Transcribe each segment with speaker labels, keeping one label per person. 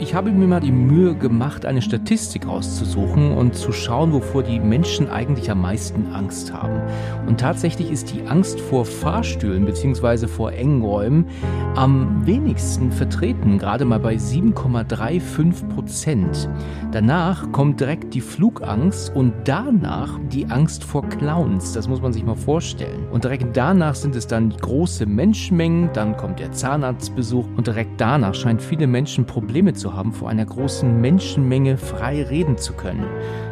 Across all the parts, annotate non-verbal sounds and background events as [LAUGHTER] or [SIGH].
Speaker 1: Ich habe mir mal die Mühe gemacht, eine Statistik rauszusuchen und zu schauen, wovor die Menschen eigentlich am meisten Angst haben. Und tatsächlich ist die Angst vor Fahrstühlen bzw. vor engen Räumen am wenigsten vertreten, gerade mal bei 7,35 Prozent. Danach kommt direkt die Flugangst und danach die Angst vor Clowns. Das muss man sich mal vorstellen. Und direkt danach sind es dann große Menschenmengen, dann kommt der Zahnarztbesuch und direkt danach scheinen viele Menschen Probleme zu haben, vor einer großen Menschenmenge frei reden zu können.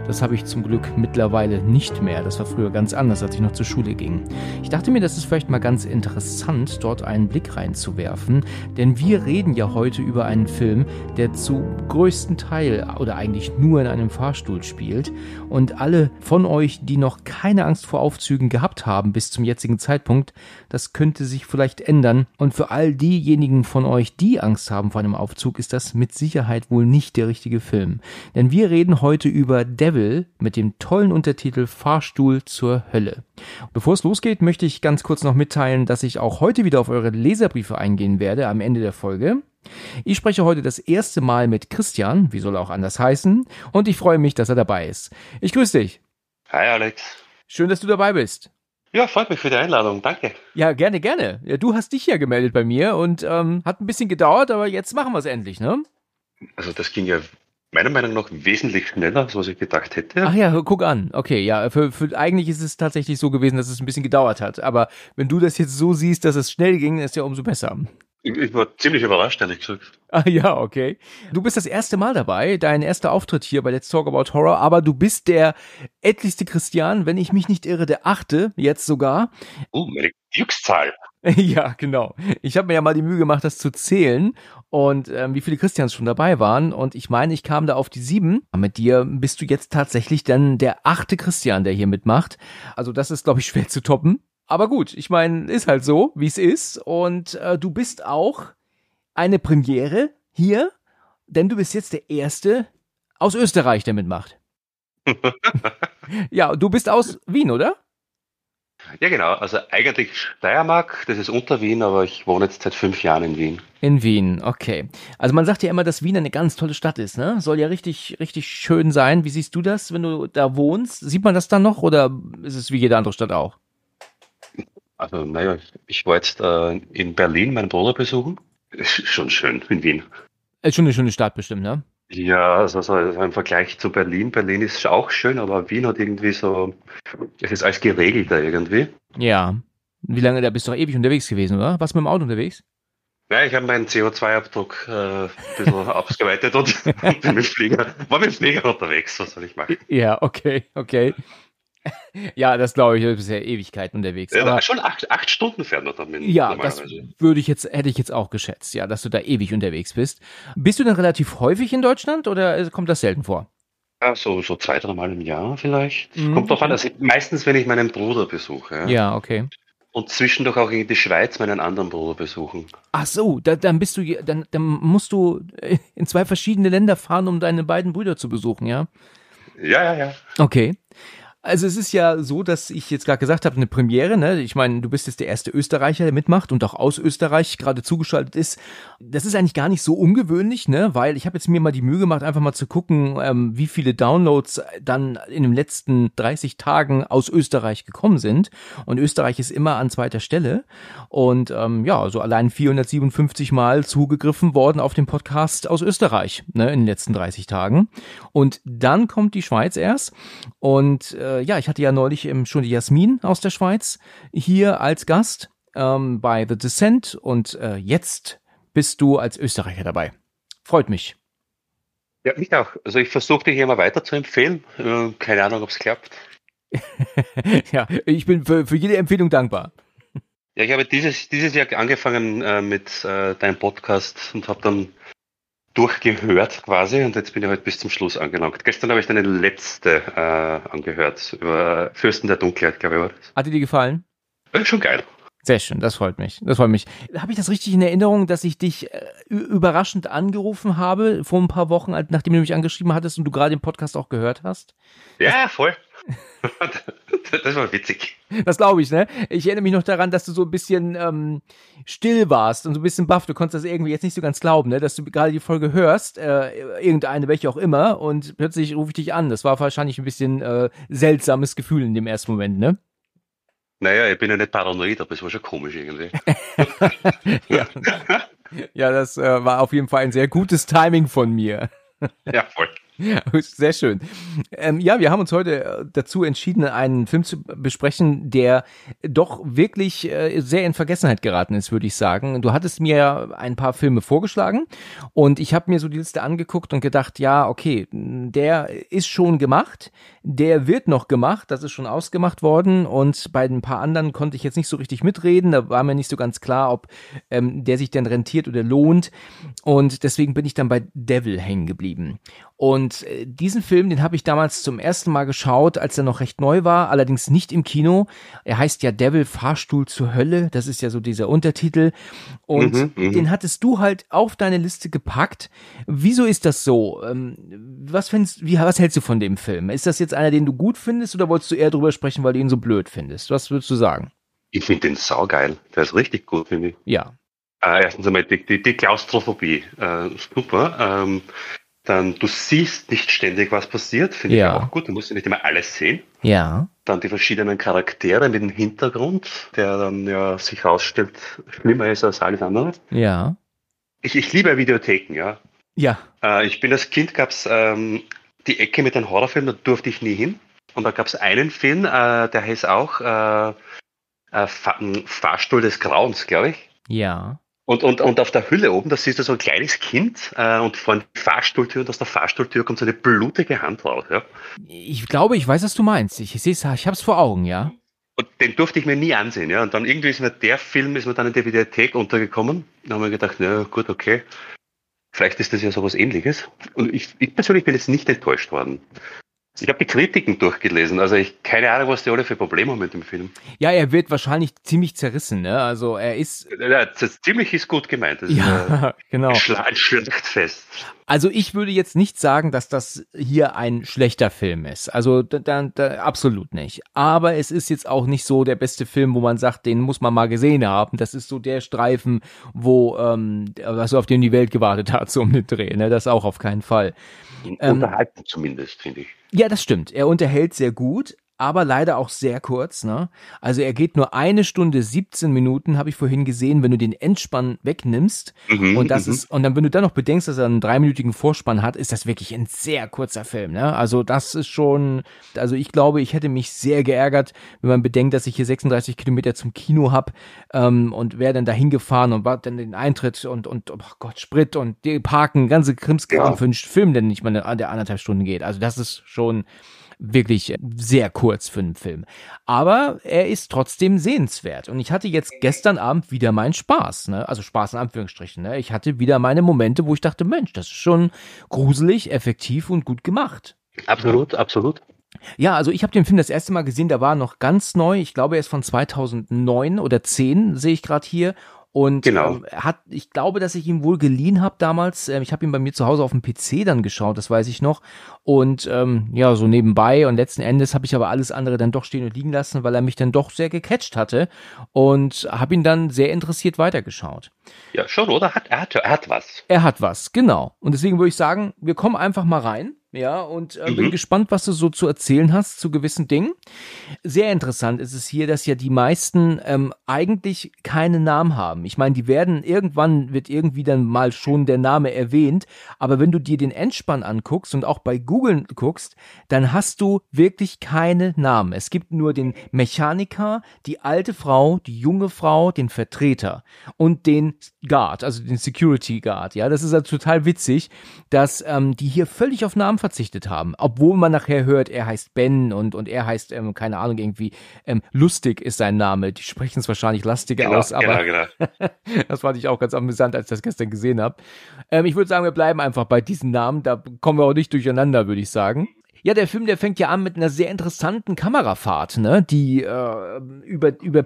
Speaker 1: Das habe ich zum Glück mittlerweile nicht mehr. Das war früher ganz anders, als ich noch zur Schule ging. Ich dachte mir, das ist vielleicht mal ganz interessant, dort einen Blick reinzuwerfen, denn wir reden ja heute über einen Film, der zu größten Teil oder eigentlich nur in einem Fahrstuhl spielt. Und alle von euch, die noch keine Angst vor Aufzügen gehabt haben bis zum jetzigen Zeitpunkt, das könnte sich vielleicht ändern. Und für all diejenigen von euch, die Angst haben vor einem Aufzug, ist das mit Sicherheit wohl nicht der richtige Film. Denn wir reden heute über Devil Devil mit dem tollen Untertitel Fahrstuhl zur Hölle. Bevor es losgeht, möchte ich ganz kurz noch mitteilen, dass ich auch heute wieder auf eure Leserbriefe eingehen werde am Ende der Folge. Ich spreche heute das erste Mal mit Christian, wie soll er auch anders heißen, und ich freue mich, dass er dabei ist. Ich grüße dich.
Speaker 2: Hi Alex.
Speaker 1: Schön, dass du dabei bist.
Speaker 2: Ja, freut mich für die Einladung. Danke.
Speaker 1: Ja, gerne, gerne. Ja, du hast dich ja gemeldet bei mir und ähm, hat ein bisschen gedauert, aber jetzt machen wir es endlich, ne?
Speaker 2: Also das ging ja meiner Meinung nach wesentlich schneller, als was ich gedacht hätte.
Speaker 1: Ach ja, guck an. Okay, ja, für, für, eigentlich ist es tatsächlich so gewesen, dass es ein bisschen gedauert hat. Aber wenn du das jetzt so siehst, dass es schnell ging, ist ja umso besser.
Speaker 2: Ich, ich war ziemlich überrascht, ehrlich gesagt.
Speaker 1: Ah ja, okay. Du bist das erste Mal dabei, dein erster Auftritt hier bei Let's Talk About Horror, aber du bist der etlichste Christian, wenn ich mich nicht irre, der achte, jetzt sogar.
Speaker 2: Oh, meine Glückszahl. [LAUGHS]
Speaker 1: Ja, genau. Ich habe mir ja mal die Mühe gemacht, das zu zählen und ähm, wie viele Christians schon dabei waren. Und ich meine, ich kam da auf die sieben. Mit dir bist du jetzt tatsächlich dann der achte Christian, der hier mitmacht. Also das ist, glaube ich, schwer zu toppen. Aber gut, ich meine, ist halt so, wie es ist. Und äh, du bist auch eine Premiere hier, denn du bist jetzt der Erste aus Österreich, der mitmacht. [LAUGHS] ja, du bist aus Wien, oder?
Speaker 2: Ja, genau. Also eigentlich Steiermark, das ist unter Wien, aber ich wohne jetzt seit fünf Jahren in Wien.
Speaker 1: In Wien, okay. Also man sagt ja immer, dass Wien eine ganz tolle Stadt ist, ne? Soll ja richtig, richtig schön sein. Wie siehst du das, wenn du da wohnst? Sieht man das dann noch oder ist es wie jede andere Stadt auch?
Speaker 2: Also, naja, ich war jetzt äh, in Berlin meinen Bruder besuchen. Ist schon schön in Wien.
Speaker 1: Ist schon eine schöne Stadt bestimmt, ne?
Speaker 2: Ja, also, also im Vergleich zu Berlin. Berlin ist auch schön, aber Wien hat irgendwie so, es ist alles geregelter irgendwie.
Speaker 1: Ja. Wie lange, da bist du doch ewig unterwegs gewesen, oder? Warst du mit dem Auto unterwegs?
Speaker 2: Ja, ich habe meinen CO2-Abdruck äh, ein bisschen [LAUGHS] ausgeweitet und [LAUGHS] bin mit Flieger, war mit dem Flieger unterwegs, was soll ich machen?
Speaker 1: Ja, okay, okay [LAUGHS] ja, das glaube ich, du bist ja Ewigkeiten unterwegs.
Speaker 2: Ja, aber schon acht, acht Stunden fährt man damit.
Speaker 1: Ja, das würde ich jetzt, hätte ich jetzt auch geschätzt, ja, dass du da ewig unterwegs bist. Bist du denn relativ häufig in Deutschland oder kommt das selten vor?
Speaker 2: Ja, so, so zwei, drei Mal im Jahr vielleicht. Mhm. Kommt drauf an, also meistens, wenn ich meinen Bruder besuche.
Speaker 1: Ja, ja okay.
Speaker 2: Und zwischendurch auch in die Schweiz meinen anderen Bruder besuchen.
Speaker 1: Ach so, da, dann bist du, dann, dann musst du in zwei verschiedene Länder fahren, um deine beiden Brüder zu besuchen, ja?
Speaker 2: Ja, ja, ja.
Speaker 1: Okay. Also es ist ja so, dass ich jetzt gerade gesagt habe, eine Premiere, ne? Ich meine, du bist jetzt der erste Österreicher, der mitmacht und auch aus Österreich gerade zugeschaltet ist. Das ist eigentlich gar nicht so ungewöhnlich, ne? Weil ich habe jetzt mir mal die Mühe gemacht, einfach mal zu gucken, ähm, wie viele Downloads dann in den letzten 30 Tagen aus Österreich gekommen sind. Und Österreich ist immer an zweiter Stelle. Und ähm, ja, so allein 457 Mal zugegriffen worden auf den Podcast aus Österreich, ne? In den letzten 30 Tagen. Und dann kommt die Schweiz erst. Und äh, äh, ja, ich hatte ja neulich ähm, schon die Jasmin aus der Schweiz hier als Gast ähm, bei The Descent und äh, jetzt bist du als Österreicher dabei. Freut mich.
Speaker 2: Ja, mich auch. Also ich versuche dich hier mal weiter zu empfehlen. Äh, keine Ahnung, ob es klappt. [LAUGHS]
Speaker 1: ja, ich bin für, für jede Empfehlung dankbar.
Speaker 2: Ja, ich habe dieses, dieses Jahr angefangen äh, mit äh, deinem Podcast und habe dann durchgehört quasi und jetzt bin ich halt bis zum Schluss angelangt. Gestern habe ich deine letzte äh, angehört, über Fürsten der Dunkelheit, glaube ich, war das.
Speaker 1: Hat dir die gefallen?
Speaker 2: Äh, schon geil.
Speaker 1: Sehr schön, das freut mich. Das freut mich. Habe ich das richtig in Erinnerung, dass ich dich äh, überraschend angerufen habe vor ein paar Wochen, nachdem du mich angeschrieben hattest und du gerade den Podcast auch gehört hast?
Speaker 2: Ja, voll. Das war witzig.
Speaker 1: Das glaube ich, ne? Ich erinnere mich noch daran, dass du so ein bisschen ähm, still warst und so ein bisschen baff. Du konntest das irgendwie jetzt nicht so ganz glauben, ne? Dass du gerade die Folge hörst, äh, irgendeine, welche auch immer, und plötzlich rufe ich dich an. Das war wahrscheinlich ein bisschen äh, seltsames Gefühl in dem ersten Moment, ne?
Speaker 2: Naja, ich bin ja nicht paranoid, aber es war schon komisch irgendwie. [LAUGHS]
Speaker 1: ja. ja, das äh, war auf jeden Fall ein sehr gutes Timing von mir.
Speaker 2: ja, voll. [LAUGHS]
Speaker 1: Sehr schön. Ähm, ja, wir haben uns heute äh, dazu entschieden, einen Film zu besprechen, der doch wirklich äh, sehr in Vergessenheit geraten ist, würde ich sagen. Du hattest mir ein paar Filme vorgeschlagen und ich habe mir so die Liste angeguckt und gedacht, ja, okay, der ist schon gemacht, der wird noch gemacht, das ist schon ausgemacht worden und bei ein paar anderen konnte ich jetzt nicht so richtig mitreden, da war mir nicht so ganz klar, ob ähm, der sich denn rentiert oder lohnt und deswegen bin ich dann bei Devil hängen geblieben. Und äh, diesen Film, den habe ich damals zum ersten Mal geschaut, als er noch recht neu war, allerdings nicht im Kino. Er heißt ja Devil Fahrstuhl zur Hölle, das ist ja so dieser Untertitel. Und mhm, mhm. den hattest du halt auf deine Liste gepackt. Wieso ist das so? Ähm, was findest, wie, was hältst du von dem Film? Ist das jetzt einer, den du gut findest oder wolltest du eher drüber sprechen, weil du ihn so blöd findest? Was würdest du sagen?
Speaker 2: Ich finde den saugeil. Der ist richtig gut, finde ich.
Speaker 1: Ja.
Speaker 2: Äh, erstens einmal die, die, die Klaustrophobie. Äh, super. Ähm, dann, du siehst nicht ständig, was passiert, finde ja. ich auch gut. Du musst ja nicht immer alles sehen.
Speaker 1: Ja.
Speaker 2: Dann die verschiedenen Charaktere mit dem Hintergrund, der dann ja sich herausstellt, schlimmer ist als alles andere.
Speaker 1: Ja.
Speaker 2: Ich, ich liebe Videotheken, ja.
Speaker 1: Ja.
Speaker 2: Äh, ich bin als Kind, gab es ähm, die Ecke mit den Horrorfilmen, da durfte ich nie hin. Und da gab es einen Film, äh, der heißt auch äh, äh Fahrstuhl des Grauens, glaube ich.
Speaker 1: Ja.
Speaker 2: Und, und, und auf der Hülle oben, da siehst du so ein kleines Kind äh, und vor einer Fahrstuhltür und aus der Fahrstuhltür kommt so eine blutige Hand raus. Ja?
Speaker 1: Ich glaube, ich weiß, was du meinst. Ich sehe ich habe es vor Augen, ja.
Speaker 2: Und den durfte ich mir nie ansehen, ja. Und dann irgendwie ist mir der Film, ist mir dann in der Videothek untergekommen. Da haben wir gedacht, na gut, okay. Vielleicht ist das ja sowas ähnliches. Und ich, ich persönlich bin jetzt nicht enttäuscht worden. Ich habe die Kritiken durchgelesen, also ich keine Ahnung, was die alle für Probleme haben mit dem Film.
Speaker 1: Ja, er wird wahrscheinlich ziemlich zerrissen, ne? Also er ist.
Speaker 2: Ja, ziemlich ist gut gemeint. Das
Speaker 1: ja, [LAUGHS] genau.
Speaker 2: Ein Schlachtfest.
Speaker 1: Also ich würde jetzt nicht sagen, dass das hier ein schlechter Film ist. Also da, da, da, absolut nicht. Aber es ist jetzt auch nicht so der beste Film, wo man sagt, den muss man mal gesehen haben. Das ist so der Streifen, wo ähm, also auf den die Welt gewartet hat, so um den Dreh. Ne? Das auch auf keinen Fall.
Speaker 2: Ähm, Unterhalten zumindest, finde ich.
Speaker 1: Ja, das stimmt. Er unterhält sehr gut, aber leider auch sehr kurz. Ne? Also er geht nur eine Stunde 17 Minuten, habe ich vorhin gesehen, wenn du den Endspann wegnimmst. Mhm, und das mhm. ist, und dann, wenn du dann noch bedenkst, dass er einen dreiminütigen Vorspann hat, ist das wirklich ein sehr kurzer Film. Ne? Also das ist schon, also ich glaube, ich hätte mich sehr geärgert, wenn man bedenkt, dass ich hier 36 Kilometer zum Kino hab ähm, und wäre dann dahin gefahren und war dann den Eintritt und, und oh Gott, Sprit und die Parken, ganze Krimskram ja. für einen Film, der nicht mal eine, der anderthalb Stunden geht. Also das ist schon wirklich sehr kurz für einen Film. Aber er ist trotzdem sehenswert. Und ich hatte jetzt gestern Abend wieder meinen Spaß. Ne? Also Spaß in Anführungsstrichen. Ne? Ich hatte wieder meine Momente, wo ich dachte, Mensch, das ist schon gruselig, effektiv und gut gemacht.
Speaker 2: Absolut, absolut.
Speaker 1: Ja, also ich habe den Film das erste Mal gesehen, der war noch ganz neu. Ich glaube, er ist von 2009 oder 10, sehe ich gerade hier. Und
Speaker 2: genau.
Speaker 1: ähm, hat, ich glaube, dass ich ihn wohl geliehen habe damals. Ähm, ich habe ihn bei mir zu Hause auf dem PC dann geschaut, das weiß ich noch. Und ähm, ja, so nebenbei. Und letzten Endes habe ich aber alles andere dann doch stehen und liegen lassen, weil er mich dann doch sehr gecatcht hatte. Und habe ihn dann sehr interessiert weitergeschaut.
Speaker 2: Ja, schon, oder? Hat, er, hat, er hat was.
Speaker 1: Er hat was, genau. Und deswegen würde ich sagen, wir kommen einfach mal rein. Ja, und äh, mhm. bin gespannt, was du so zu erzählen hast zu gewissen Dingen. Sehr interessant ist es hier, dass ja die meisten ähm, eigentlich keinen Namen haben. Ich meine, die werden irgendwann wird irgendwie dann mal schon der Name erwähnt, aber wenn du dir den Endspann anguckst und auch bei Google guckst, dann hast du wirklich keine Namen. Es gibt nur den Mechaniker, die alte Frau, die junge Frau, den Vertreter und den Guard, also den Security Guard. Ja, das ist halt total witzig, dass ähm, die hier völlig auf Namen verzichtet haben, obwohl man nachher hört, er heißt Ben und und er heißt ähm, keine Ahnung irgendwie ähm, lustig ist sein Name. Die sprechen es wahrscheinlich lastiger
Speaker 2: Genau,
Speaker 1: aus, aber
Speaker 2: genau, genau. [LAUGHS]
Speaker 1: das fand ich auch ganz amüsant, als ich das gestern gesehen habe. Ähm, ich würde sagen, wir bleiben einfach bei diesen Namen. Da kommen wir auch nicht durcheinander, würde ich sagen. Ja, der Film, der fängt ja an mit einer sehr interessanten Kamerafahrt, ne? Die äh, über, über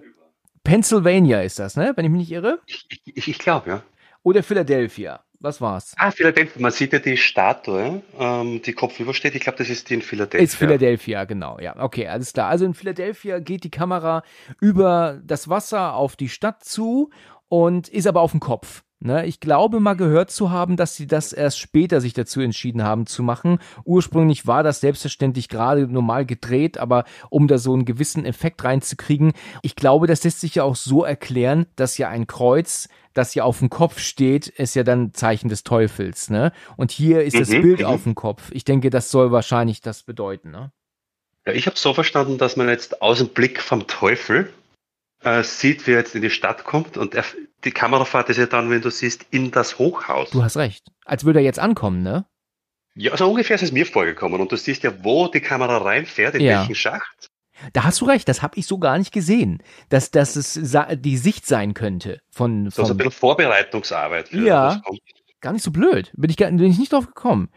Speaker 1: Pennsylvania ist das, ne? Wenn ich mich nicht irre.
Speaker 2: Ich, ich, ich glaube, ja.
Speaker 1: Oder Philadelphia. Was war's?
Speaker 2: Ah, Philadelphia. Man sieht ja die Statue, ähm, die kopfüber steht. Ich glaube, das ist die in Philadelphia.
Speaker 1: Ist Philadelphia, genau, ja. Okay, alles klar. Also in Philadelphia geht die Kamera über das Wasser auf die Stadt zu und ist aber auf dem Kopf. Ne, ich glaube mal gehört zu haben, dass sie das erst später sich dazu entschieden haben zu machen. Ursprünglich war das selbstverständlich gerade normal gedreht, aber um da so einen gewissen Effekt reinzukriegen, ich glaube, das lässt sich ja auch so erklären, dass ja ein Kreuz, das ja auf dem Kopf steht, ist ja dann Zeichen des Teufels, ne? Und hier ist das
Speaker 2: Mhm,
Speaker 1: Bild
Speaker 2: mhm.
Speaker 1: auf dem Kopf. Ich denke, das soll wahrscheinlich das bedeuten, ne?
Speaker 2: Ja, ich habe so verstanden, dass man jetzt aus dem Blick vom Teufel äh, sieht, wie er jetzt in die Stadt kommt und er, die Kamerafahrt ist ja dann, wenn du siehst, in das Hochhaus.
Speaker 1: Du hast recht. Als würde er jetzt ankommen, ne?
Speaker 2: Ja, so ungefähr ist es mir vorgekommen und du siehst ja, wo die Kamera reinfährt, in
Speaker 1: Ja.
Speaker 2: welchen Schacht.
Speaker 1: Da hast du recht, das habe ich so gar nicht gesehen, dass, dass es die Sicht sein könnte von,
Speaker 2: So, so ein
Speaker 1: von
Speaker 2: bisschen Vorbereitungsarbeit.
Speaker 1: Ja. gar nicht so blöd. Bin ich, gar- bin ich nicht drauf gekommen.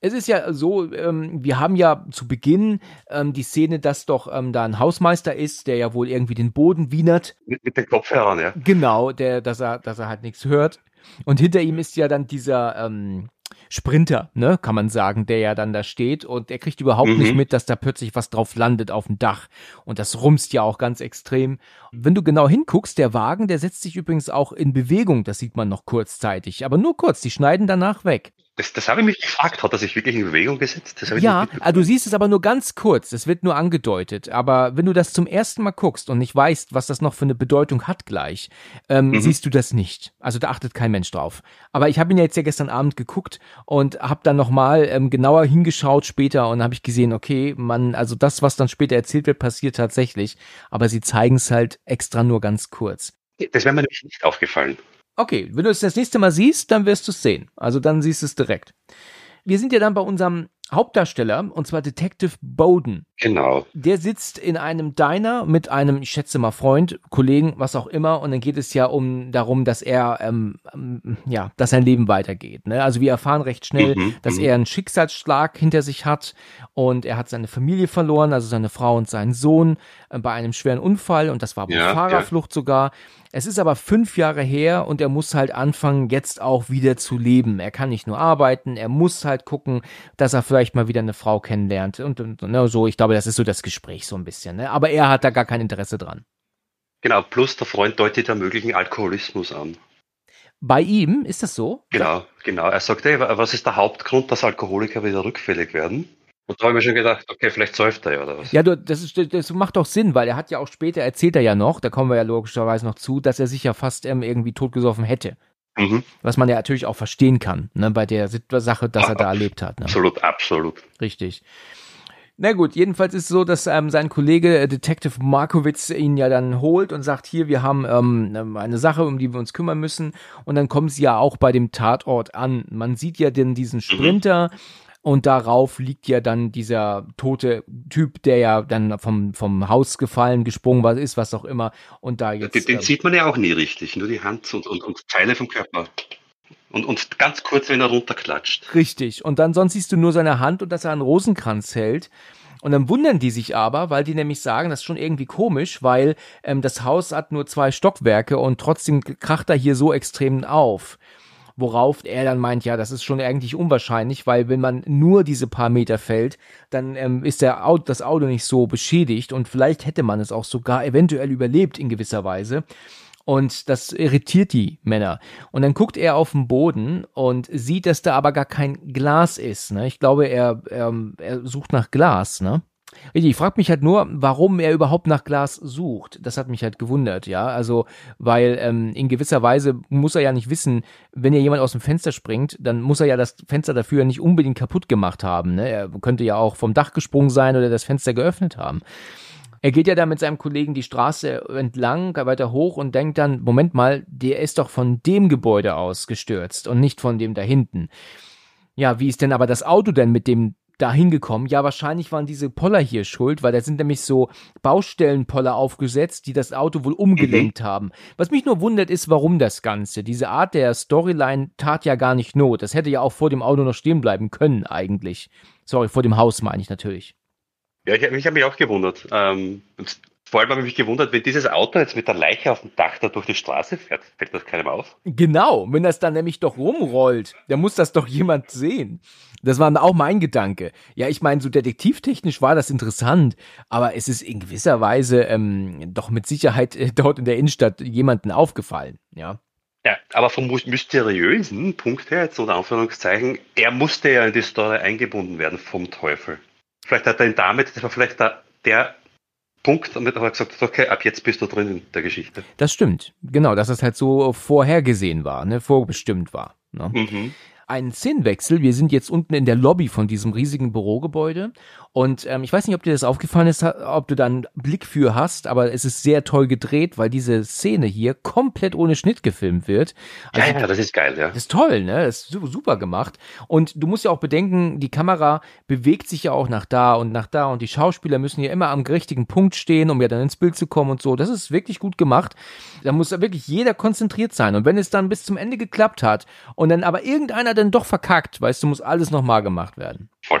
Speaker 1: Es ist ja so, ähm, wir haben ja zu Beginn ähm, die Szene, dass doch ähm, da ein Hausmeister ist, der ja wohl irgendwie den Boden wienert.
Speaker 2: Mit, mit den Kopfhörern, ja.
Speaker 1: Genau, der, dass er, dass er halt nichts hört. Und hinter ihm ist ja dann dieser ähm, Sprinter, ne, kann man sagen, der ja dann da steht und er kriegt überhaupt
Speaker 2: Mhm.
Speaker 1: nicht mit, dass da plötzlich was drauf landet auf dem Dach. Und das rumst ja auch ganz extrem. Wenn du genau hinguckst, der Wagen, der setzt sich übrigens auch in Bewegung, das sieht man noch kurzzeitig, aber nur kurz, die schneiden danach weg.
Speaker 2: Das, das habe ich mich gefragt. Hat er sich wirklich in Bewegung gesetzt?
Speaker 1: Ja, also du siehst es aber nur ganz kurz, es wird nur angedeutet. Aber wenn du das zum ersten Mal guckst und nicht weißt, was das noch für eine Bedeutung hat gleich, ähm,
Speaker 2: Mhm.
Speaker 1: siehst du das nicht. Also da achtet kein Mensch drauf. Aber ich habe ihn ja jetzt ja gestern Abend geguckt und habe dann nochmal ähm, genauer hingeschaut später und habe ich gesehen, okay, man, also das, was dann später erzählt wird, passiert tatsächlich. Aber sie zeigen es halt extra nur ganz kurz.
Speaker 2: Das wäre mir nämlich nicht aufgefallen.
Speaker 1: Okay, wenn du es das nächste Mal siehst, dann wirst du es sehen. Also dann siehst du es direkt. Wir sind ja dann bei unserem Hauptdarsteller, und zwar Detective Bowden.
Speaker 2: Genau.
Speaker 1: Der sitzt in einem Diner mit einem, ich schätze mal, Freund, Kollegen, was auch immer, und dann geht es ja um darum, dass er, ähm, ähm, ja, dass sein Leben weitergeht. Ne? Also wir erfahren recht schnell,
Speaker 2: Mhm,
Speaker 1: dass
Speaker 2: mhm.
Speaker 1: er einen Schicksalsschlag hinter sich hat und er hat seine Familie verloren, also seine Frau und seinen Sohn äh, bei einem schweren Unfall und das war bei
Speaker 2: Ja,
Speaker 1: Fahrerflucht sogar. Es ist aber fünf Jahre her und er muss halt anfangen, jetzt auch wieder zu leben. Er kann nicht nur arbeiten, er muss halt gucken, dass er vielleicht mal wieder eine Frau kennenlernt und, und ne, so. Ich glaube, das ist so das Gespräch so ein bisschen. Ne? Aber er hat da gar kein Interesse dran.
Speaker 2: Genau, plus der Freund deutet ja möglichen Alkoholismus an.
Speaker 1: Bei ihm ist das so?
Speaker 2: Genau, genau. Er sagt, ey, was ist der Hauptgrund, dass Alkoholiker wieder rückfällig werden? Und da habe ich mir schon gedacht, okay, vielleicht säuft er ja oder was.
Speaker 1: Ja, du, das, ist, das macht doch Sinn, weil er hat ja auch später, erzählt er ja noch, da kommen wir ja logischerweise noch zu, dass er sich ja fast ähm, irgendwie totgesoffen hätte.
Speaker 2: Mhm.
Speaker 1: Was man ja natürlich auch verstehen kann, ne, bei der Sache, dass er da erlebt hat. Ne?
Speaker 2: Absolut, absolut.
Speaker 1: Richtig. Na gut, jedenfalls ist es so, dass ähm, sein Kollege äh, Detective Markowitz ihn ja dann holt und sagt, hier, wir haben ähm, eine Sache, um die wir uns kümmern müssen. Und dann kommen sie ja auch bei dem Tatort an. Man sieht ja denn diesen Sprinter und darauf liegt ja dann dieser tote Typ, der ja dann vom, vom Haus gefallen, gesprungen was ist, was auch immer. Und da jetzt.
Speaker 2: Den, den
Speaker 1: ähm,
Speaker 2: sieht man ja auch nie richtig, nur die Hand und, und, und Teile vom Körper. Und, und ganz kurz, wenn er runterklatscht.
Speaker 1: Richtig. Und dann sonst siehst du nur seine Hand und dass er einen Rosenkranz hält. Und dann wundern die sich aber, weil die nämlich sagen, das ist schon irgendwie komisch, weil ähm, das Haus hat nur zwei Stockwerke und trotzdem kracht er hier so extrem auf. Worauf er dann meint, ja, das ist schon eigentlich unwahrscheinlich, weil wenn man nur diese paar Meter fällt, dann ähm, ist der Auto, das Auto nicht so beschädigt und vielleicht hätte man es auch sogar eventuell überlebt in gewisser Weise. Und das irritiert die Männer. Und dann guckt er auf den Boden und sieht, dass da aber gar kein Glas ist. Ne? Ich glaube, er, ähm, er sucht nach Glas. Ne? Richtig, ich frage mich halt nur, warum er überhaupt nach Glas sucht. Das hat mich halt gewundert, ja. Also, weil ähm, in gewisser Weise muss er ja nicht wissen, wenn ja jemand aus dem Fenster springt, dann muss er ja das Fenster dafür nicht unbedingt kaputt gemacht haben. Ne? Er könnte ja auch vom Dach gesprungen sein oder das Fenster geöffnet haben. Er geht ja da mit seinem Kollegen die Straße entlang, weiter hoch und denkt dann, Moment mal, der ist doch von dem Gebäude aus gestürzt und nicht von dem da hinten. Ja, wie ist denn aber das Auto denn mit dem da hingekommen? Ja, wahrscheinlich waren diese Poller hier schuld, weil da sind nämlich so Baustellenpoller aufgesetzt, die das Auto wohl umgelenkt mhm. haben. Was mich nur wundert, ist, warum das Ganze. Diese Art der Storyline tat ja gar nicht Not. Das hätte ja auch vor dem Auto noch stehen bleiben können, eigentlich. Sorry, vor dem Haus meine ich natürlich.
Speaker 2: Ja, ich, ich habe mich auch gewundert. Ähm, vor allem habe ich mich gewundert, wenn dieses Auto jetzt mit der Leiche auf dem Dach da durch die Straße fährt, fällt das keinem auf?
Speaker 1: Genau, wenn das dann nämlich doch rumrollt, dann muss das doch jemand sehen. Das war auch mein Gedanke. Ja, ich meine, so detektivtechnisch war das interessant, aber es ist in gewisser Weise ähm, doch mit Sicherheit äh, dort in der Innenstadt jemanden aufgefallen, ja.
Speaker 2: Ja, aber vom mysteriösen Punkt her, jetzt unter Anführungszeichen, er musste ja in die Story eingebunden werden vom Teufel. Vielleicht hat er ihn damit, das war vielleicht der, der Punkt, damit er gesagt hat, okay, ab jetzt bist du drin in der Geschichte.
Speaker 1: Das stimmt, genau, dass das halt so vorhergesehen war, ne, vorbestimmt war. Ne? Mhm einen Szenenwechsel. Wir sind jetzt unten in der Lobby von diesem riesigen Bürogebäude. Und ähm, ich weiß nicht, ob dir das aufgefallen ist, ob du da einen Blick für hast, aber es ist sehr toll gedreht, weil diese Szene hier komplett ohne Schnitt gefilmt wird.
Speaker 2: Also, ja, ja, das ist geil, ja.
Speaker 1: Das ist toll, ne? Das ist super gemacht. Und du musst ja auch bedenken, die Kamera bewegt sich ja auch nach da und nach da und die Schauspieler müssen ja immer am richtigen Punkt stehen, um ja dann ins Bild zu kommen und so. Das ist wirklich gut gemacht. Da muss wirklich jeder konzentriert sein. Und wenn es dann bis zum Ende geklappt hat und dann aber irgendeiner dann doch verkackt, weißt du, muss alles nochmal gemacht werden.
Speaker 2: Voll.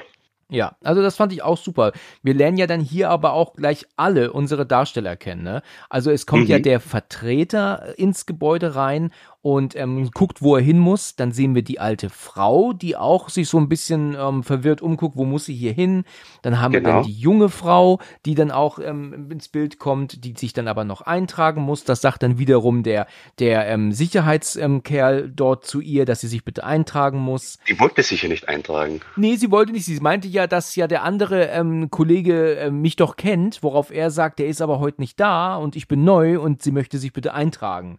Speaker 1: Ja, also das fand ich auch super. Wir lernen ja dann hier aber auch gleich alle unsere Darsteller kennen. Ne? Also es kommt mhm. ja der Vertreter ins Gebäude rein und ähm, guckt, wo er hin muss. Dann sehen wir die alte Frau, die auch sich so ein bisschen ähm, verwirrt umguckt, wo muss sie hier hin. Dann haben genau. wir dann die junge Frau, die dann auch ähm, ins Bild kommt, die sich dann aber noch eintragen muss. Das sagt dann wiederum der, der ähm, Sicherheitskerl ähm, dort zu ihr, dass sie sich bitte eintragen muss.
Speaker 2: Die wollte sich ja nicht eintragen.
Speaker 1: Nee, sie wollte nicht. Sie meinte ja, dass ja der andere ähm, Kollege äh, mich doch kennt, worauf er sagt, der ist aber heute nicht da und ich bin neu und sie möchte sich bitte eintragen.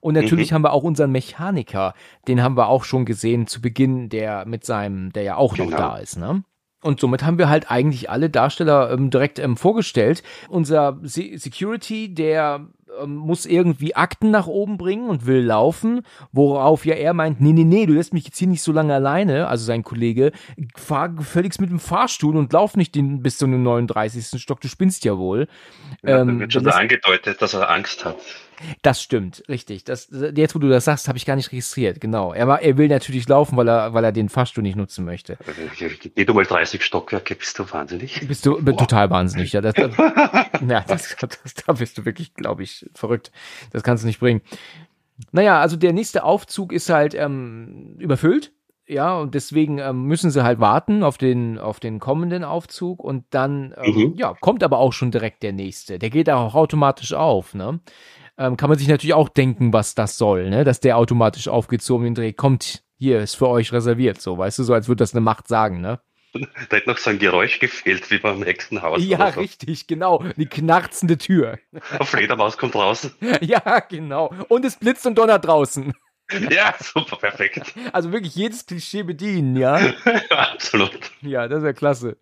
Speaker 1: Und natürlich mhm. haben wir auch unseren Mechaniker, den haben wir auch schon gesehen zu Beginn, der mit seinem, der ja auch genau. noch da ist, ne? Und somit haben wir halt eigentlich alle Darsteller ähm, direkt ähm, vorgestellt. Unser Se Security, der ähm, muss irgendwie Akten nach oben bringen und will laufen, worauf ja er meint, nee, nee, nee, du lässt mich jetzt hier nicht so lange alleine, also sein Kollege, fahr gefälligst mit dem Fahrstuhl und lauf nicht den, bis zum 39. Stock, du spinnst ja wohl.
Speaker 2: Ja, ähm, wird schon angedeutet, dass er Angst hat.
Speaker 1: Das stimmt, richtig. Das, jetzt, wo du das sagst, habe ich gar nicht registriert. Genau. Er, er will natürlich laufen, weil er, weil er den Fahrstuhl nicht nutzen möchte.
Speaker 2: Geh du mal 30 Stockwerke, bist du wahnsinnig?
Speaker 1: Bist du wow. total wahnsinnig, ja. Das, das, [LAUGHS] ja, das, das, da bist du wirklich, glaube ich, verrückt. Das kannst du nicht bringen. Naja, also der nächste Aufzug ist halt ähm, überfüllt. Ja, und deswegen ähm, müssen sie halt warten auf den, auf den kommenden Aufzug und dann, ähm, mhm. ja, kommt aber auch schon direkt der nächste. Der geht auch automatisch auf, ne? Ähm, kann man sich natürlich auch denken, was das soll, ne? Dass der automatisch aufgezogen den Dreh kommt, hier ist für euch reserviert, so, weißt du, so als würde das eine Macht sagen, ne?
Speaker 2: Da hätte noch so ein Geräusch gefehlt, wie beim nächsten Haus.
Speaker 1: Ja, so. richtig, genau. Die knarzende Tür.
Speaker 2: Auf Fledermaus kommt raus. [LAUGHS]
Speaker 1: Ja, genau. Und es blitzt und donnert draußen. [LAUGHS]
Speaker 2: Ja, super, perfekt.
Speaker 1: Also wirklich jedes Klischee bedienen, ja? [LAUGHS]
Speaker 2: Absolut.
Speaker 1: Ja, das wäre klasse.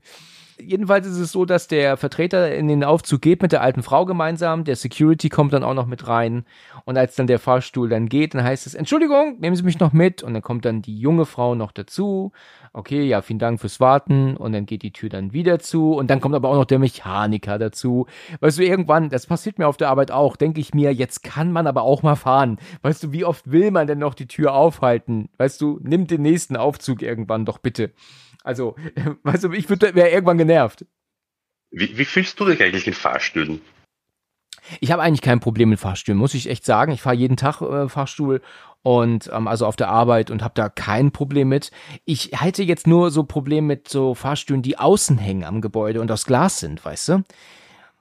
Speaker 1: Jedenfalls ist es so, dass der Vertreter in den Aufzug geht mit der alten Frau gemeinsam. Der Security kommt dann auch noch mit rein. Und als dann der Fahrstuhl dann geht, dann heißt es, Entschuldigung, nehmen Sie mich noch mit. Und dann kommt dann die junge Frau noch dazu. Okay, ja, vielen Dank fürs Warten. Und dann geht die Tür dann wieder zu. Und dann kommt aber auch noch der Mechaniker dazu. Weißt du, irgendwann, das passiert mir auf der Arbeit auch, denke ich mir, jetzt kann man aber auch mal fahren. Weißt du, wie oft will man denn noch die Tür aufhalten? Weißt du, nimm den nächsten Aufzug irgendwann doch bitte. Also, [LAUGHS] weißt du, ich wäre irgendwann genervt.
Speaker 2: Wie, wie fühlst du dich eigentlich in Fahrstühlen?
Speaker 1: Ich habe eigentlich kein Problem mit Fahrstühlen, muss ich echt sagen. Ich fahre jeden Tag äh, Fahrstuhl und ähm, also auf der Arbeit und habe da kein Problem mit. Ich hätte jetzt nur so Probleme mit so Fahrstühlen, die außen hängen am Gebäude und aus Glas sind, weißt du?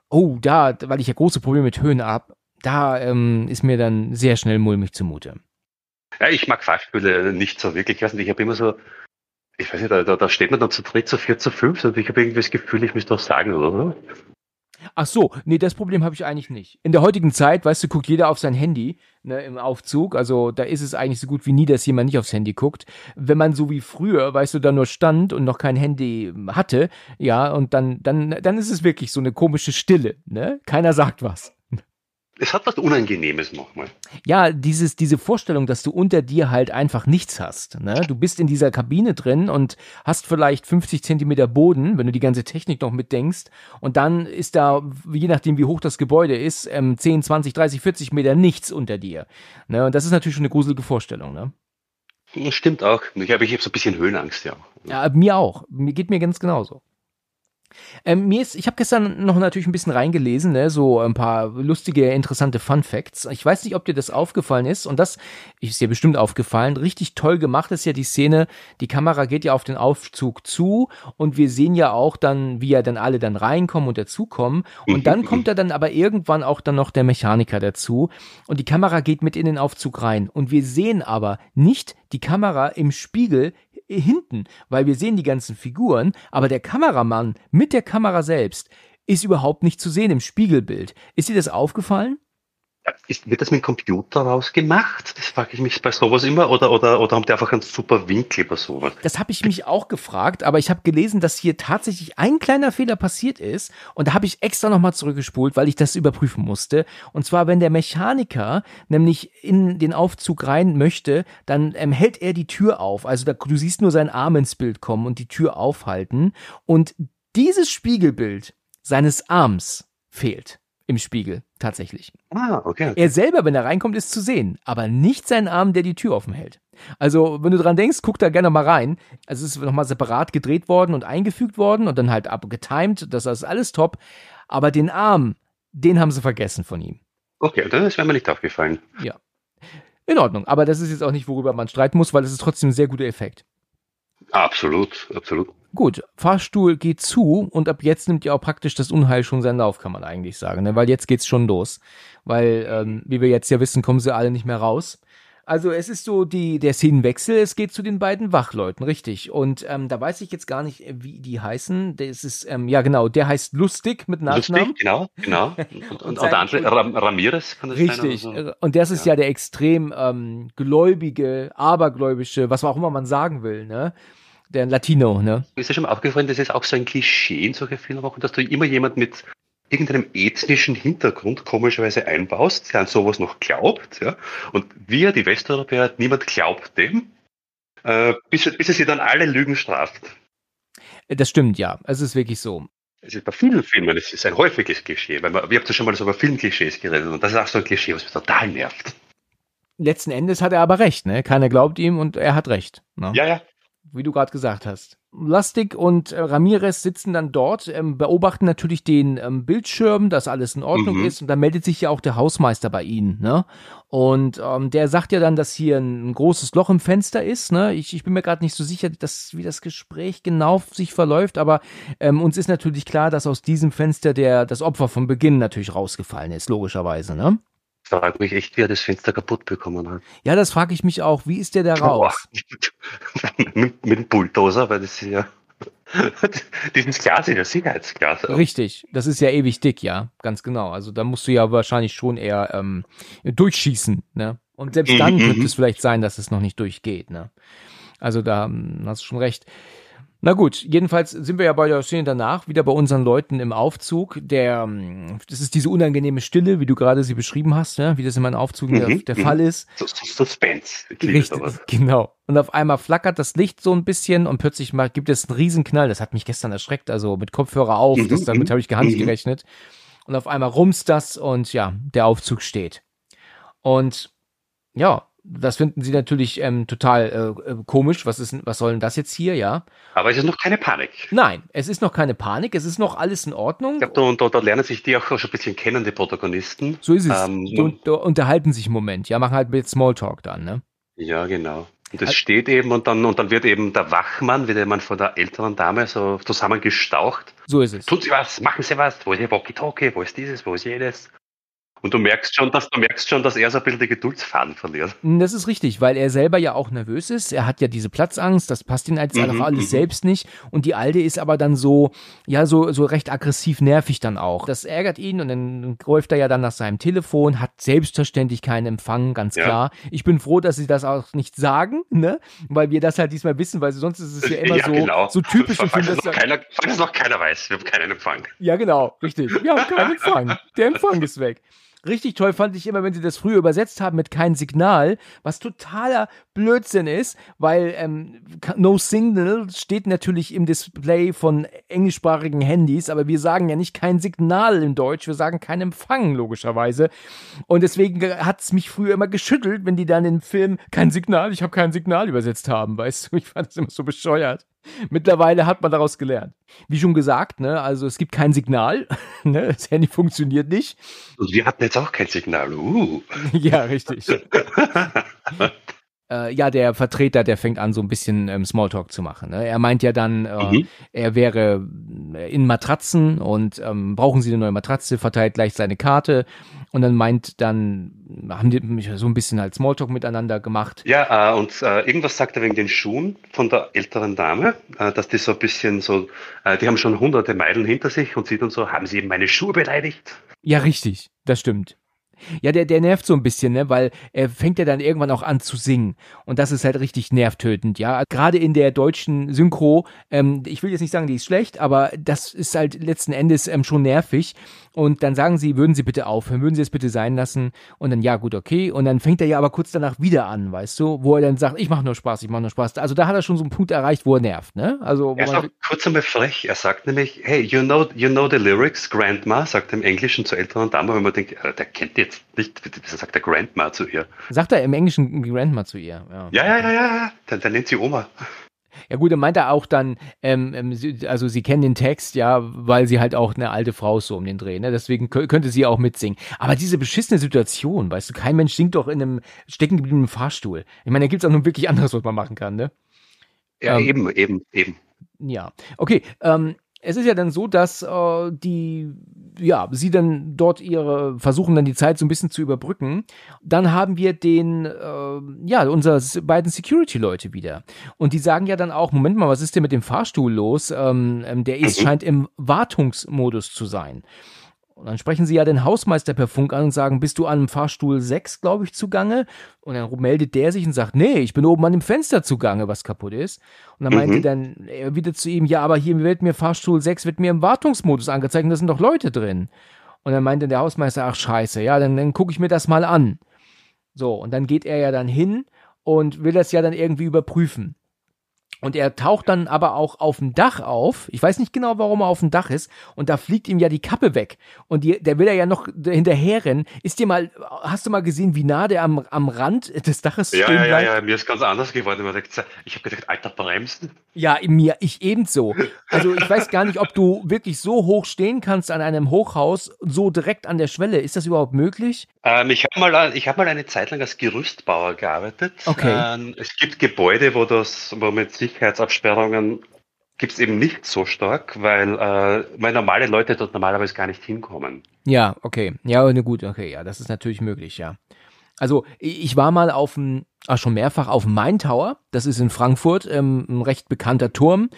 Speaker 1: Oh, da, weil ich ja große Probleme mit Höhen habe, da ähm, ist mir dann sehr schnell mulmig zumute.
Speaker 2: Ja, ich mag Fahrstühle nicht so wirklich. Ich weiß nicht, ich habe immer so ich weiß nicht, da, da steht man dann zu dritt, zu vier, zu fünf und ich habe irgendwie das Gefühl, ich müsste auch sagen, oder?
Speaker 1: Ach so, nee, das Problem habe ich eigentlich nicht. In der heutigen Zeit, weißt du, guckt jeder auf sein Handy ne, im Aufzug. Also da ist es eigentlich so gut wie nie, dass jemand nicht aufs Handy guckt. Wenn man so wie früher, weißt du, da nur stand und noch kein Handy hatte, ja, und dann, dann, dann ist es wirklich so eine komische Stille. Ne? Keiner sagt was.
Speaker 2: Es hat was Unangenehmes nochmal.
Speaker 1: Ja, dieses, diese Vorstellung, dass du unter dir halt einfach nichts hast. Ne? Du bist in dieser Kabine drin und hast vielleicht 50 Zentimeter Boden, wenn du die ganze Technik noch mitdenkst. Und dann ist da, je nachdem wie hoch das Gebäude ist, ähm, 10, 20, 30, 40 Meter nichts unter dir. Ne? Und das ist natürlich schon eine gruselige Vorstellung. Ne?
Speaker 2: Das stimmt auch. Ich habe ich hab so ein bisschen Höhenangst, ja.
Speaker 1: Ja, mir auch. Mir geht mir ganz genauso. Ähm, mir ist, ich habe gestern noch natürlich ein bisschen reingelesen, ne, so ein paar lustige, interessante Fun Facts. Ich weiß nicht, ob dir das aufgefallen ist und das ist dir bestimmt aufgefallen. Richtig toll gemacht ist ja die Szene. Die Kamera geht ja auf den Aufzug zu und wir sehen ja auch dann, wie ja dann alle dann reinkommen und dazukommen. Und dann kommt da dann aber irgendwann auch dann noch der Mechaniker dazu und die Kamera geht mit in den Aufzug rein und wir sehen aber nicht die Kamera im Spiegel hinten, weil wir sehen die ganzen Figuren, aber der Kameramann mit der Kamera selbst ist überhaupt nicht zu sehen im Spiegelbild. Ist dir das aufgefallen?
Speaker 2: Ist, wird das mit dem Computer rausgemacht? Das frage ich mich bei sowas immer. Oder, oder, oder haben die einfach einen super Winkel bei sowas?
Speaker 1: Das habe ich mich auch gefragt, aber ich habe gelesen, dass hier tatsächlich ein kleiner Fehler passiert ist. Und da habe ich extra nochmal zurückgespult, weil ich das überprüfen musste. Und zwar, wenn der Mechaniker nämlich in den Aufzug rein möchte, dann ähm, hält er die Tür auf. Also da, du siehst nur seinen Arm ins Bild kommen und die Tür aufhalten. Und dieses Spiegelbild seines Arms fehlt im Spiegel, tatsächlich.
Speaker 2: Ah, okay.
Speaker 1: Er selber, wenn er reinkommt, ist zu sehen, aber nicht sein Arm, der die Tür offen hält. Also, wenn du dran denkst, guck da gerne mal rein. Also, es ist nochmal separat gedreht worden und eingefügt worden und dann halt abgetimed. Das ist alles top. Aber den Arm, den haben sie vergessen von ihm.
Speaker 2: Okay, dann ist mir nicht aufgefallen.
Speaker 1: Ja. In Ordnung. Aber das ist jetzt auch nicht, worüber man streiten muss, weil es ist trotzdem ein sehr guter Effekt.
Speaker 2: Absolut, absolut.
Speaker 1: Gut, Fahrstuhl geht zu und ab jetzt nimmt ja auch praktisch das Unheil schon seinen Lauf, kann man eigentlich sagen, ne? weil jetzt geht's schon los. Weil, ähm, wie wir jetzt ja wissen, kommen sie alle nicht mehr raus. Also es ist so die, der Szenenwechsel, es geht zu den beiden Wachleuten, richtig. Und ähm, da weiß ich jetzt gar nicht, wie die heißen. Das ist, ähm, ja genau, der heißt Lustig mit Nachnamen.
Speaker 2: Lustig, genau, genau. [LAUGHS] Und, und, und der andere, Ram Ramirez
Speaker 1: kann das Richtig. Sein so. Und das ist ja, ja der extrem ähm, gläubige, abergläubische, was auch immer man sagen will, ne? Der Latino, ne?
Speaker 2: Ist dir schon mal aufgefallen, das ist auch so ein Klischee in solchen Filmen, dass du immer jemand mit irgendeinem ethnischen Hintergrund komischerweise einbaust, der an sowas noch glaubt, ja. Und wir, die Westeuropäer, niemand glaubt dem, äh, bis, bis es sie dann alle Lügen straft.
Speaker 1: Das stimmt, ja. Es ist wirklich so.
Speaker 2: Es ist bei vielen Filmen, es ist ein häufiges Klischee, weil man, wir haben ja schon mal so über Filmklischees geredet und das ist auch so ein Klischee, was mich total nervt.
Speaker 1: Letzten Endes hat er aber recht, ne? Keiner glaubt ihm und er hat recht. Ne?
Speaker 2: Ja, ja,
Speaker 1: wie du gerade gesagt hast. Lustig und äh, Ramirez sitzen dann dort, ähm, beobachten natürlich den ähm, Bildschirm, dass alles in Ordnung mhm. ist und dann meldet sich ja auch der Hausmeister bei ihnen, ne? Und ähm, der sagt ja dann, dass hier ein, ein großes Loch im Fenster ist, ne? Ich, ich bin mir gerade nicht so sicher, dass, wie das Gespräch genau sich verläuft, aber ähm, uns ist natürlich klar, dass aus diesem Fenster der das Opfer vom Beginn natürlich rausgefallen ist, logischerweise, ne?
Speaker 2: Frage mich echt, wie er das Fenster kaputt bekommen hat.
Speaker 1: Ja, das frage ich mich auch. Wie ist der da raus? [LAUGHS]
Speaker 2: mit, mit dem Bulldozer, weil das ist ja. [LAUGHS] Dieses Glas ist ja Sicherheitsglas.
Speaker 1: Richtig, das ist ja ewig dick, ja, ganz genau. Also da musst du ja wahrscheinlich schon eher ähm, durchschießen, ne? Und selbst dann mhm, könnte mhm. es vielleicht sein, dass es noch nicht durchgeht, ne? Also da hm, hast du schon recht. Na gut, jedenfalls sind wir ja bei der Szene danach wieder bei unseren Leuten im Aufzug. Der, ähm, das ist diese unangenehme Stille, wie du gerade sie beschrieben hast, ne? wie das in meinem Aufzug mhm, der, der mhm. Fall ist.
Speaker 2: Suspense.
Speaker 1: Richtig, genau. Und auf einmal flackert das Licht so ein bisschen und plötzlich mal gibt es einen Riesenknall. Das hat mich gestern erschreckt, also mit Kopfhörer auf. Mhm, das, damit mhm, habe ich gar nicht mhm. gerechnet. Und auf einmal rumst das und ja, der Aufzug steht. Und ja, das finden sie natürlich ähm, total äh, äh, komisch. Was ist, was soll denn das jetzt hier, ja?
Speaker 2: Aber es ist noch keine Panik.
Speaker 1: Nein, es ist noch keine Panik. Es ist noch alles in Ordnung.
Speaker 2: Ich glaube, da, da, da, lernen sich die auch schon ein bisschen kennen, die Protagonisten.
Speaker 1: So ist es. Ähm, die un unterhalten sich einen Moment, ja, machen halt mit Smalltalk dann, ne?
Speaker 2: Ja, genau. Und das also, steht eben und dann, und dann wird eben der Wachmann, wird man von der älteren Dame so zusammengestaucht.
Speaker 1: So ist es.
Speaker 2: Tun Sie was, machen Sie was, wo ist Ihr Walkie-Talkie, wo ist dieses, wo ist jenes? Und du merkst schon, dass du merkst schon, dass er so ein bisschen die Geduldsfaden verliert.
Speaker 1: Das ist richtig, weil er selber ja auch nervös ist. Er hat ja diese Platzangst, das passt ihm als mhm, alles mhm. selbst nicht. Und die Alte ist aber dann so, ja, so, so recht aggressiv nervig dann auch. Das ärgert ihn und dann läuft er ja dann nach seinem Telefon, hat selbstverständlich keinen Empfang, ganz ja. klar. Ich bin froh, dass sie das auch nicht sagen, ne? Weil wir das halt diesmal wissen, weil sonst ist es ja immer ja, so, genau. so typisch.
Speaker 2: Falls es noch, keiner, noch keiner weiß, wir haben keinen Empfang.
Speaker 1: Ja, genau, richtig. Wir haben keinen Empfang. Der Empfang ist weg. Richtig toll fand ich immer, wenn sie das früher übersetzt haben mit kein Signal, was totaler Blödsinn ist, weil ähm, No Signal steht natürlich im Display von englischsprachigen Handys, aber wir sagen ja nicht kein Signal in Deutsch, wir sagen kein Empfang, logischerweise. Und deswegen hat es mich früher immer geschüttelt, wenn die dann im Film kein Signal, ich habe kein Signal übersetzt haben, weißt du, ich fand das immer so bescheuert. [LAUGHS] Mittlerweile hat man daraus gelernt. Wie schon gesagt, ne, also es gibt kein Signal, [LAUGHS] ne, das Handy funktioniert nicht.
Speaker 2: Und wir hatten jetzt auch kein Signal. Uh. [LAUGHS]
Speaker 1: ja, richtig. Äh, ja, der Vertreter, der fängt an, so ein bisschen ähm, Smalltalk zu machen. Ne? Er meint ja dann, äh, mhm. er wäre in Matratzen und ähm, brauchen Sie eine neue Matratze, verteilt gleich seine Karte und dann meint dann, haben die mich so ein bisschen halt Smalltalk miteinander gemacht.
Speaker 2: Ja, äh, und äh, irgendwas sagt er wegen den Schuhen von der älteren Dame, äh, dass die so ein bisschen so, äh, die haben schon hunderte Meilen hinter sich und sieht dann so, haben Sie eben meine Schuhe beleidigt?
Speaker 1: Ja, richtig, das stimmt. Ja, der, der nervt so ein bisschen, ne, weil er fängt ja dann irgendwann auch an zu singen. Und das ist halt richtig nervtötend, ja. Gerade in der deutschen Synchro, ähm, ich will jetzt nicht sagen, die ist schlecht, aber das ist halt letzten Endes ähm, schon nervig. Und dann sagen sie, würden Sie bitte aufhören, würden Sie es bitte sein lassen? Und dann, ja, gut, okay. Und dann fängt er ja aber kurz danach wieder an, weißt du, wo er dann sagt, ich mache nur Spaß, ich mache nur Spaß. Also da hat er schon so einen Punkt erreicht, wo er nervt, ne? Also,
Speaker 2: er ist auch kurz einmal frech. Er sagt nämlich, hey, you know, you know the lyrics, Grandma, sagt er im Englischen zur älteren Dame, wenn man denkt, der kennt jetzt nicht, wieso sagt er Grandma zu ihr?
Speaker 1: Sagt er im Englischen Grandma zu ihr,
Speaker 2: ja. Ja, ja, ja, ja, dann, dann nennt sie Oma.
Speaker 1: Ja gut, er meint er auch dann, ähm, ähm also sie kennen den Text, ja, weil sie halt auch eine alte Frau ist so um den Dreh, ne? Deswegen könnte sie auch mitsingen. Aber diese beschissene Situation, weißt du, kein Mensch singt doch in einem steckengebliebenen Fahrstuhl. Ich meine, da gibt es auch nun wirklich anderes, was man machen kann, ne?
Speaker 2: Ja, ähm, eben, eben, eben.
Speaker 1: Ja, okay. Ähm, es ist ja dann so, dass äh, die, ja, sie dann dort ihre, versuchen dann die Zeit so ein bisschen zu überbrücken. Dann haben wir den, äh, ja, unsere beiden Security-Leute wieder. Und die sagen ja dann auch, Moment mal, was ist denn mit dem Fahrstuhl los? Ähm, ähm der ist, mhm. scheint im Wartungsmodus zu sein. Und dann sprechen sie ja den Hausmeister per Funk an und sagen, bist du an dem Fahrstuhl 6, glaube ich, zugange? Und dann meldet der sich und sagt, nee, ich bin oben an dem Fenster zugange, was kaputt ist. Und dann mhm. meinte dann er wieder zu ihm, ja, aber hier wird mir Fahrstuhl 6, wird mir im Wartungsmodus angezeigt und da sind doch Leute drin. Und dann meinte der Hausmeister, ach scheiße, ja, dann, dann gucke ich mir das mal an. So, und dann geht er ja dann hin und will das ja dann irgendwie überprüfen. Und er taucht dann aber auch auf dem Dach auf. Ich weiß nicht genau, warum er auf dem Dach ist. Und da fliegt ihm ja die Kappe weg. Und die, der will er ja noch hinterherrennen. Ist dir mal, hast du mal gesehen, wie nah der am, am Rand des Daches
Speaker 2: ja, stehen ja, bleibt? Ja, ja, mir ist ganz anders geworden. Ich habe gedacht, alter Bremsen.
Speaker 1: Ja, mir, ich ebenso. Also ich weiß gar nicht, ob du wirklich so hoch stehen kannst an einem Hochhaus, so direkt an der Schwelle. Ist das überhaupt möglich?
Speaker 2: Ähm, ich habe mal, hab mal eine Zeit lang als Gerüstbauer gearbeitet.
Speaker 1: Okay.
Speaker 2: Ähm, es gibt Gebäude, wo das, wo mit Sicherheitsabsperrungen gibt es eben nicht so stark, weil, äh, weil normale Leute dort normalerweise gar nicht hinkommen.
Speaker 1: Ja, okay. Ja, gut, okay, ja, das ist natürlich möglich, ja. Also ich war mal auf dem, ach, schon mehrfach auf dem Main Tower, das ist in Frankfurt, ähm, ein recht bekannter Turm.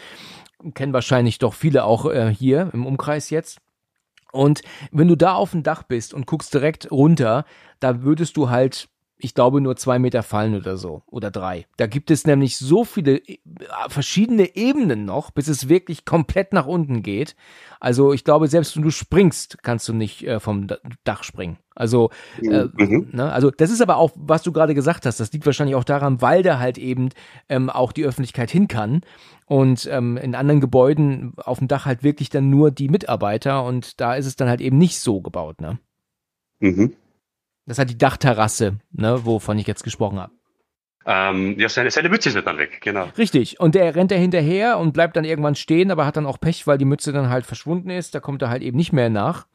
Speaker 1: Kennen wahrscheinlich doch viele auch äh, hier im Umkreis jetzt. Und wenn du da auf dem Dach bist und guckst direkt runter, da würdest du halt ich glaube, nur zwei Meter fallen oder so. Oder drei. Da gibt es nämlich so viele äh, verschiedene Ebenen noch, bis es wirklich komplett nach unten geht. Also ich glaube, selbst wenn du springst, kannst du nicht äh, vom Dach springen. Also, äh, mhm. ne? also das ist aber auch, was du gerade gesagt hast, das liegt wahrscheinlich auch daran, weil da halt eben ähm, auch die Öffentlichkeit hin kann und ähm, in anderen Gebäuden auf dem Dach halt wirklich dann nur die Mitarbeiter und da ist es dann halt eben nicht so gebaut, ne? Mhm. Das hat die Dachterrasse, ne, wovon ich jetzt gesprochen habe.
Speaker 2: Ähm, ja, seine, seine Mütze ist dann weg, genau.
Speaker 1: Richtig. Und der rennt da hinterher und bleibt dann irgendwann stehen, aber hat dann auch Pech, weil die Mütze dann halt verschwunden ist. Da kommt er halt eben nicht mehr nach.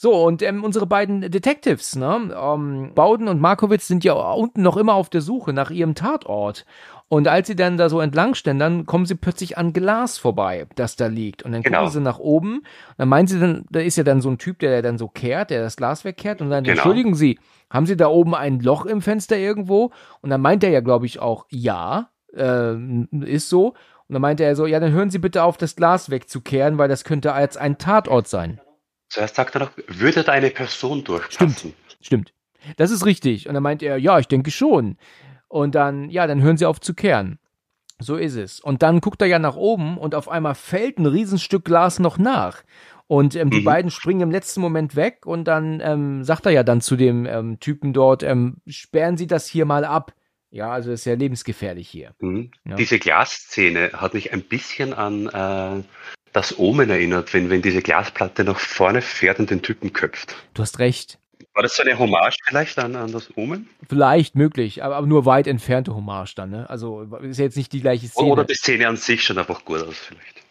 Speaker 1: So, und ähm, unsere beiden Detectives, ne, ähm, Bowden und Markowitz sind ja unten noch immer auf der Suche nach ihrem Tatort. Und als sie dann da so entlang dann kommen sie plötzlich an Glas vorbei, das da liegt. Und dann genau. gucken sie nach oben. Und dann meinen sie dann, da ist ja dann so ein Typ, der dann so kehrt, der das Glas wegkehrt. Und dann, genau. entschuldigen Sie, haben Sie da oben ein Loch im Fenster irgendwo? Und dann meint er ja, glaube ich, auch, ja, äh, ist so. Und dann meinte er so, ja, dann hören Sie bitte auf, das Glas wegzukehren, weil das könnte als ein Tatort sein.
Speaker 2: Zuerst sagt er noch, würde da eine Person durchpassen?
Speaker 1: Stimmt, stimmt. Das ist richtig. Und dann meint er, ja, ich denke schon. Und dann, ja, dann hören sie auf zu kehren. So ist es. Und dann guckt er ja nach oben und auf einmal fällt ein Riesenstück Glas noch nach. Und ähm, die mhm. beiden springen im letzten Moment weg und dann ähm, sagt er ja dann zu dem ähm, Typen dort, ähm, sperren Sie das hier mal ab. Ja, also ist ja lebensgefährlich hier.
Speaker 2: Mhm. Ja. Diese Glasszene hat mich ein bisschen an äh, das Omen erinnert, wenn, wenn diese Glasplatte nach vorne fährt und den Typen köpft.
Speaker 1: Du hast recht.
Speaker 2: War das so eine Hommage vielleicht an, an das Omen?
Speaker 1: Vielleicht, möglich, aber, aber nur weit entfernte Hommage dann, ne? Also ist jetzt nicht die gleiche Szene.
Speaker 2: Oder die Szene an sich schon einfach gut aus, vielleicht.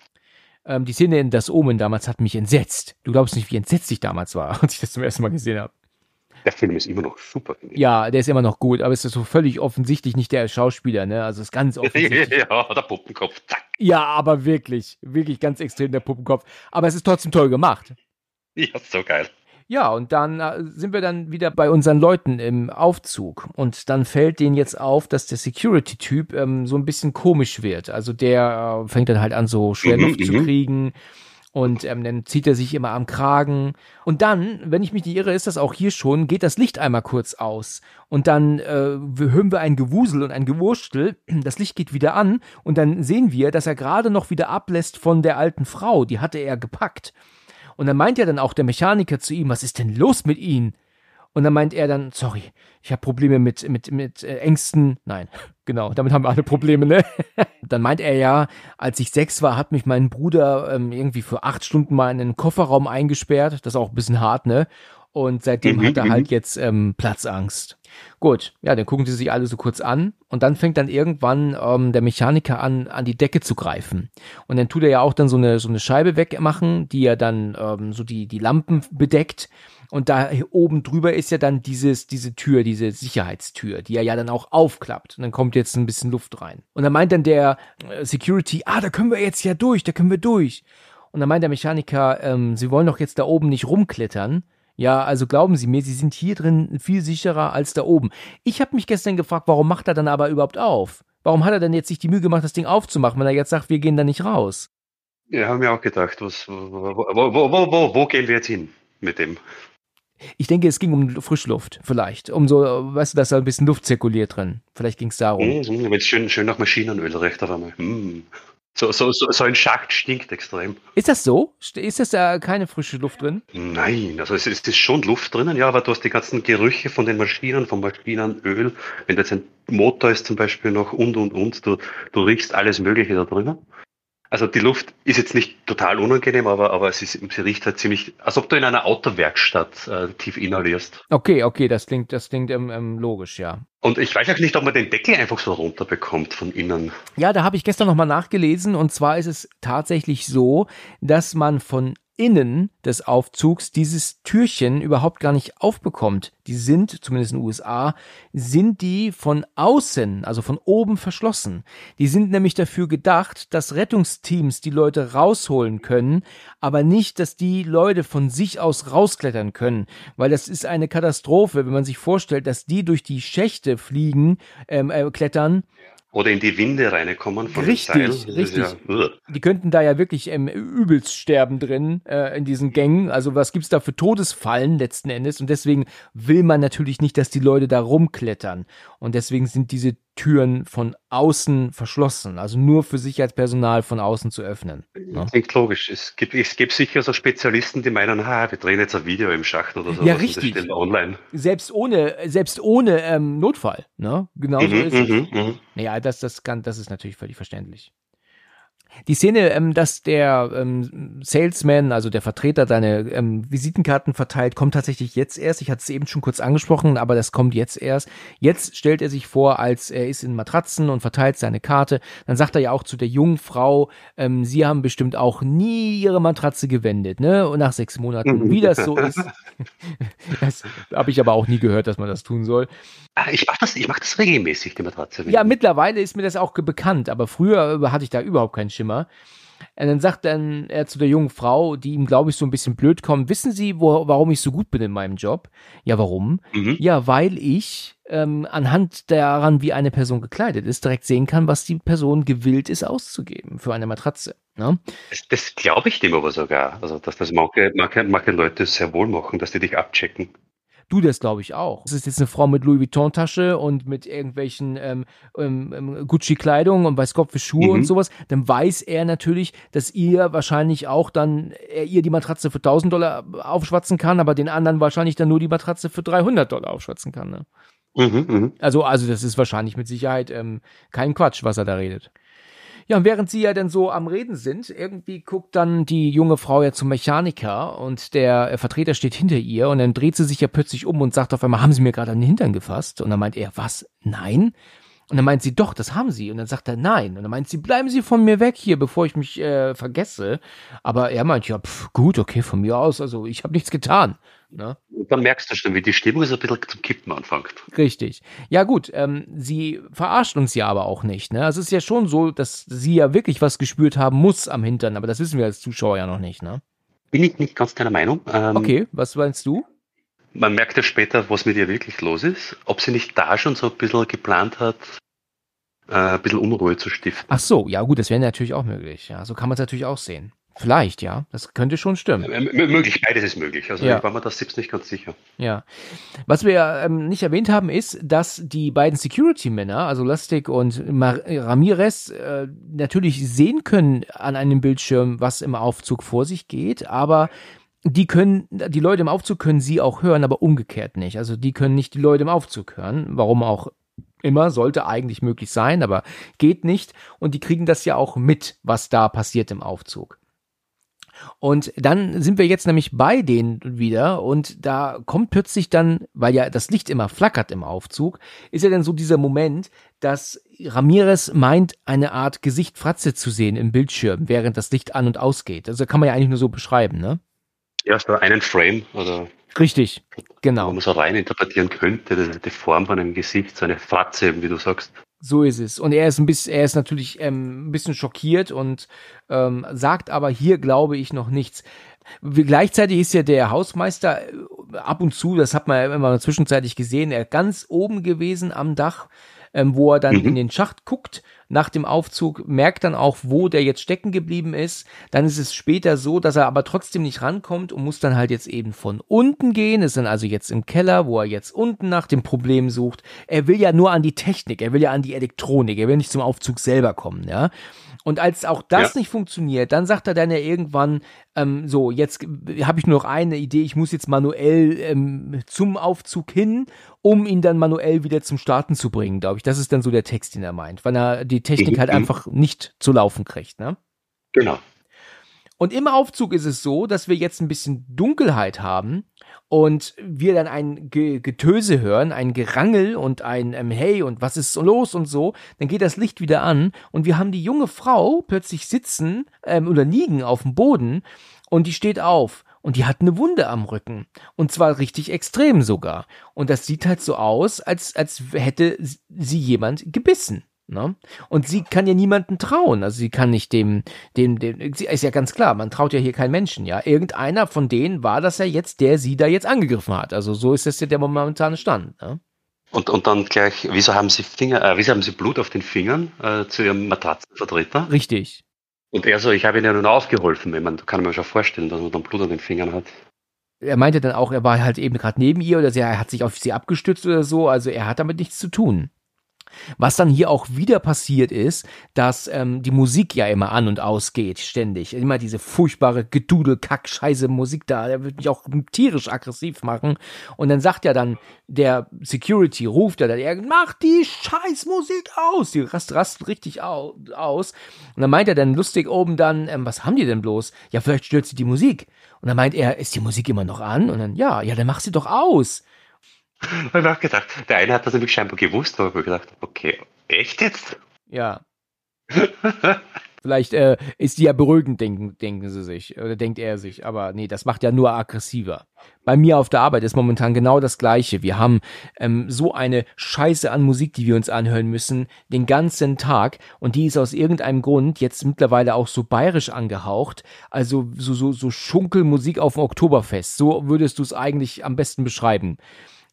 Speaker 1: Ähm, die Szene in Das Omen damals hat mich entsetzt. Du glaubst nicht, wie entsetzt ich damals war, [LAUGHS] als ich das zum ersten Mal gesehen habe.
Speaker 2: Der Film ist immer noch super.
Speaker 1: Ja, der ist immer noch gut, aber es ist so völlig offensichtlich nicht der Schauspieler, ne? Also es ist ganz offensichtlich. [LAUGHS]
Speaker 2: ja, der Puppenkopf, zack.
Speaker 1: Ja, aber wirklich, wirklich ganz extrem der Puppenkopf. Aber es ist trotzdem toll gemacht.
Speaker 2: Ja, so geil.
Speaker 1: Ja, und dann äh, sind wir dann wieder bei unseren Leuten im Aufzug. Und dann fällt denen jetzt auf, dass der Security-Typ ähm, so ein bisschen komisch wird. Also der äh, fängt dann halt an, so schwer mhm, Luft zu mhm. Und ähm, dann zieht er sich immer am Kragen. Und dann, wenn ich mich nicht irre, ist das auch hier schon, geht das Licht einmal kurz aus. Und dann äh, hören wir ein Gewusel und ein Gewurstel. Das Licht geht wieder an. Und dann sehen wir, dass er gerade noch wieder ablässt von der alten Frau. Die hatte er gepackt. Und dann meint ja dann auch der Mechaniker zu ihm, was ist denn los mit Ihnen? Und dann meint er dann, sorry, ich habe Probleme mit, mit, mit äh, Ängsten. Nein, [LAUGHS] genau, damit haben wir alle Probleme, ne? [LAUGHS] dann meint er ja, als ich sechs war, hat mich mein Bruder ähm, irgendwie für acht Stunden mal in einen Kofferraum eingesperrt. Das ist auch ein bisschen hart, ne? Und seitdem mhm, hat er mhm. halt jetzt ähm, Platzangst. Gut, ja, dann gucken sie sich alle so kurz an und dann fängt dann irgendwann ähm, der Mechaniker an, an die Decke zu greifen. Und dann tut er ja auch dann so eine, so eine Scheibe wegmachen, die ja dann ähm, so die, die Lampen bedeckt. Und da oben drüber ist ja dann dieses, diese Tür, diese Sicherheitstür, die er ja dann auch aufklappt. Und dann kommt jetzt ein bisschen Luft rein. Und dann meint dann der äh, Security, ah, da können wir jetzt ja durch, da können wir durch. Und dann meint der Mechaniker, ähm, sie wollen doch jetzt da oben nicht rumklettern. Ja, also glauben Sie mir, Sie sind hier drin viel sicherer als da oben. Ich habe mich gestern gefragt, warum macht er dann aber überhaupt auf? Warum hat er denn jetzt sich die Mühe gemacht, das Ding aufzumachen, wenn er jetzt sagt, wir gehen da nicht raus?
Speaker 2: Ja, haben wir auch gedacht, was, wo, wo, wo, wo gehen wir jetzt hin mit dem?
Speaker 1: Ich denke, es ging um Frischluft, vielleicht. Um so, weißt du, dass da ein bisschen Luft zirkuliert drin. Vielleicht ging es darum.
Speaker 2: Mhm, wenn es schön, schön nach Maschinenöl recht auf einmal. Mhm. So, so, so, so ein Schacht stinkt extrem.
Speaker 1: Ist das so? Ist das da keine frische Luft drin?
Speaker 2: Nein, also es ist, es ist schon Luft drinnen, ja, aber du hast die ganzen Gerüche von den Maschinen, vom Maschinenöl. Wenn da jetzt ein Motor ist zum Beispiel noch und und und, du, du riechst alles Mögliche da drinnen. Also die Luft ist jetzt nicht total unangenehm, aber, aber es ist, sie riecht halt ziemlich, als ob du in einer Autowerkstatt äh, tief inhalierst.
Speaker 1: Okay, okay, das klingt, das klingt ähm, ähm, logisch, ja.
Speaker 2: Und ich weiß auch nicht, ob man den Deckel einfach so runterbekommt von innen.
Speaker 1: Ja, da habe ich gestern nochmal nachgelesen und zwar ist es tatsächlich so, dass man von innen des Aufzugs dieses Türchen überhaupt gar nicht aufbekommt. Die sind, zumindest in den USA, sind die von außen, also von oben verschlossen. Die sind nämlich dafür gedacht, dass Rettungsteams die Leute rausholen können, aber nicht, dass die Leute von sich aus rausklettern können, weil das ist eine Katastrophe, wenn man sich vorstellt, dass die durch die Schächte fliegen, ähm, äh, klettern
Speaker 2: oder in die Winde reinkommen von
Speaker 1: Richtig, dem richtig. Ja, die könnten da ja wirklich ähm, übelst sterben drin äh, in diesen Gängen. Also was gibt's da für Todesfallen letzten Endes? Und deswegen will man natürlich nicht, dass die Leute da rumklettern. Und deswegen sind diese Türen von außen verschlossen, also nur für Sicherheitspersonal von außen zu öffnen.
Speaker 2: Ne? Klingt logisch. Es gibt, es gibt sicher so Spezialisten, die meinen, ha, wir drehen jetzt ein Video im Schacht oder so.
Speaker 1: Ja, richtig. Das
Speaker 2: online.
Speaker 1: Selbst ohne, selbst ohne ähm, Notfall. Ne? Genau mhm, so ist es. Mhm, mhm. Naja, das, das, kann, das ist natürlich völlig verständlich. Die Szene, ähm, dass der ähm, Salesman, also der Vertreter, seine ähm, Visitenkarten verteilt, kommt tatsächlich jetzt erst. Ich hatte es eben schon kurz angesprochen, aber das kommt jetzt erst. Jetzt stellt er sich vor, als er ist in Matratzen und verteilt seine Karte. Dann sagt er ja auch zu der jungen Frau, ähm, sie haben bestimmt auch nie ihre Matratze gewendet, ne? Und nach sechs Monaten, wie das so ist. [LAUGHS] das habe ich aber auch nie gehört, dass man das tun soll.
Speaker 2: Ah, ich mache das, ich mach das regelmäßig, die Matratze.
Speaker 1: Ja, mittlerweile ist mir das auch bekannt, aber früher hatte ich da überhaupt keinen Schimmer. Und dann sagt dann er zu der jungen Frau, die ihm, glaube ich, so ein bisschen blöd kommt, wissen Sie, wo, warum ich so gut bin in meinem Job? Ja, warum? Mhm. Ja, weil ich ähm, anhand daran, wie eine Person gekleidet ist, direkt sehen kann, was die Person gewillt ist auszugeben für eine Matratze. Ne?
Speaker 2: Das, das glaube ich dem aber sogar. Also, dass das manche, manche, manche Leute sehr wohl machen, dass die dich abchecken
Speaker 1: du das, glaube ich, auch. Es ist jetzt eine Frau mit Louis Vuitton-Tasche und mit irgendwelchen ähm, ähm, ähm, Gucci-Kleidung und weiß Gott für Schuhe mhm. und sowas, dann weiß er natürlich, dass ihr wahrscheinlich auch dann, er ihr die Matratze für 1000 Dollar aufschwatzen kann, aber den anderen wahrscheinlich dann nur die Matratze für 300 Dollar aufschwatzen kann. Ne? Mhm, mh. Also, also das ist wahrscheinlich mit Sicherheit ähm, kein Quatsch, was er da redet. Ja, und während sie ja dann so am Reden sind, irgendwie guckt dann die junge Frau ja zum Mechaniker und der äh, Vertreter steht hinter ihr und dann dreht sie sich ja plötzlich um und sagt auf einmal, haben Sie mir gerade an den Hintern gefasst? Und dann meint er, was? Nein? Und dann meint sie, doch, das haben sie. Und dann sagt er, nein. Und dann meint sie, bleiben Sie von mir weg hier, bevor ich mich äh, vergesse. Aber er meint, ja, pf, gut, okay, von mir aus. Also ich habe nichts getan. Ne?
Speaker 2: Und dann merkst du schon, wie die Stimmung so ein bisschen zum Kippen anfängt.
Speaker 1: Richtig. Ja gut, ähm, sie verarscht uns ja aber auch nicht. Ne? Also es ist ja schon so, dass sie ja wirklich was gespürt haben muss am Hintern. Aber das wissen wir als Zuschauer ja noch nicht. Ne?
Speaker 2: Bin ich nicht ganz deiner Meinung.
Speaker 1: Ähm, okay, was meinst du?
Speaker 2: man merkt ja später, was mit ihr wirklich los ist. Ob sie nicht da schon so ein bisschen geplant hat, äh, ein bisschen Unruhe zu stiften.
Speaker 1: Ach so, ja gut, das wäre natürlich auch möglich. Ja, so kann man es natürlich auch sehen. Vielleicht, ja. Das könnte schon stimmen.
Speaker 2: Äh, möglich, beides ist möglich. Also ja. ich war mir das selbst nicht ganz sicher.
Speaker 1: Ja. Was wir ähm, nicht erwähnt haben, ist, dass die beiden Security-Männer, also Lustig und Mar Ramirez, äh, natürlich sehen können an einem Bildschirm, was im Aufzug vor sich geht, aber die können, die Leute im Aufzug können sie auch hören, aber umgekehrt nicht. Also die können nicht die Leute im Aufzug hören, warum auch immer, sollte eigentlich möglich sein, aber geht nicht. Und die kriegen das ja auch mit, was da passiert im Aufzug. Und dann sind wir jetzt nämlich bei denen wieder und da kommt plötzlich dann, weil ja das Licht immer flackert im Aufzug, ist ja dann so dieser Moment, dass Ramirez meint, eine Art Gesicht-Fratze zu sehen im Bildschirm, während das Licht an und ausgeht. Also kann man ja eigentlich nur so beschreiben, ne?
Speaker 2: Ja, so einen Frame oder.
Speaker 1: Richtig, genau.
Speaker 2: Wo man so rein interpretieren könnte, die Form von einem Gesicht, so eine Fratze, wie du sagst.
Speaker 1: So ist es. Und er ist ein bisschen, er ist natürlich ähm, ein bisschen schockiert und ähm, sagt aber hier, glaube ich, noch nichts. Gleichzeitig ist ja der Hausmeister äh, ab und zu, das hat man ja immer zwischenzeitlich gesehen, er ganz oben gewesen am Dach ähm, wo er dann mhm. in den Schacht guckt nach dem Aufzug, merkt dann auch, wo der jetzt stecken geblieben ist. Dann ist es später so, dass er aber trotzdem nicht rankommt und muss dann halt jetzt eben von unten gehen, ist dann also jetzt im Keller, wo er jetzt unten nach dem Problem sucht. Er will ja nur an die Technik, er will ja an die Elektronik, er will nicht zum Aufzug selber kommen, ja. Und als auch das ja. nicht funktioniert, dann sagt er dann ja irgendwann, ähm, so, jetzt habe ich nur noch eine Idee, ich muss jetzt manuell ähm, zum Aufzug hin, um ihn dann manuell wieder zum Starten zu bringen, glaube ich. Das ist dann so der Text, den er meint, weil er die Technik mhm. halt einfach nicht zu laufen kriegt, ne?
Speaker 2: Genau.
Speaker 1: Und im Aufzug ist es so, dass wir jetzt ein bisschen Dunkelheit haben und wir dann ein Getöse hören, ein Gerangel und ein ähm, Hey und was ist los und so, dann geht das Licht wieder an und wir haben die junge Frau plötzlich sitzen ähm, oder liegen auf dem Boden und die steht auf und die hat eine Wunde am Rücken und zwar richtig extrem sogar und das sieht halt so aus, als als hätte sie jemand gebissen. Ne? Und sie kann ja niemanden trauen. Also sie kann nicht dem, dem, dem, sie ist ja ganz klar, man traut ja hier keinen Menschen, ja. Irgendeiner von denen war das ja jetzt, der sie da jetzt angegriffen hat. Also so ist das ja der momentane Stand. Ne?
Speaker 2: Und, und dann gleich, wieso haben sie Finger, äh, wieso haben sie Blut auf den Fingern äh, zu ihrem Matratzenvertreter?
Speaker 1: Richtig.
Speaker 2: Und er so, ich habe ihnen ja nun aufgeholfen. Ich meine, kann man schon vorstellen, dass man dann Blut an den Fingern hat
Speaker 1: er meinte dann auch, er war halt eben gerade neben ihr oder sie, er hat sich auf sie abgestützt oder so, also er hat damit nichts zu tun. Was dann hier auch wieder passiert ist, dass ähm, die Musik ja immer an und ausgeht, ständig. Immer diese furchtbare Gedudel, Kack, Scheiße Musik da, der wird mich auch tierisch aggressiv machen. Und dann sagt ja dann der Security, ruft er dann, er macht die Scheißmusik aus. Die rast, rast richtig au, aus. Und dann meint er dann lustig oben dann, ähm, was haben die denn bloß? Ja, vielleicht stört sie die Musik. Und dann meint er, ist die Musik immer noch an? Und dann, ja, ja, dann mach sie doch aus. [LAUGHS]
Speaker 2: Habe ich auch gedacht. Der eine hat das nämlich scheinbar gewusst, aber ich gedacht, okay, echt jetzt?
Speaker 1: Ja. [LAUGHS] Vielleicht äh, ist die ja beruhigend, denken, denken sie sich, oder denkt er sich. Aber nee, das macht ja nur aggressiver. Bei mir auf der Arbeit ist momentan genau das Gleiche. Wir haben ähm, so eine Scheiße an Musik, die wir uns anhören müssen, den ganzen Tag. Und die ist aus irgendeinem Grund jetzt mittlerweile auch so bayerisch angehaucht. Also so, so, so Schunkelmusik auf dem Oktoberfest. So würdest du es eigentlich am besten beschreiben.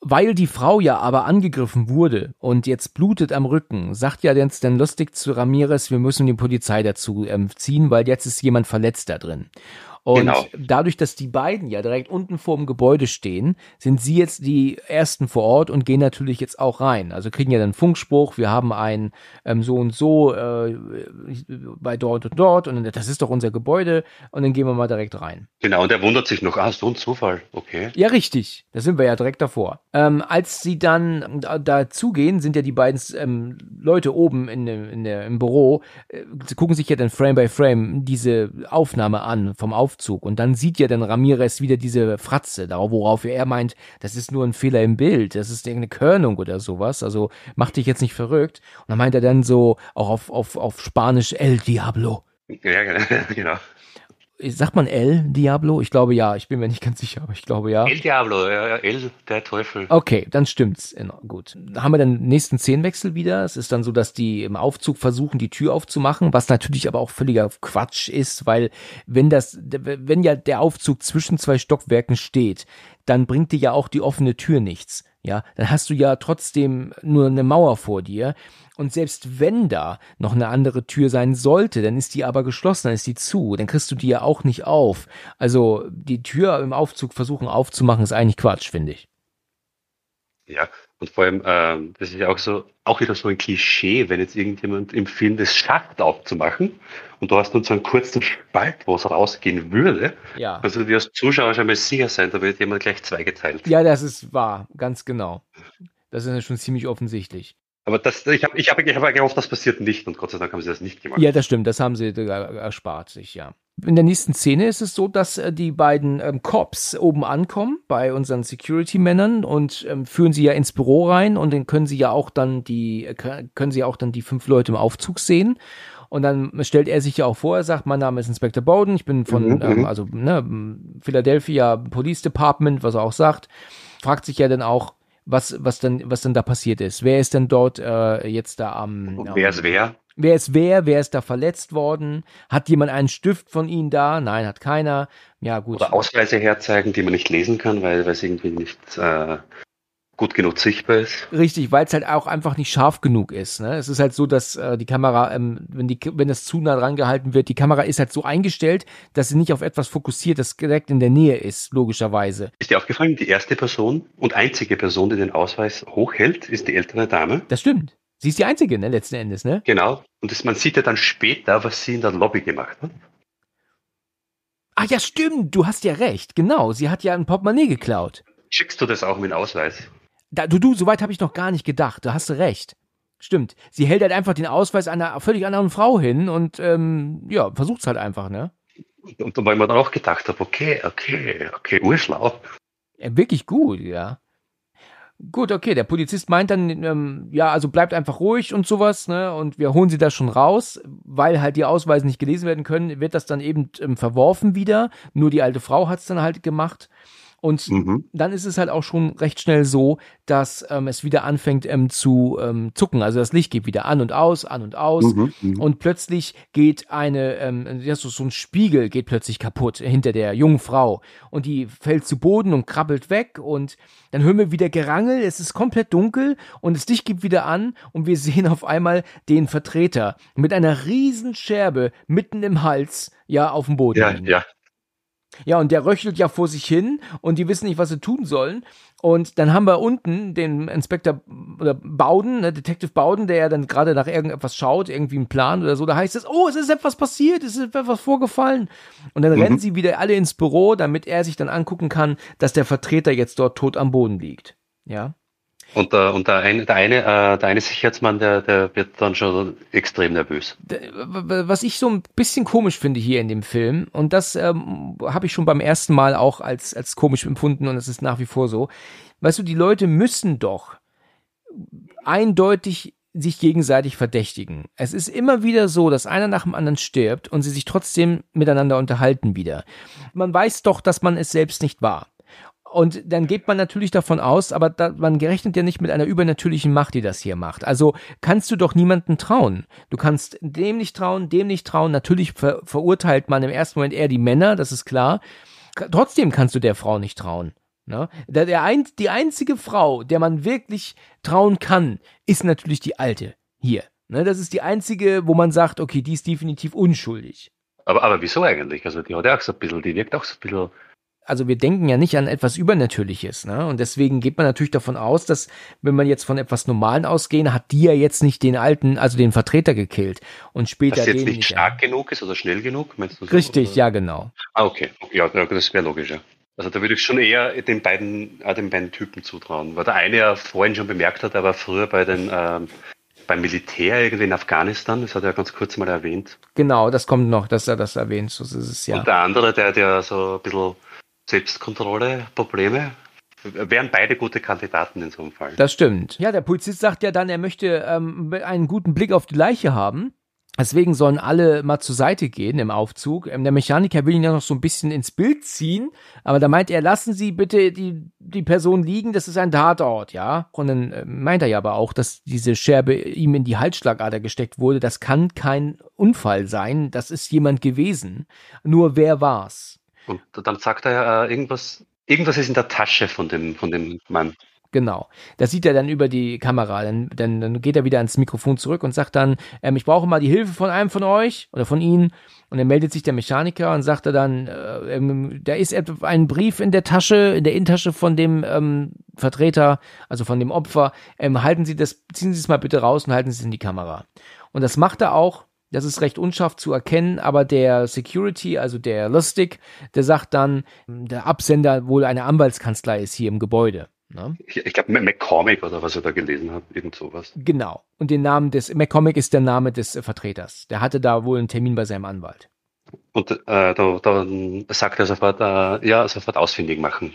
Speaker 1: Weil die Frau ja aber angegriffen wurde und jetzt blutet am Rücken, sagt ja jetzt dann lustig zu Ramirez, wir müssen die Polizei dazu ähm, ziehen, weil jetzt ist jemand verletzt da drin. Und genau. dadurch, dass die beiden ja direkt unten vor dem Gebäude stehen, sind sie jetzt die ersten vor Ort und gehen natürlich jetzt auch rein. Also kriegen ja dann Funkspruch, wir haben ein ähm, so und so äh, bei dort und dort und das ist doch unser Gebäude und dann gehen wir mal direkt rein.
Speaker 2: Genau, und er wundert sich noch, ah, so ein Zufall, okay.
Speaker 1: Ja, richtig. Da sind wir ja direkt davor. Ähm, als sie dann dazugehen, sind ja die beiden ähm, Leute oben in, in der, im Büro, äh, gucken sich ja dann Frame by Frame diese Aufnahme an vom Aufnahme Aufzug. Und dann sieht ja dann Ramirez wieder diese Fratze, worauf er meint, das ist nur ein Fehler im Bild, das ist irgendeine Körnung oder sowas. Also mach dich jetzt nicht verrückt. Und dann meint er dann so auch auf, auf, auf Spanisch El Diablo.
Speaker 2: Ja, [LAUGHS] genau
Speaker 1: sagt man El Diablo? Ich glaube ja, ich bin mir nicht ganz sicher, aber ich glaube ja.
Speaker 2: El Diablo, ja, El, der Teufel.
Speaker 1: Okay, dann stimmt's. Gut. Haben wir dann den nächsten Szenenwechsel wieder. Es ist dann so, dass die im Aufzug versuchen, die Tür aufzumachen, was natürlich aber auch völliger Quatsch ist, weil wenn das, wenn ja der Aufzug zwischen zwei Stockwerken steht, dann bringt dir ja auch die offene Tür nichts. Ja, dann hast du ja trotzdem nur eine Mauer vor dir. Und selbst wenn da noch eine andere Tür sein sollte, dann ist die aber geschlossen, dann ist die zu, dann kriegst du die ja auch nicht auf. Also die Tür im Aufzug versuchen aufzumachen, ist eigentlich Quatsch, finde ich.
Speaker 2: Ja, und vor allem, ähm, das ist ja auch so, auch wieder so ein Klischee, wenn jetzt irgendjemand im Film das schafft aufzumachen und du hast nur so einen kurzen Spalt, wo es rausgehen würde.
Speaker 1: Ja.
Speaker 2: Also du als Zuschauer schon mal sicher sein, da wird jemand gleich zweigeteilt.
Speaker 1: Ja, das ist wahr, ganz genau. Das ist ja schon ziemlich offensichtlich.
Speaker 2: Aber das, ich habe ich hab, ich hab gehofft, das passiert nicht und Gott sei Dank haben sie das nicht gemacht.
Speaker 1: Ja, das stimmt, das haben sie erspart sich, ja. In der nächsten Szene ist es so, dass äh, die beiden ähm, Cops oben ankommen bei unseren Security-Männern und ähm, führen sie ja ins Büro rein und dann können sie ja auch dann die, äh, können sie auch dann die fünf Leute im Aufzug sehen. Und dann stellt er sich ja auch vor, er sagt, mein Name ist Inspector Bowden, ich bin von, mhm, ähm, mhm. also ne, Philadelphia Police Department, was er auch sagt. Fragt sich ja dann auch, was, was denn, was denn da passiert ist. Wer ist denn dort äh, jetzt da am.
Speaker 2: Und wer ist wer?
Speaker 1: Wer ist wer? Wer ist da verletzt worden? Hat jemand einen Stift von Ihnen da? Nein, hat keiner. Ja, gut.
Speaker 2: Oder Ausweise herzeigen, die man nicht lesen kann, weil es irgendwie nicht äh, gut genug sichtbar ist.
Speaker 1: Richtig, weil es halt auch einfach nicht scharf genug ist. Ne? Es ist halt so, dass äh, die Kamera, ähm, wenn die, wenn das zu nah dran gehalten wird, die Kamera ist halt so eingestellt, dass sie nicht auf etwas fokussiert, das direkt in der Nähe ist, logischerweise.
Speaker 2: Ist dir aufgefallen, die erste Person und einzige Person, die den Ausweis hochhält, ist die ältere Dame?
Speaker 1: Das stimmt. Sie ist die einzige, ne, letzten Endes, ne?
Speaker 2: Genau. Und das, man sieht ja dann später, was sie in der Lobby gemacht hat.
Speaker 1: Ah ja, stimmt, du hast ja recht. Genau, sie hat ja ein Portemonnaie geklaut.
Speaker 2: Schickst du das auch mit dem Ausweis?
Speaker 1: Da, du, du, soweit habe ich noch gar nicht gedacht. Da hast du recht. Stimmt. Sie hält halt einfach den Ausweis einer völlig anderen Frau hin und ähm, ja, versucht's halt einfach, ne?
Speaker 2: Und weil man dann auch gedacht habe, okay, okay, okay, urschlau.
Speaker 1: Ja, wirklich gut, ja. Gut, okay, der Polizist meint dann, ähm, ja, also bleibt einfach ruhig und sowas, ne? Und wir holen sie da schon raus, weil halt die Ausweise nicht gelesen werden können, wird das dann eben ähm, verworfen wieder. Nur die alte Frau hat's dann halt gemacht. Und mhm. dann ist es halt auch schon recht schnell so, dass ähm, es wieder anfängt ähm, zu ähm, zucken. Also das Licht geht wieder an und aus, an und aus. Mhm, mhm. und plötzlich geht eine, ähm, ja, so, so ein Spiegel geht plötzlich kaputt hinter der jungen Frau. Und die fällt zu Boden und krabbelt weg. Und dann hören wir wieder Gerangel. Es ist komplett dunkel und das Licht geht wieder an. Und wir sehen auf einmal den Vertreter mit einer riesen Scherbe mitten im Hals, ja, auf dem Boden.
Speaker 2: Ja, ja.
Speaker 1: Ja, und der röchelt ja vor sich hin und die wissen nicht, was sie tun sollen. Und dann haben wir unten den Inspektor oder Bauden, ne, Detective Bauden, der ja dann gerade nach irgendetwas schaut, irgendwie einen Plan oder so. Da heißt es, oh, es ist etwas passiert, es ist etwas vorgefallen. Und dann mhm. rennen sie wieder alle ins Büro, damit er sich dann angucken kann, dass der Vertreter jetzt dort tot am Boden liegt. Ja.
Speaker 2: Und, der, und der, eine, der, eine, äh, der eine Sicherheitsmann, der, der wird dann schon extrem nervös.
Speaker 1: Was ich so ein bisschen komisch finde hier in dem Film, und das ähm, habe ich schon beim ersten Mal auch als, als komisch empfunden und es ist nach wie vor so. Weißt du, die Leute müssen doch eindeutig sich gegenseitig verdächtigen. Es ist immer wieder so, dass einer nach dem anderen stirbt und sie sich trotzdem miteinander unterhalten wieder. Man weiß doch, dass man es selbst nicht war. Und dann geht man natürlich davon aus, aber da, man gerechnet ja nicht mit einer übernatürlichen Macht, die das hier macht. Also kannst du doch niemanden trauen. Du kannst dem nicht trauen, dem nicht trauen. Natürlich ver verurteilt man im ersten Moment eher die Männer, das ist klar. Trotzdem kannst du der Frau nicht trauen. Ne? Der, der ein, die einzige Frau, der man wirklich trauen kann, ist natürlich die alte hier. Ne? Das ist die einzige, wo man sagt, okay, die ist definitiv unschuldig.
Speaker 2: Aber, aber wieso eigentlich? Also die hat ja auch so ein bisschen, die wirkt auch so ein bisschen
Speaker 1: also wir denken ja nicht an etwas Übernatürliches, ne? Und deswegen geht man natürlich davon aus, dass, wenn man jetzt von etwas Normalen ausgehen, hat die ja jetzt nicht den alten, also den Vertreter gekillt und später. Dass
Speaker 2: jetzt nicht stark genug ist oder schnell genug,
Speaker 1: meinst du? So, Richtig, oder? ja, genau.
Speaker 2: Ah, okay. Ja, das wäre logisch, ja. Also da würde ich schon eher den beiden, äh, den beiden Typen zutrauen, weil der eine ja vorhin schon bemerkt hat, er war früher bei den ähm, beim Militär irgendwie in Afghanistan, das hat er ganz kurz mal erwähnt.
Speaker 1: Genau, das kommt noch, dass er das erwähnt, so ist es ja.
Speaker 2: Und der andere, der, der so ein bisschen Selbstkontrolle, Probleme. Wären beide gute Kandidaten in so einem Fall.
Speaker 1: Das stimmt. Ja, der Polizist sagt ja dann, er möchte ähm, einen guten Blick auf die Leiche haben. Deswegen sollen alle mal zur Seite gehen im Aufzug. Ähm, der Mechaniker will ihn ja noch so ein bisschen ins Bild ziehen, aber da meint er, lassen Sie bitte die, die Person liegen, das ist ein Tatort, ja. Und dann äh, meint er ja aber auch, dass diese Scherbe ihm in die Halsschlagader gesteckt wurde. Das kann kein Unfall sein, das ist jemand gewesen. Nur wer war's?
Speaker 2: Und dann sagt er äh, irgendwas, irgendwas ist in der Tasche von dem, von dem Mann.
Speaker 1: Genau. Das sieht er dann über die Kamera. Dann, dann, dann geht er wieder ans Mikrofon zurück und sagt dann, ähm, ich brauche mal die Hilfe von einem von euch oder von Ihnen. Und dann meldet sich der Mechaniker und sagt er dann, äh, ähm, da ist ein Brief in der Tasche, in der Innentasche von dem ähm, Vertreter, also von dem Opfer. Ähm, halten Sie das, ziehen Sie es mal bitte raus und halten Sie es in die Kamera. Und das macht er auch. Das ist recht unscharf zu erkennen, aber der Security, also der Lustig, der sagt dann, der Absender wohl eine Anwaltskanzlei ist hier im Gebäude.
Speaker 2: Ne? Ich, ich glaube, McCormick oder was er da gelesen hat, irgend sowas.
Speaker 1: Genau. Und den Namen des, McCormick ist der Name des Vertreters. Der hatte da wohl einen Termin bei seinem Anwalt.
Speaker 2: Und äh, da, da sagt er sofort, äh, ja, sofort ausfindig machen.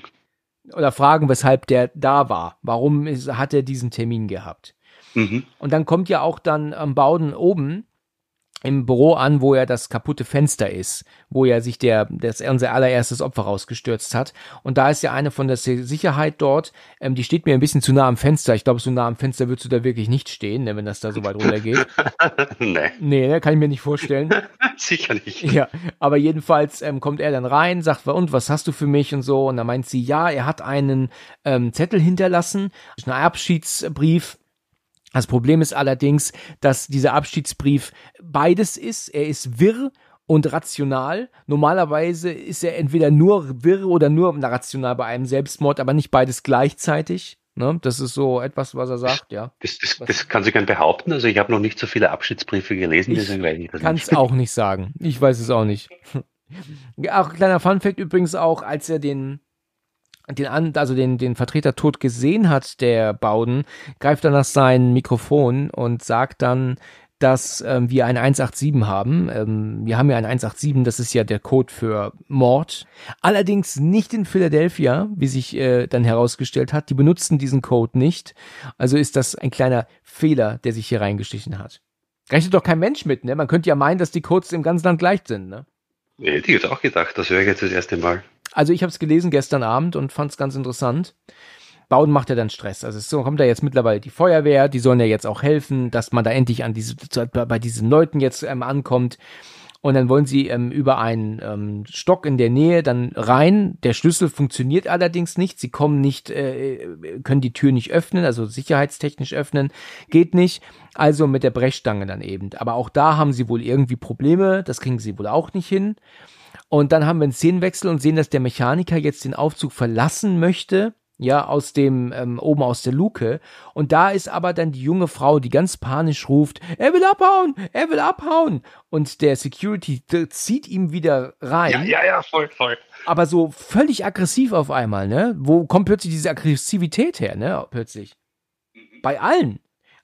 Speaker 1: Oder fragen, weshalb der da war. Warum ist, hat er diesen Termin gehabt? Mhm. Und dann kommt ja auch dann am Bauden oben im Büro an, wo ja das kaputte Fenster ist, wo ja sich der, das unser allererstes Opfer rausgestürzt hat. Und da ist ja eine von der Sicherheit dort, ähm, die steht mir ein bisschen zu nah am Fenster. Ich glaube, so nah am Fenster würdest du da wirklich nicht stehen, ne, wenn das da so weit runter geht. [LAUGHS] nee. Nee, ne, kann ich mir nicht vorstellen. [LAUGHS]
Speaker 2: Sicher nicht.
Speaker 1: Ja, aber jedenfalls ähm, kommt er dann rein, sagt, und was hast du für mich und so. Und dann meint sie, ja, er hat einen ähm, Zettel hinterlassen, einen Abschiedsbrief das Problem ist allerdings, dass dieser Abschiedsbrief beides ist. Er ist wirr und rational. Normalerweise ist er entweder nur wirr oder nur rational bei einem Selbstmord, aber nicht beides gleichzeitig. Ne? Das ist so etwas, was er sagt, ja.
Speaker 2: Das, das, das kann sie gern behaupten. Also ich habe noch nicht so viele Abschiedsbriefe gelesen,
Speaker 1: deswegen weiß ich das Kann es auch nicht sagen. Ich weiß es auch nicht. [LAUGHS] Auch kleiner Funfact übrigens auch, als er den den, also den, den Vertreter tot gesehen hat, der Bauden, greift dann nach sein Mikrofon und sagt dann, dass ähm, wir ein 187 haben. Ähm, wir haben ja ein 187, das ist ja der Code für Mord. Allerdings nicht in Philadelphia, wie sich äh, dann herausgestellt hat. Die benutzen diesen Code nicht. Also ist das ein kleiner Fehler, der sich hier reingestichen hat. Rechnet doch kein Mensch mit, ne? Man könnte ja meinen, dass die Codes im ganzen Land gleich sind, ne?
Speaker 2: Nee, hätte ich jetzt auch gedacht. Das ich jetzt das erste Mal.
Speaker 1: Also ich habe es gelesen gestern Abend und fand es ganz interessant. Bauen macht ja dann Stress. Also so kommt da jetzt mittlerweile die Feuerwehr, die sollen ja jetzt auch helfen, dass man da endlich an diese bei diesen Leuten jetzt ähm, ankommt. Und dann wollen sie ähm, über einen ähm, Stock in der Nähe dann rein. Der Schlüssel funktioniert allerdings nicht. Sie kommen nicht, äh, können die Tür nicht öffnen, also sicherheitstechnisch öffnen, geht nicht. Also mit der Brechstange dann eben. Aber auch da haben sie wohl irgendwie Probleme. Das kriegen sie wohl auch nicht hin. Und dann haben wir einen Szenenwechsel und sehen, dass der Mechaniker jetzt den Aufzug verlassen möchte ja, aus dem, ähm, oben aus der Luke. Und da ist aber dann die junge Frau, die ganz panisch ruft, er will abhauen, er will abhauen. Und der Security zieht ihm wieder rein.
Speaker 2: Ja, ja, ja, voll, voll.
Speaker 1: Aber so völlig aggressiv auf einmal, ne? Wo kommt plötzlich diese Aggressivität her, ne? Plötzlich. Bei allen.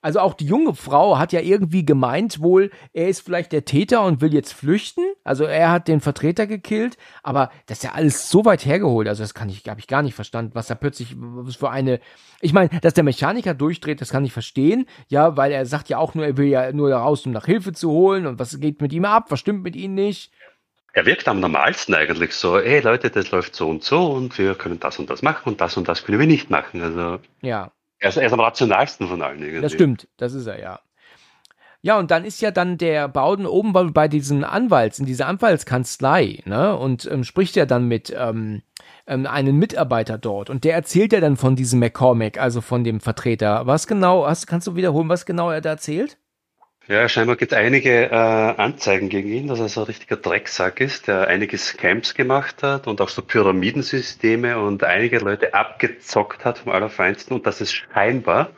Speaker 1: Also auch die junge Frau hat ja irgendwie gemeint wohl, er ist vielleicht der Täter und will jetzt flüchten. Also er hat den Vertreter gekillt, aber das ist ja alles so weit hergeholt. Also das kann ich, habe ich gar nicht verstanden, was da plötzlich was für eine. Ich meine, dass der Mechaniker durchdreht, das kann ich verstehen. Ja, weil er sagt ja auch nur, er will ja nur raus, um nach Hilfe zu holen und was geht mit ihm ab, was stimmt mit ihm nicht.
Speaker 2: Er wirkt am normalsten eigentlich so, hey Leute, das läuft so und so und wir können das und das machen und das und das können wir nicht machen. Also
Speaker 1: ja.
Speaker 2: Er ist, er ist am rationalsten von allen. Irgendwie.
Speaker 1: Das stimmt, das ist er, ja. Ja, und dann ist ja dann der Bauden oben bei, bei diesem Anwalts, in dieser Anwaltskanzlei, ne, und ähm, spricht ja dann mit ähm, ähm, einem Mitarbeiter dort. Und der erzählt ja dann von diesem McCormack, also von dem Vertreter. Was genau, hast, kannst du wiederholen, was genau er da erzählt?
Speaker 2: Ja, scheinbar gibt es einige äh, Anzeigen gegen ihn, dass er so ein richtiger Drecksack ist, der einige Scams gemacht hat und auch so Pyramidensysteme und einige Leute abgezockt hat vom Allerfeinsten und dass es scheinbar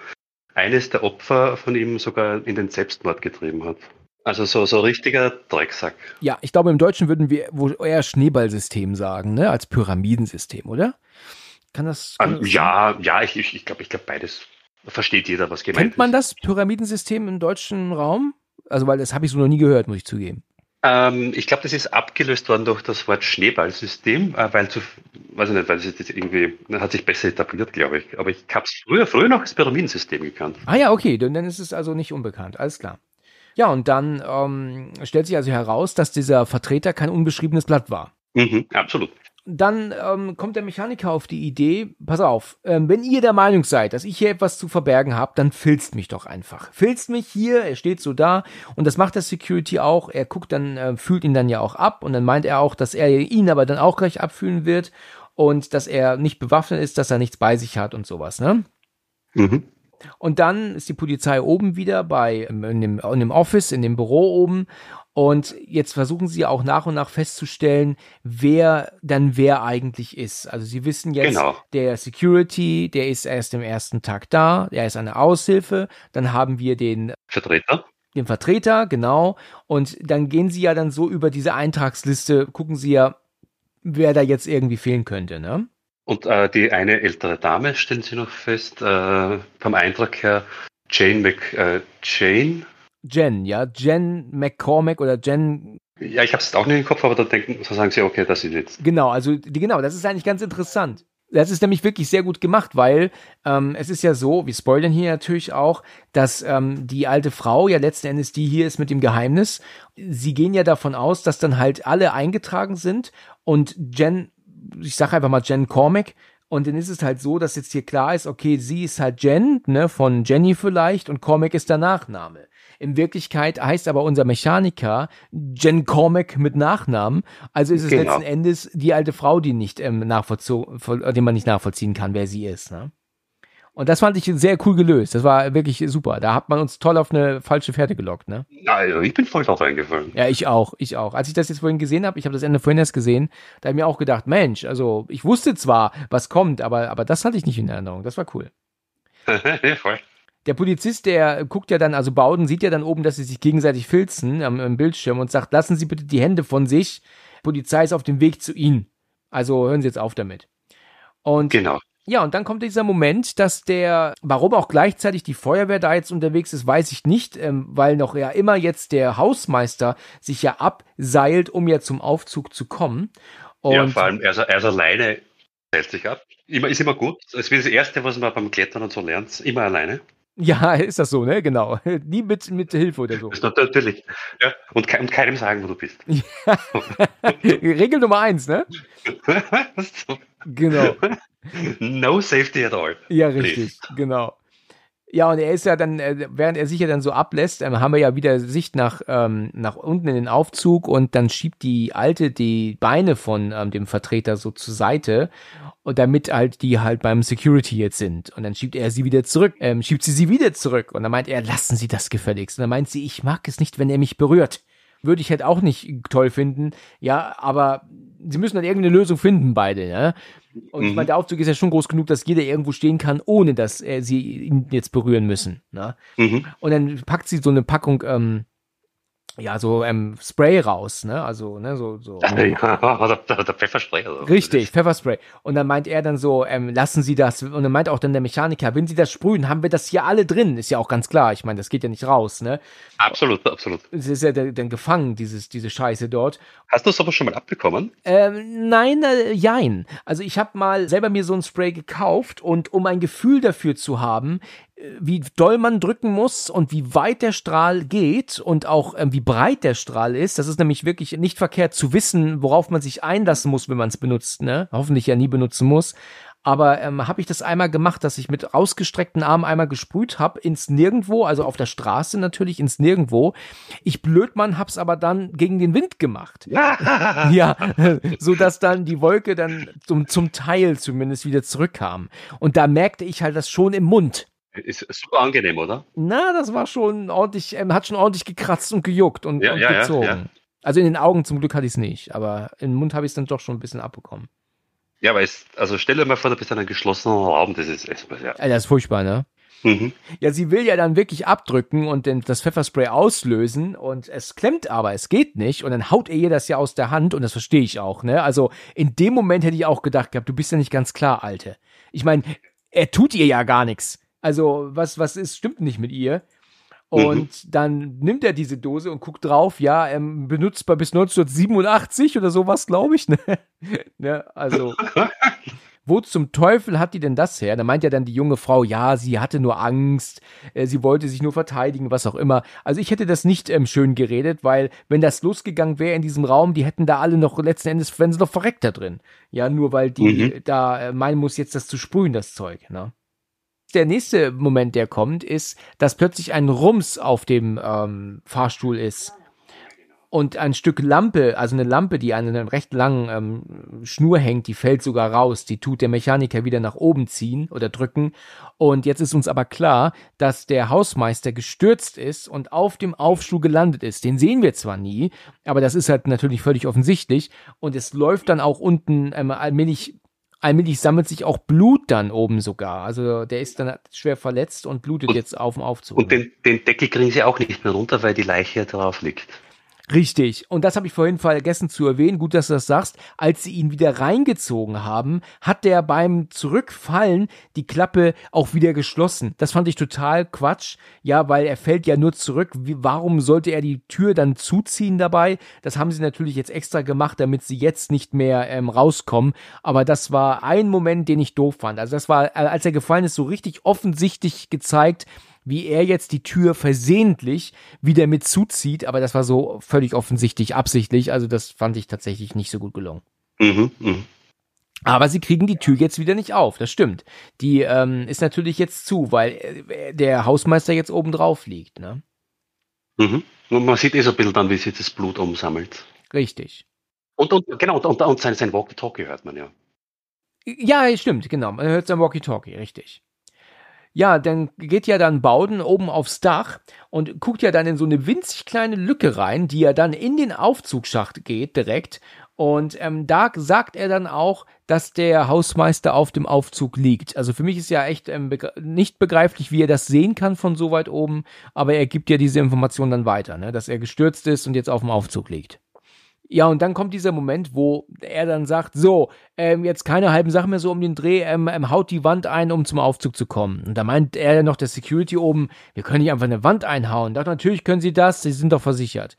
Speaker 2: eines der Opfer von ihm sogar in den Selbstmord getrieben hat. Also so, so richtiger Drecksack.
Speaker 1: Ja, ich glaube, im Deutschen würden wir wohl eher Schneeballsystem sagen, ne? Als Pyramidensystem, oder? Kann das? Kann
Speaker 2: um, das ja, ja, ich, ich, ich glaube, ich glaube beides versteht jeder, was gemeint ist.
Speaker 1: Kennt man das Pyramidensystem im deutschen Raum? Also, weil das habe ich so noch nie gehört, muss ich zugeben.
Speaker 2: Ähm, ich glaube, das ist abgelöst worden durch das Wort Schneeballsystem, äh, weil zu, weiß ich nicht, weil es jetzt irgendwie, hat sich besser etabliert, glaube ich. Aber ich habe es früher, früher noch als Pyramidensystem gekannt.
Speaker 1: Ah ja, okay, dann ist es also nicht unbekannt, alles klar. Ja, und dann ähm, stellt sich also heraus, dass dieser Vertreter kein unbeschriebenes Blatt war.
Speaker 2: Mhm, absolut
Speaker 1: dann ähm, kommt der Mechaniker auf die Idee, pass auf, ähm, wenn ihr der Meinung seid, dass ich hier etwas zu verbergen habe, dann filzt mich doch einfach. Filzt mich hier, er steht so da und das macht der Security auch. Er guckt dann, äh, fühlt ihn dann ja auch ab und dann meint er auch, dass er ihn aber dann auch gleich abfühlen wird und dass er nicht bewaffnet ist, dass er nichts bei sich hat und sowas, ne? Mhm. Und dann ist die Polizei oben wieder bei ähm, in dem, in dem Office, in dem Büro oben und jetzt versuchen sie auch nach und nach festzustellen, wer dann wer eigentlich ist. Also sie wissen jetzt, genau. der Security, der ist erst im ersten Tag da, der ist eine Aushilfe. Dann haben wir den
Speaker 2: Vertreter.
Speaker 1: Den Vertreter, genau. Und dann gehen sie ja dann so über diese Eintragsliste, gucken sie ja, wer da jetzt irgendwie fehlen könnte, ne?
Speaker 2: Und äh, die eine ältere Dame stellen sie noch fest, äh, vom Eintrag her, Jane Mc, äh,
Speaker 1: Jen, ja, Jen McCormack oder Jen.
Speaker 2: Ja, ich habe es auch nicht im Kopf, aber da denken, so sagen sie, okay, das ist jetzt.
Speaker 1: Genau, also die, genau, das ist eigentlich ganz interessant. Das ist nämlich wirklich sehr gut gemacht, weil ähm, es ist ja so, wir spoilern hier natürlich auch, dass ähm, die alte Frau ja letzten Endes die hier ist mit dem Geheimnis. Sie gehen ja davon aus, dass dann halt alle eingetragen sind und Jen, ich sage einfach mal Jen Cormack, und dann ist es halt so, dass jetzt hier klar ist, okay, sie ist halt Jen, ne, von Jenny vielleicht und Cormac ist der Nachname. In Wirklichkeit heißt aber unser Mechaniker Jen Cormac mit Nachnamen. Also ist es genau. letzten Endes die alte Frau, die nicht ähm, die man nicht nachvollziehen kann, wer sie ist. Ne? Und das fand ich sehr cool gelöst. Das war wirklich super. Da hat man uns toll auf eine falsche Fährte gelockt, ne?
Speaker 2: Also ich bin voll drauf eingefallen.
Speaker 1: Ja, ich auch, ich auch. Als ich das jetzt vorhin gesehen habe, ich habe das Ende vorhin erst gesehen, da habe ich mir auch gedacht, Mensch, also ich wusste zwar, was kommt, aber, aber das hatte ich nicht in Erinnerung. Das war cool. [LAUGHS] ja, voll. Der Polizist, der guckt ja dann, also Bauden sieht ja dann oben, dass sie sich gegenseitig filzen am, am Bildschirm und sagt, lassen Sie bitte die Hände von sich. Polizei ist auf dem Weg zu Ihnen. Also hören Sie jetzt auf damit. Und
Speaker 2: genau.
Speaker 1: Ja, und dann kommt dieser Moment, dass der, warum auch gleichzeitig die Feuerwehr da jetzt unterwegs ist, weiß ich nicht, ähm, weil noch ja immer jetzt der Hausmeister sich ja abseilt, um ja zum Aufzug zu kommen.
Speaker 2: Und ja, vor allem er ist, er ist alleine, seilt sich ab. Immer, ist immer gut. Das ist das Erste, was man beim Klettern und so lernt, immer alleine.
Speaker 1: Ja, [LAUGHS] ist das so, ne? Genau. [LAUGHS] Nie mit, mit Hilfe oder so.
Speaker 2: Natürlich. Ja. Und, ke und keinem sagen, wo du bist.
Speaker 1: Ja. [LAUGHS] Regel Nummer eins, ne? genau.
Speaker 2: No safety at all.
Speaker 1: Ja, richtig. Please. Genau. Ja, und er ist ja dann, äh, während er sich ja dann so ablässt, ähm, haben wir ja wieder Sicht nach, ähm, nach unten in den Aufzug und dann schiebt die Alte die Beine von ähm, dem Vertreter so zur Seite und damit halt die halt beim Security jetzt sind. Und dann schiebt er sie wieder zurück, ähm, schiebt sie sie wieder zurück. Und dann meint er, lassen Sie das gefälligst. Und dann meint sie, ich mag es nicht, wenn er mich berührt. Würde ich halt auch nicht toll finden. Ja, aber sie müssen dann irgendeine Lösung finden, beide, ja. Und ich
Speaker 2: Mhm.
Speaker 1: meine, der Aufzug ist ja schon groß genug, dass jeder irgendwo stehen kann, ohne dass äh, sie ihn jetzt berühren müssen. Ne?
Speaker 2: Mhm.
Speaker 1: Und dann packt sie so eine Packung, ähm, ja, so ähm, Spray raus, ne? Also, ne, so, so. [LAUGHS]
Speaker 2: Ja, der, der, der Pfefferspray. Also.
Speaker 1: Richtig, Pfefferspray. Und dann meint er dann so, ähm, lassen Sie das. Und dann meint auch dann der Mechaniker, wenn Sie das sprühen, haben wir das hier alle drin. Ist ja auch ganz klar. Ich meine, das geht ja nicht raus, ne?
Speaker 2: Absolut, absolut.
Speaker 1: Es ist ja dann gefangen, dieses, diese Scheiße dort.
Speaker 2: Hast du sowas schon mal abbekommen?
Speaker 1: Ähm, nein, äh, jein. Also ich habe mal selber mir so ein Spray gekauft und um ein Gefühl dafür zu haben, wie doll man drücken muss und wie weit der Strahl geht und auch ähm, wie breit der Strahl ist, das ist nämlich wirklich nicht verkehrt zu wissen, worauf man sich einlassen muss, wenn man es benutzt, ne? Hoffentlich ja nie benutzen muss. Aber ähm, habe ich das einmal gemacht, dass ich mit ausgestreckten Armen einmal gesprüht habe ins Nirgendwo, also auf der Straße natürlich ins Nirgendwo. Ich Blödmann hab's aber dann gegen den Wind gemacht. [LAUGHS] Ja, so dass dann die Wolke dann zum, zum Teil zumindest wieder zurückkam. Und da merkte ich halt das schon im Mund.
Speaker 2: Ist super angenehm, oder?
Speaker 1: Na, das war schon ordentlich, ähm, hat schon ordentlich gekratzt und gejuckt und,
Speaker 2: Ja,
Speaker 1: und
Speaker 2: ja,
Speaker 1: gezogen.
Speaker 2: ja.
Speaker 1: Also in den Augen zum Glück hatte ich es nicht, aber im Mund habe ich es dann doch schon ein bisschen abbekommen.
Speaker 2: Ja, aber es, also stell dir mal vor, du bist in einem geschlossenen Raum, das ist erstmal ja.
Speaker 1: Das ist furchtbar, ne?
Speaker 2: Mhm.
Speaker 1: Ja, sie will ja dann wirklich abdrücken und den, das Pfefferspray auslösen und es klemmt aber, es geht nicht und dann haut er ihr das ja aus der Hand und das verstehe ich auch, ne? Also in dem Moment hätte ich auch gedacht gehabt, du bist ja nicht ganz klar, Alte. Ich meine, er tut ihr ja gar nichts. Also was, was ist, stimmt nicht mit ihr. Und dann nimmt er diese Dose und guckt drauf, ja, ähm, benutzbar bis 1987 oder sowas, glaube ich, [LAUGHS] ne? ne? Also, [LAUGHS] wo zum Teufel hat die denn das her? Da meint ja dann die junge Frau, ja, sie hatte nur Angst, äh, sie wollte sich nur verteidigen, was auch immer. Also ich hätte das nicht ähm, schön geredet, weil wenn das losgegangen wäre in diesem Raum, die hätten da alle noch letzten Endes, wenn sie noch verreckt da drin. Ja, nur weil die
Speaker 2: Mhm.
Speaker 1: da äh, meinen muss, jetzt das zu sprühen, das Zeug, ne? Der nächste Moment, der kommt, ist, dass plötzlich ein Rums auf dem ähm, Fahrstuhl ist und ein Stück Lampe, also eine Lampe, die an einer recht langen ähm, Schnur hängt, die fällt sogar raus. Die tut der Mechaniker wieder nach oben ziehen oder drücken. Und jetzt ist uns aber klar, dass der Hausmeister gestürzt ist und auf dem Aufschub gelandet ist. Den sehen wir zwar nie, aber das ist halt natürlich völlig offensichtlich. Und es läuft dann auch unten ähm, allmählich allmählich sammelt sich auch Blut dann oben sogar. Also der ist dann schwer verletzt und blutet
Speaker 2: Und-
Speaker 1: jetzt auf dem Aufzug.
Speaker 2: Und den, den Deckel kriegen sie auch nicht mehr runter, weil die Leiche drauf liegt.
Speaker 1: Richtig. Und das habe ich vorhin vergessen zu erwähnen. Gut, dass du das sagst. Als sie ihn wieder reingezogen haben, hat der beim Zurückfallen die Klappe auch wieder geschlossen. Das fand ich total Quatsch. Ja, weil er fällt ja nur zurück. Wie, warum sollte er die Tür dann zuziehen dabei? Das haben sie natürlich jetzt extra gemacht, damit sie jetzt nicht mehr ähm, rauskommen. Aber das war ein Moment, den ich doof fand. Also das war, äh, als er gefallen ist, so richtig offensichtlich gezeigt, wie er jetzt die Tür versehentlich wieder mit zuzieht, aber das war so völlig offensichtlich absichtlich, also das fand ich tatsächlich nicht so gut gelungen.
Speaker 2: Mhm, mhm.
Speaker 1: Aber sie kriegen die Tür jetzt wieder nicht auf, das stimmt. Die ähm, ist natürlich jetzt zu, weil äh, der Hausmeister jetzt oben drauf liegt, ne?
Speaker 2: Mhm. Und man sieht eh so ein bisschen dann, wie sich das Blut umsammelt.
Speaker 1: Richtig.
Speaker 2: Und, und genau, und, und, und sein, sein Walkie-Talkie hört man ja.
Speaker 1: Ja, stimmt, genau. Man hört sein Walkie-Talkie, richtig. Ja, dann geht ja dann Bauden oben aufs Dach und guckt ja dann in so eine winzig kleine Lücke rein, die ja dann in den Aufzugsschacht geht direkt. Und ähm, da sagt er dann auch, dass der Hausmeister auf dem Aufzug liegt. Also für mich ist ja echt ähm, begre nicht begreiflich, wie er das sehen kann von so weit oben, aber er gibt ja diese Information dann weiter, ne, dass er gestürzt ist und jetzt auf dem Aufzug liegt. Ja, und dann kommt dieser Moment, wo er dann sagt, so, ähm, jetzt keine halben Sachen mehr so um den Dreh, ähm, ähm, haut die Wand ein, um zum Aufzug zu kommen. Und da meint er noch, der Security oben, wir können nicht einfach eine Wand einhauen. Doch, natürlich können sie das, sie sind doch versichert.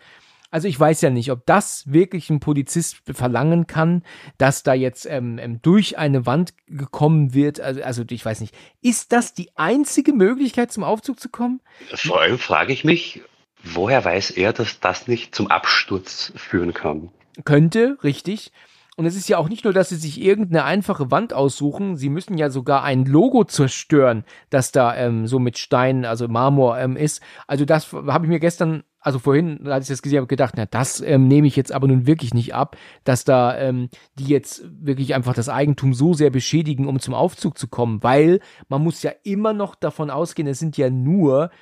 Speaker 1: Also ich weiß ja nicht, ob das wirklich ein Polizist verlangen kann, dass da jetzt ähm, ähm, durch eine Wand gekommen wird. Also, also ich weiß nicht. Ist das die einzige Möglichkeit, zum Aufzug zu kommen?
Speaker 2: Vor allem frage ich mich, woher weiß er, dass das nicht zum Absturz führen kann?
Speaker 1: Könnte, richtig. Und es ist ja auch nicht nur, dass sie sich irgendeine einfache Wand aussuchen, sie müssen ja sogar ein Logo zerstören, das da ähm, so mit Stein, also Marmor ähm, ist. Also das habe ich mir gestern, also vorhin, als ich das gesehen habe, gedacht, na das ähm, nehme ich jetzt aber nun wirklich nicht ab, dass da ähm, die jetzt wirklich einfach das Eigentum so sehr beschädigen, um zum Aufzug zu kommen, weil man muss ja immer noch davon ausgehen, es sind ja nur,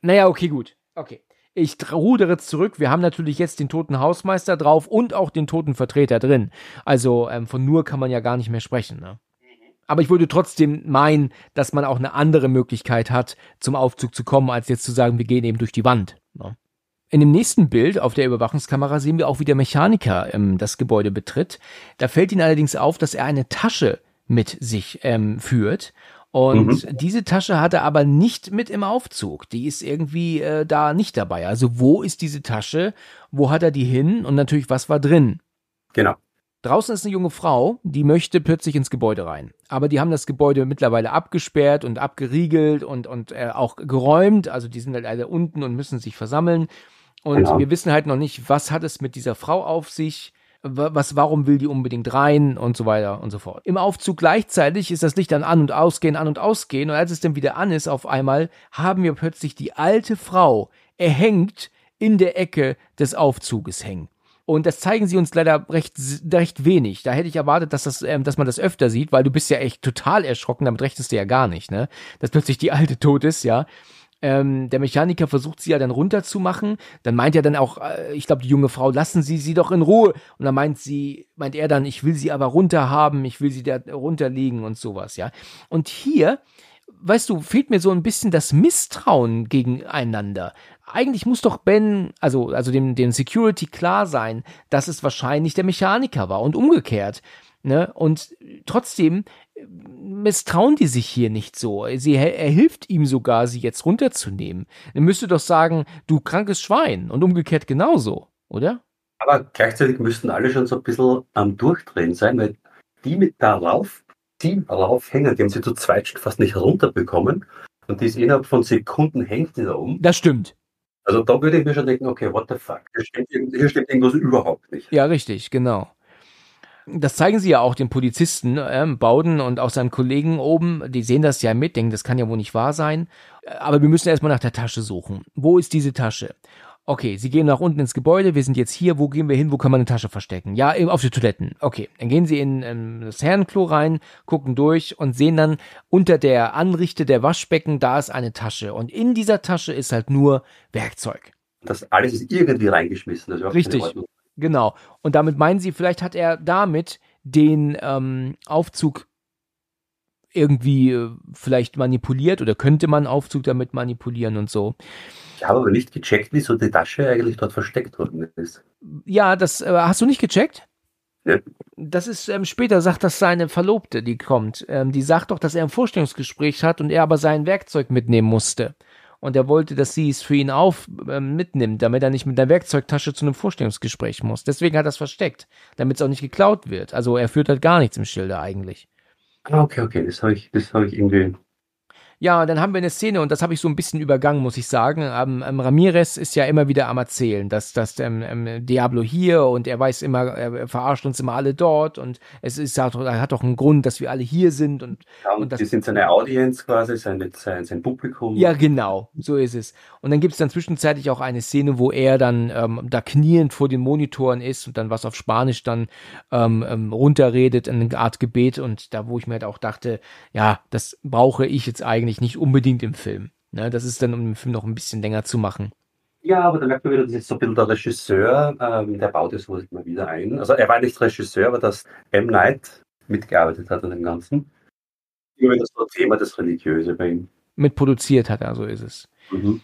Speaker 1: naja, okay, gut, okay. Ich rudere zurück. Wir haben natürlich jetzt den toten Hausmeister drauf und auch den toten Vertreter drin. Also ähm, von nur kann man ja gar nicht mehr sprechen. Ne? Aber ich würde trotzdem meinen, dass man auch eine andere Möglichkeit hat, zum Aufzug zu kommen, als jetzt zu sagen, wir gehen eben durch die Wand. Ne? In dem nächsten Bild auf der Überwachungskamera sehen wir auch, wie der Mechaniker ähm, das Gebäude betritt. Da fällt ihn allerdings auf, dass er eine Tasche mit sich ähm, führt. Und mhm. diese Tasche hat er aber nicht mit im Aufzug. Die ist irgendwie äh, da nicht dabei. Also wo ist diese Tasche? Wo hat er die hin? Und natürlich, was war drin?
Speaker 2: Genau.
Speaker 1: Draußen ist eine junge Frau, die möchte plötzlich ins Gebäude rein. Aber die haben das Gebäude mittlerweile abgesperrt und abgeriegelt und, und äh, auch geräumt. Also die sind halt alle unten und müssen sich versammeln. Und genau. wir wissen halt noch nicht, was hat es mit dieser Frau auf sich was, warum will die unbedingt rein und so weiter und so fort. Im Aufzug gleichzeitig ist das Licht dann an und ausgehen, an und ausgehen und als es dann wieder an ist, auf einmal haben wir plötzlich die alte Frau erhängt in der Ecke des Aufzuges hängen. Und das zeigen sie uns leider recht, recht wenig. Da hätte ich erwartet, dass, das, ähm, dass man das öfter sieht, weil du bist ja echt total erschrocken, damit rechtest du ja gar nicht, ne? Dass plötzlich die alte tot ist, ja. Ähm, der Mechaniker versucht sie ja dann runterzumachen. Dann meint er dann auch, äh, ich glaube, die junge Frau, lassen Sie sie doch in Ruhe. Und dann meint sie, meint er dann, ich will sie aber runterhaben, ich will sie da runterliegen und sowas, ja. Und hier, weißt du, fehlt mir so ein bisschen das Misstrauen gegeneinander. Eigentlich muss doch Ben, also, also dem, dem Security klar sein, dass es wahrscheinlich der Mechaniker war und umgekehrt. Ne? Und trotzdem misstrauen die sich hier nicht so. Sie, er hilft ihm sogar, sie jetzt runterzunehmen. Er müsste doch sagen, du krankes Schwein und umgekehrt genauso, oder?
Speaker 2: Aber gleichzeitig müssten alle schon so ein bisschen am Durchdrehen sein, weil die mit darauf, die darauf hängen, die haben sie zu zweit fast nicht runterbekommen und die ist innerhalb von Sekunden hängt die da um.
Speaker 1: Das stimmt.
Speaker 2: Also da würde ich mir schon denken, okay, what the fuck, hier stimmt, hier stimmt irgendwas überhaupt nicht.
Speaker 1: Ja, richtig, genau. Das zeigen sie ja auch den Polizisten, äh, Bauden und auch seinen Kollegen oben. Die sehen das ja mit, denken, das kann ja wohl nicht wahr sein. Aber wir müssen erstmal nach der Tasche suchen. Wo ist diese Tasche? Okay, sie gehen nach unten ins Gebäude, wir sind jetzt hier, wo gehen wir hin, wo kann man eine Tasche verstecken? Ja, auf die Toiletten. Okay, dann gehen sie in, in das Herrenklo rein, gucken durch und sehen dann unter der Anrichte der Waschbecken, da ist eine Tasche. Und in dieser Tasche ist halt nur Werkzeug.
Speaker 2: Das alles ist irgendwie reingeschmissen. Das
Speaker 1: Richtig. Genau. Und damit meinen sie, vielleicht hat er damit den ähm, Aufzug irgendwie äh, vielleicht manipuliert oder könnte man Aufzug damit manipulieren und so.
Speaker 2: Ich habe aber nicht gecheckt, wieso die Tasche eigentlich dort versteckt worden ist.
Speaker 1: Ja, das äh, hast du nicht gecheckt?
Speaker 2: Ja.
Speaker 1: Das ist ähm, später sagt das seine Verlobte, die kommt. Ähm, die sagt doch, dass er ein Vorstellungsgespräch hat und er aber sein Werkzeug mitnehmen musste und er wollte, dass sie es für ihn auf äh, mitnimmt, damit er nicht mit der Werkzeugtasche zu einem Vorstellungsgespräch muss. Deswegen hat er es versteckt, damit es auch nicht geklaut wird. Also er führt halt gar nichts im Schilde eigentlich.
Speaker 2: Ah, okay, okay, das habe ich, das habe ich irgendwie
Speaker 1: ja, dann haben wir eine Szene und das habe ich so ein bisschen übergangen, muss ich sagen. Ähm, ähm, Ramirez ist ja immer wieder am Erzählen, dass, dass ähm, ähm, Diablo hier und er weiß immer, er verarscht uns immer alle dort und es ist er hat doch einen Grund, dass wir alle hier sind und,
Speaker 2: ja, und, und das, die sind seine Audience quasi, sein, sein, sein Publikum.
Speaker 1: Ja, genau, so ist es. Und dann gibt es dann zwischenzeitlich auch eine Szene, wo er dann ähm, da kniend vor den Monitoren ist und dann was auf Spanisch dann ähm, runterredet, eine Art Gebet und da, wo ich mir halt auch dachte, ja, das brauche ich jetzt eigentlich eigentlich nicht unbedingt im Film. Ne? Das ist dann, um den Film noch ein bisschen länger zu machen.
Speaker 2: Ja, aber da merkt man wieder, das ist so ein bisschen der Regisseur, ähm, der baut es wohl immer wieder ein. Also er war nicht Regisseur, aber dass M. Night mitgearbeitet hat an dem Ganzen. Wieder so ein Thema, das Religiöse bei ihm.
Speaker 1: Mitproduziert hat er, so ist es. Mhm.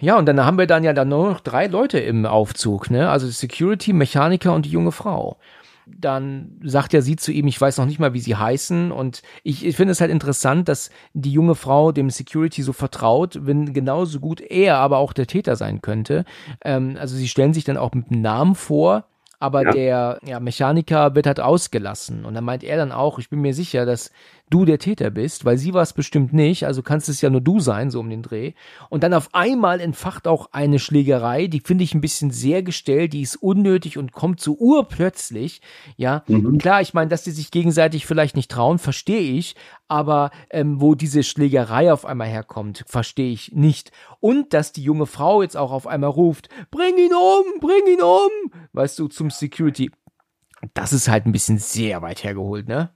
Speaker 1: Ja, und dann haben wir dann ja dann nur noch drei Leute im Aufzug, ne? Also Security, Mechaniker und die junge Frau dann sagt ja sie zu ihm, ich weiß noch nicht mal, wie sie heißen. Und ich, ich finde es halt interessant, dass die junge Frau dem Security so vertraut, wenn genauso gut er aber auch der Täter sein könnte. Ähm, also sie stellen sich dann auch mit dem Namen vor aber ja. der ja, Mechaniker wird halt ausgelassen. Und dann meint er dann auch, ich bin mir sicher, dass du der Täter bist, weil sie war es bestimmt nicht, also kannst es ja nur du sein, so um den Dreh. Und dann auf einmal entfacht auch eine Schlägerei, die finde ich ein bisschen sehr gestellt, die ist unnötig und kommt so urplötzlich. Ja, mhm. klar, ich meine, dass die sich gegenseitig vielleicht nicht trauen, verstehe ich, aber ähm, wo diese Schlägerei auf einmal herkommt, verstehe ich nicht. Und dass die junge Frau jetzt auch auf einmal ruft, bring ihn um, bring ihn um, weißt du, zum Security. Das ist halt ein bisschen sehr weit hergeholt, ne?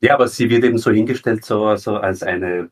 Speaker 2: Ja, aber sie wird eben so hingestellt, so, so als eine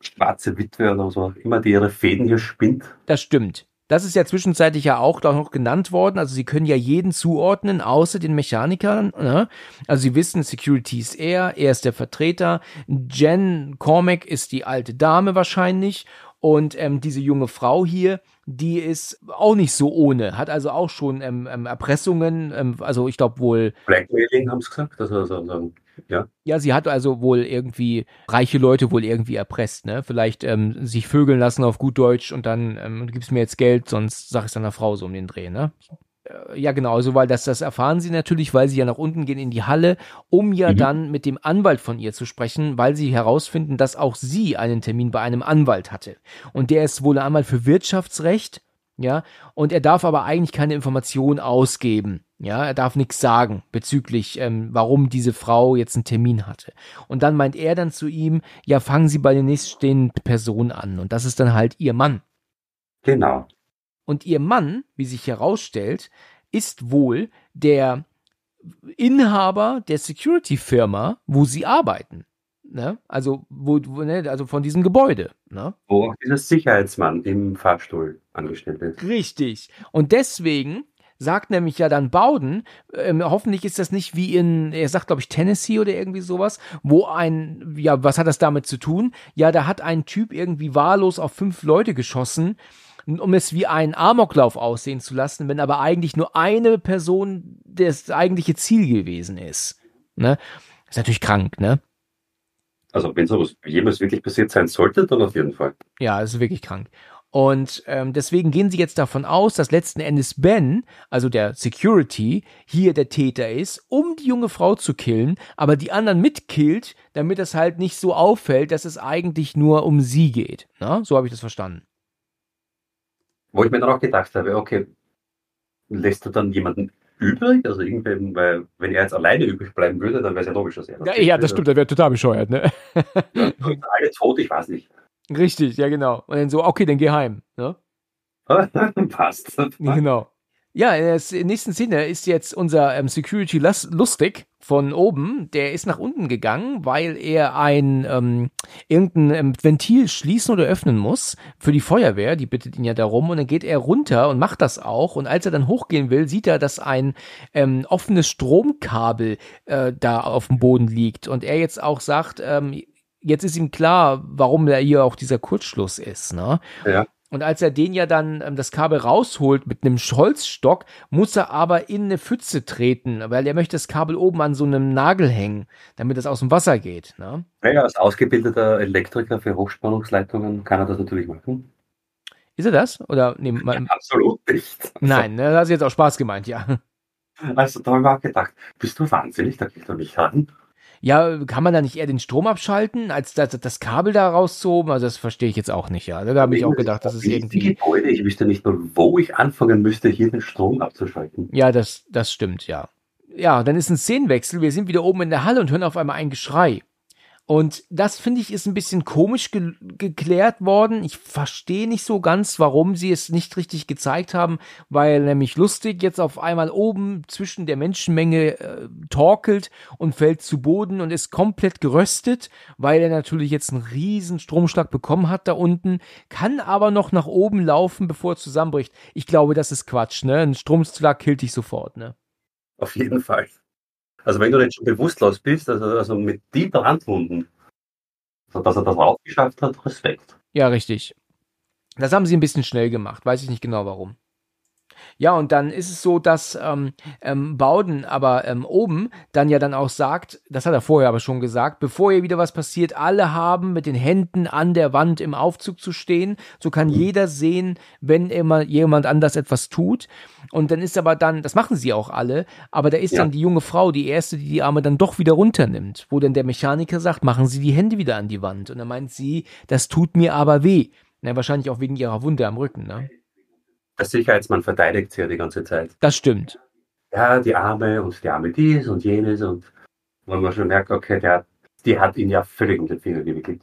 Speaker 2: schwarze Witwe oder so immer, die ihre Fäden hier spinnt.
Speaker 1: Das stimmt. Das ist ja zwischenzeitlich ja auch noch genannt worden. Also sie können ja jeden zuordnen, außer den Mechanikern. Ne? Also sie wissen, Security ist er, er ist der Vertreter. Jen Cormac ist die alte Dame wahrscheinlich. Und ähm, diese junge Frau hier, die ist auch nicht so ohne, hat also auch schon ähm, ähm, Erpressungen, ähm, also ich glaube wohl.
Speaker 2: Blackmailing haben sie gesagt, also, also, ja.
Speaker 1: Ja, sie hat also wohl irgendwie reiche Leute wohl irgendwie erpresst, ne? Vielleicht ähm, sich vögeln lassen auf gut Deutsch und dann ähm, gibst mir jetzt Geld, sonst sag ich deiner Frau so um den Dreh, ne? Äh, ja, genau, also weil das, das erfahren sie natürlich, weil sie ja nach unten gehen in die Halle, um ja mhm. dann mit dem Anwalt von ihr zu sprechen, weil sie herausfinden, dass auch sie einen Termin bei einem Anwalt hatte. Und der ist wohl einmal für Wirtschaftsrecht, ja, und er darf aber eigentlich keine Informationen ausgeben. Ja, er darf nichts sagen bezüglich, ähm, warum diese Frau jetzt einen Termin hatte. Und dann meint er dann zu ihm, ja, fangen Sie bei der nächststehenden Person an. Und das ist dann halt ihr Mann.
Speaker 2: Genau.
Speaker 1: Und ihr Mann, wie sich herausstellt, ist wohl der Inhaber der Security-Firma, wo sie arbeiten. Ne? Also, wo, wo, ne? also von diesem Gebäude. Ne?
Speaker 2: Wo auch dieser Sicherheitsmann im Fahrstuhl angestellt ist.
Speaker 1: Richtig. Und deswegen sagt nämlich ja dann Bowden, ähm, hoffentlich ist das nicht wie in, er sagt glaube ich Tennessee oder irgendwie sowas, wo ein, ja, was hat das damit zu tun? Ja, da hat ein Typ irgendwie wahllos auf fünf Leute geschossen um es wie einen Amoklauf aussehen zu lassen, wenn aber eigentlich nur eine Person das eigentliche Ziel gewesen ist. Ne? Ist natürlich krank, ne?
Speaker 2: Also wenn sowas jemals wirklich passiert sein sollte, dann auf jeden Fall.
Speaker 1: Ja, ist wirklich krank. Und ähm, deswegen gehen sie jetzt davon aus, dass letzten Endes Ben, also der Security, hier der Täter ist, um die junge Frau zu killen, aber die anderen mitkillt, damit es halt nicht so auffällt, dass es eigentlich nur um sie geht. Na? So habe ich das verstanden.
Speaker 2: Wo ich mir dann auch gedacht habe, okay, lässt du dann jemanden übrig? Also irgendwann, weil wenn er jetzt alleine übrig bleiben würde, dann wäre es ja logisch, dass er
Speaker 1: das Ja, ja das stimmt, der wäre total bescheuert, ne?
Speaker 2: Ja, alle tot, ich weiß nicht.
Speaker 1: Richtig, ja genau. Und dann so, okay, dann geh heim, ne? [LAUGHS]
Speaker 2: Passt.
Speaker 1: Genau. Ja, in der nächsten Szene ist jetzt unser ähm, Security Lustig von oben, der ist nach unten gegangen, weil er ein ähm, irgendein ähm, Ventil schließen oder öffnen muss für die Feuerwehr, die bittet ihn ja darum. Und dann geht er runter und macht das auch. Und als er dann hochgehen will, sieht er, dass ein ähm, offenes Stromkabel äh, da auf dem Boden liegt. Und er jetzt auch sagt, ähm, jetzt ist ihm klar, warum da hier auch dieser Kurzschluss ist, ne?
Speaker 2: Ja.
Speaker 1: Und als er den ja dann ähm, das Kabel rausholt mit einem Holzstock, muss er aber in eine Pfütze treten, weil er möchte das Kabel oben an so einem Nagel hängen, damit es aus dem Wasser geht. Ne?
Speaker 2: Ja, als ausgebildeter Elektriker für Hochspannungsleitungen kann er das natürlich machen.
Speaker 1: Ist er das? Oder nee,
Speaker 2: ja, [LAUGHS] absolut nicht.
Speaker 1: Nein, ne, das ist jetzt auch Spaß gemeint, ja.
Speaker 2: Also da habe ich auch gedacht, bist du wahnsinnig, da geht doch nicht ran.
Speaker 1: Ja, kann man da nicht eher den Strom abschalten, als das, das Kabel da rauszuhoben? Also das verstehe ich jetzt auch nicht, ja. Da habe ich auch gedacht, das ist irgendwie.
Speaker 2: Gebäude, ich wüsste nicht nur, wo ich anfangen müsste, hier den Strom abzuschalten.
Speaker 1: Ja, das, das stimmt, ja. Ja, dann ist ein Szenenwechsel. Wir sind wieder oben in der Halle und hören auf einmal ein Geschrei. Und das finde ich ist ein bisschen komisch ge geklärt worden. Ich verstehe nicht so ganz, warum sie es nicht richtig gezeigt haben, weil nämlich lustig jetzt auf einmal oben zwischen der Menschenmenge äh, torkelt und fällt zu Boden und ist komplett geröstet, weil er natürlich jetzt einen riesen Stromschlag bekommen hat da unten, kann aber noch nach oben laufen, bevor er zusammenbricht. Ich glaube, das ist Quatsch, ne? Ein Stromschlag killt dich sofort, ne?
Speaker 2: Auf jeden Fall. Also wenn du jetzt schon bewusstlos bist, also, also mit die Brandwunden, also dass er das auch geschafft hat, Respekt.
Speaker 1: Ja, richtig. Das haben sie ein bisschen schnell gemacht, weiß ich nicht genau warum. Ja, und dann ist es so, dass ähm, ähm, Bowden aber ähm, oben dann ja dann auch sagt, das hat er vorher aber schon gesagt, bevor hier wieder was passiert, alle haben mit den Händen an der Wand im Aufzug zu stehen. So kann mhm. jeder sehen, wenn immer jemand anders etwas tut. Und dann ist aber dann, das machen sie auch alle, aber da ist ja. dann die junge Frau, die erste, die die Arme dann doch wieder runternimmt, wo dann der Mechaniker sagt, machen Sie die Hände wieder an die Wand. Und dann meint sie, das tut mir aber weh. Na, wahrscheinlich auch wegen ihrer Wunde am Rücken, ne?
Speaker 2: Der Sicherheitsmann verteidigt sie ja die ganze Zeit.
Speaker 1: Das stimmt.
Speaker 2: Ja, die Arme und die Arme dies und jenes und wenn man schon merkt, okay, der, die hat ihn ja völlig in den Finger gewickelt.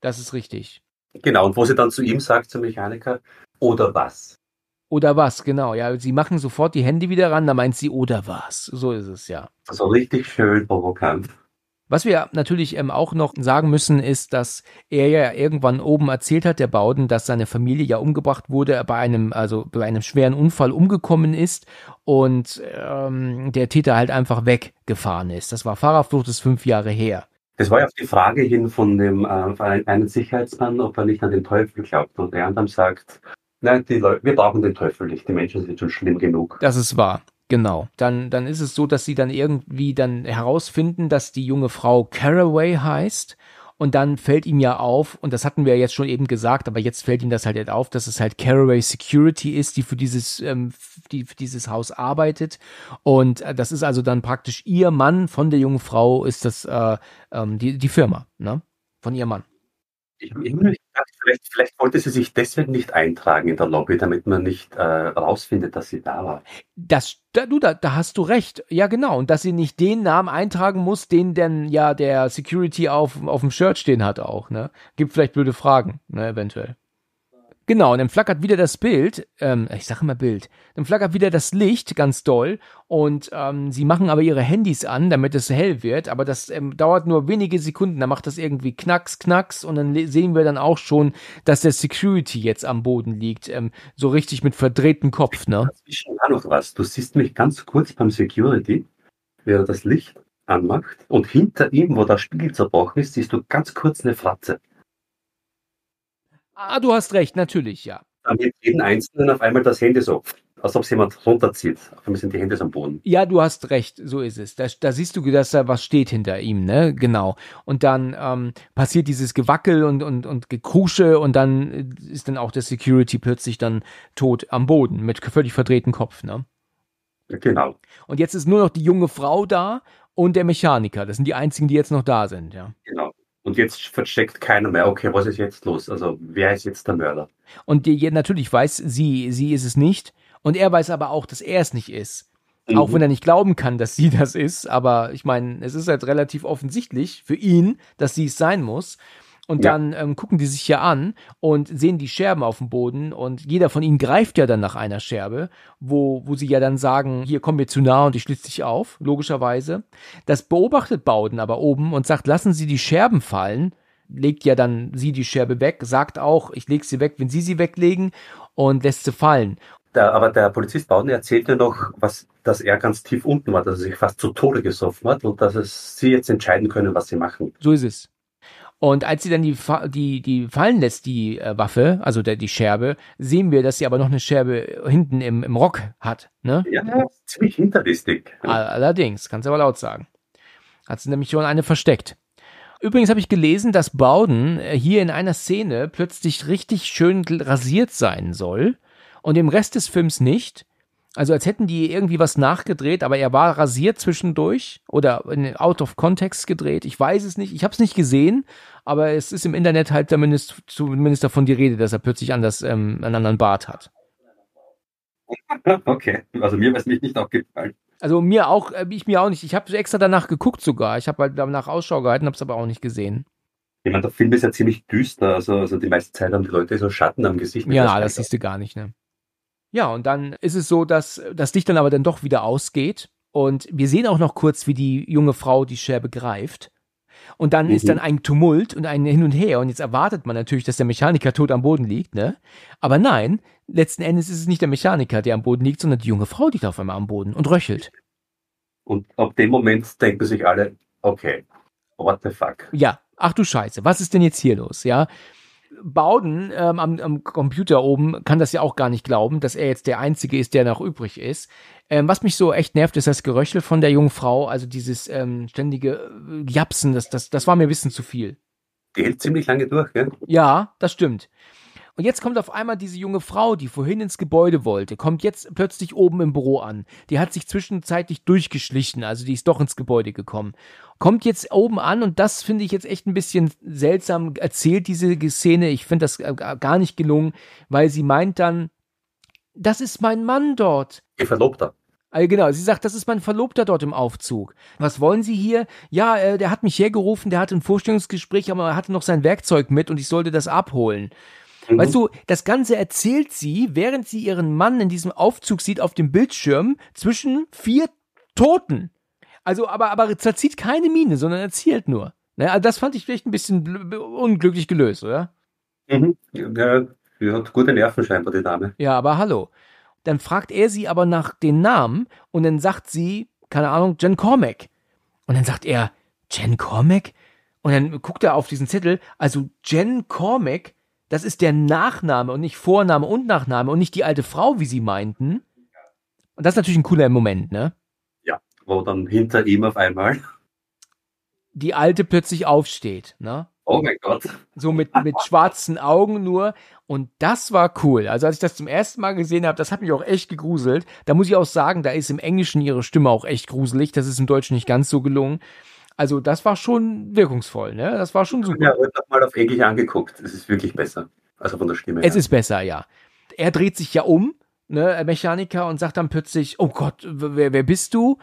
Speaker 1: Das ist richtig.
Speaker 2: Genau, und wo sie dann zu ihm sagt, zum Mechaniker, oder was?
Speaker 1: Oder was, genau, ja. Sie machen sofort die Hände wieder ran, da meint sie, oder was. So ist es, ja.
Speaker 2: Also richtig schön provokant.
Speaker 1: Was wir natürlich ähm, auch noch sagen müssen, ist, dass er ja irgendwann oben erzählt hat, der Bauden, dass seine Familie ja umgebracht wurde, bei einem, also bei einem schweren Unfall umgekommen ist und ähm, der Täter halt einfach weggefahren ist. Das war Fahrerflucht, das ist fünf Jahre her.
Speaker 2: Das war ja auf die Frage hin von dem äh, einen Sicherheitsmann, ob er nicht an den Teufel glaubt. Und der andere sagt, nein, die Leute, wir brauchen den Teufel nicht, die Menschen sind schon schlimm genug.
Speaker 1: Das ist wahr. Genau. Dann, dann ist es so, dass sie dann irgendwie dann herausfinden, dass die junge Frau Caraway heißt. Und dann fällt ihm ja auf, und das hatten wir ja jetzt schon eben gesagt, aber jetzt fällt ihm das halt, auf, dass es halt Caraway Security ist, die für dieses, ähm, die für dieses Haus arbeitet. Und äh, das ist also dann praktisch ihr Mann von der jungen Frau, ist das äh, ähm, die, die Firma, ne? Von ihrem Mann.
Speaker 2: Ich habe immer gedacht, vielleicht, vielleicht wollte sie sich deswegen nicht eintragen in der Lobby, damit man nicht äh, rausfindet, dass sie da war.
Speaker 1: Das, da, du, da, da hast du recht. Ja, genau. Und dass sie nicht den Namen eintragen muss, den denn ja der Security auf, auf dem Shirt stehen hat auch, ne? Gibt vielleicht blöde Fragen, ne, eventuell. Genau, und dann flackert wieder das Bild, ähm, ich sage immer Bild, dann flackert wieder das Licht ganz doll und ähm, sie machen aber ihre Handys an, damit es hell wird, aber das ähm, dauert nur wenige Sekunden, dann macht das irgendwie knacks, knacks und dann sehen wir dann auch schon, dass der Security jetzt am Boden liegt, ähm, so richtig mit verdrehtem Kopf, ne?
Speaker 2: Dazwischen auch noch was, du siehst mich ganz kurz beim Security, er das Licht anmacht und hinter ihm, wo der Spiegel zerbrochen ist, siehst du ganz kurz eine Fratze.
Speaker 1: Ah, du hast recht, natürlich, ja.
Speaker 2: Damit jeden Einzelnen auf einmal das Handy so, als ob es jemand runterzieht. Auf einmal sind die Hände am Boden.
Speaker 1: Ja, du hast recht, so ist es. Da, da siehst du, dass da was steht hinter ihm, ne? Genau. Und dann ähm, passiert dieses Gewackel und, und, und Gekrusche und dann ist dann auch der Security plötzlich dann tot am Boden mit völlig verdrehtem Kopf, ne?
Speaker 2: Genau.
Speaker 1: Und jetzt ist nur noch die junge Frau da und der Mechaniker. Das sind die einzigen, die jetzt noch da sind, ja.
Speaker 2: Genau. Und jetzt versteckt keiner mehr, okay, was ist jetzt los? Also wer ist jetzt der Mörder?
Speaker 1: Und die, natürlich weiß sie, sie ist es nicht. Und er weiß aber auch, dass er es nicht ist. Mhm. Auch wenn er nicht glauben kann, dass sie das ist. Aber ich meine, es ist halt relativ offensichtlich für ihn, dass sie es sein muss. Und ja. dann ähm, gucken die sich ja an und sehen die Scherben auf dem Boden und jeder von ihnen greift ja dann nach einer Scherbe, wo, wo sie ja dann sagen, hier kommen wir zu nah und ich schlitze dich auf, logischerweise. Das beobachtet Bauden aber oben und sagt, lassen Sie die Scherben fallen, legt ja dann sie die Scherbe weg, sagt auch, ich lege sie weg, wenn Sie sie weglegen und lässt sie fallen.
Speaker 2: Der, aber der Polizist Bauden erzählt ja noch, was, dass er ganz tief unten war, dass er sich fast zu Tode gesoffen hat und dass es sie jetzt entscheiden können, was sie machen.
Speaker 1: So ist es. Und als sie dann die, die, die fallen lässt, die äh, Waffe, also der, die Scherbe, sehen wir, dass sie aber noch eine Scherbe hinten im, im Rock hat. Ne?
Speaker 2: Ja, ziemlich hinterlistig.
Speaker 1: Allerdings, kannst du aber laut sagen. Hat sie nämlich schon eine versteckt. Übrigens habe ich gelesen, dass Bowden äh, hier in einer Szene plötzlich richtig schön rasiert sein soll und im Rest des Films nicht. Also als hätten die irgendwie was nachgedreht, aber er war rasiert zwischendurch oder in out of context gedreht. Ich weiß es nicht. Ich habe es nicht gesehen, aber es ist im Internet halt zumindest, zumindest davon die Rede, dass er plötzlich anders ähm, einen anderen Bart hat. [LAUGHS]
Speaker 2: Okay, also mir wäre es nicht aufgefallen.
Speaker 1: Also mir auch, äh, ich mir auch nicht. Ich habe extra danach geguckt sogar. Ich habe halt danach Ausschau gehalten, habe es aber auch nicht gesehen.
Speaker 2: Ich meine, der Film ist ja ziemlich düster. Also, also die meiste Zeit haben die Leute so Schatten am Gesicht.
Speaker 1: Ja, das siehst du gar nicht, ne? Ja, und dann ist es so, dass das Licht dann aber dann doch wieder ausgeht. Und wir sehen auch noch kurz, wie die junge Frau die Scherbe greift. Und dann mhm. ist dann ein Tumult und ein Hin und Her. Und jetzt erwartet man natürlich, dass der Mechaniker tot am Boden liegt, ne? Aber nein, letzten Endes ist es nicht der Mechaniker, der am Boden liegt, sondern die junge Frau liegt auf einmal am Boden und röchelt.
Speaker 2: Und ab dem Moment denken sich alle, okay, what the fuck?
Speaker 1: Ja, ach du Scheiße, was ist denn jetzt hier los, ja? Bauden ähm, am, am, Computer oben kann das ja auch gar nicht glauben, dass er jetzt der Einzige ist, der noch übrig ist. Ähm, was mich so echt nervt, ist das Geröchel von der jungen Frau, also dieses ähm, ständige äh, Japsen, das, das, das war mir ein bisschen zu viel.
Speaker 2: Die hält ziemlich lange durch, gell?
Speaker 1: Ja, das stimmt. Und jetzt kommt auf einmal diese junge Frau, die vorhin ins Gebäude wollte, kommt jetzt plötzlich oben im Büro an. Die hat sich zwischenzeitlich durchgeschlichen, also die ist doch ins Gebäude gekommen. Kommt jetzt oben an und das finde ich jetzt echt ein bisschen seltsam erzählt, diese Szene. Ich finde das äh, gar nicht gelungen, weil sie meint dann, das ist mein Mann dort.
Speaker 2: Ihr Verlobter.
Speaker 1: Also genau, sie sagt, das ist mein Verlobter dort im Aufzug. Was wollen Sie hier? Ja, äh, der hat mich hergerufen, der hatte ein Vorstellungsgespräch, aber er hatte noch sein Werkzeug mit und ich sollte das abholen. Mhm. Weißt du, das Ganze erzählt sie, während sie ihren Mann in diesem Aufzug sieht auf dem Bildschirm zwischen vier Toten. Also, aber, aber zerzieht keine Miene, sondern erzählt nur. Ne? Also das fand ich vielleicht ein bisschen unglücklich gelöst, oder?
Speaker 2: Mhm. Ja, die hat gute Nerven scheinbar, die Dame.
Speaker 1: Ja, aber hallo. Dann fragt er sie aber nach den Namen und dann sagt sie, keine Ahnung, Jen Cormack. Und dann sagt er, Jen Cormack? Und dann guckt er auf diesen Zettel, also Jen Cormack, das ist der Nachname und nicht Vorname und Nachname und nicht die alte Frau, wie sie meinten. Und das ist natürlich ein cooler Moment, ne?
Speaker 2: Ja, wo dann hinter ihm auf einmal
Speaker 1: die alte plötzlich aufsteht, ne?
Speaker 2: Oh mein Gott.
Speaker 1: So mit, mit schwarzen Augen nur. Und das war cool. Also als ich das zum ersten Mal gesehen habe, das hat mich auch echt gegruselt. Da muss ich auch sagen, da ist im Englischen ihre Stimme auch echt gruselig. Das ist im Deutschen nicht ganz so gelungen. Also das war schon wirkungsvoll, ne? Das war schon super.
Speaker 2: Ja, heute mal auf Englisch angeguckt. Es ist wirklich besser. Also von der Stimme.
Speaker 1: Es her. ist besser, ja. Er dreht sich ja um, ne, Mechaniker, und sagt dann plötzlich, oh Gott, wer, wer bist du?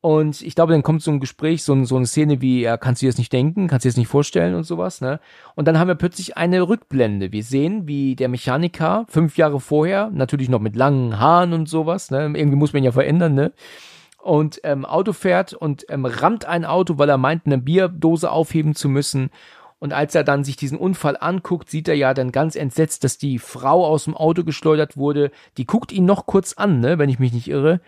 Speaker 1: Und ich glaube, dann kommt so ein Gespräch, so, so eine Szene wie, ja, kannst du dir das nicht denken, kannst du dir das nicht vorstellen und sowas, ne? Und dann haben wir plötzlich eine Rückblende. Wir sehen, wie der Mechaniker fünf Jahre vorher, natürlich noch mit langen Haaren und sowas, ne? Irgendwie muss man ja verändern, ne? Und ähm, Auto fährt und ähm, rammt ein Auto, weil er meint, eine Bierdose aufheben zu müssen. Und als er dann sich diesen Unfall anguckt, sieht er ja dann ganz entsetzt, dass die Frau aus dem Auto geschleudert wurde. Die guckt ihn noch kurz an, ne, wenn ich mich nicht irre.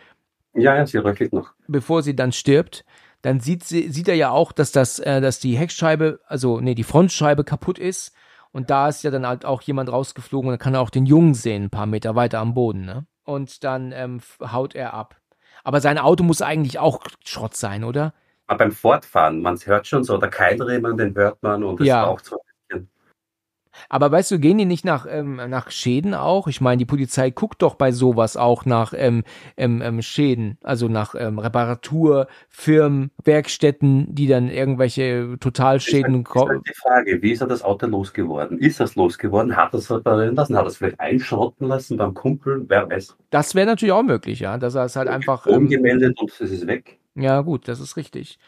Speaker 2: Ja, ja, sie röchelt noch.
Speaker 1: Bevor sie dann stirbt, dann sieht sie, sieht er ja auch, dass das, äh, dass die Heckscheibe, also nee, die Frontscheibe kaputt ist. Und da ist ja dann halt auch jemand rausgeflogen und dann kann er auch den Jungen sehen, ein paar Meter weiter am Boden, ne? Und dann ähm, haut er ab. Aber sein Auto muss eigentlich auch Schrott sein, oder?
Speaker 2: Aber beim Fortfahren, man hört schon so, der Keilriemen, den hört man und es
Speaker 1: Ja.
Speaker 2: raucht so.
Speaker 1: Aber weißt du, gehen die nicht nach, ähm, nach Schäden auch? Ich meine, die Polizei guckt doch bei sowas auch nach ähm, ähm, ähm, Schäden, also nach ähm, Reparaturfirmen, Werkstätten, die dann irgendwelche Totalschäden.
Speaker 2: Das ist halt die Frage, wie ist er das Auto losgeworden? Ist es losgeworden? Hat er es reparieren lassen? Hat er es vielleicht einschrotten lassen beim Kumpel? Wer weiß.
Speaker 1: Das wäre natürlich auch möglich, ja, dass er es halt einfach. Ähm,
Speaker 2: Umgemeldet und es ist weg.
Speaker 1: Ja, gut, das ist richtig.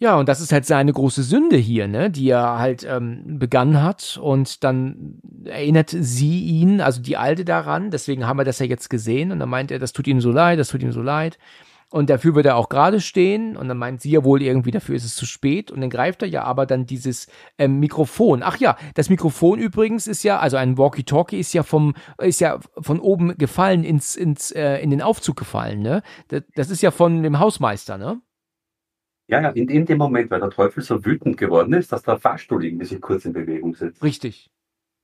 Speaker 1: Ja, und das ist halt seine große Sünde hier, ne, die er halt ähm, begangen hat. Und dann erinnert sie ihn, also die Alte daran, deswegen haben wir das ja jetzt gesehen. Und dann meint er, das tut ihm so leid, das tut ihm so leid. Und dafür wird er auch gerade stehen. Und dann meint sie ja wohl irgendwie, dafür ist es zu spät. Und dann greift er ja aber dann dieses ähm, Mikrofon. Ach ja, das Mikrofon übrigens ist ja, also ein Walkie-Talkie ist ja vom, ist ja von oben gefallen ins, ins, äh, in den Aufzug gefallen, ne? Das, das ist ja von dem Hausmeister, ne?
Speaker 2: Ja, ja, in, in dem Moment, weil der Teufel so wütend geworden ist, dass der Fahrstuhl irgendwie sich kurz in Bewegung setzt.
Speaker 1: Richtig.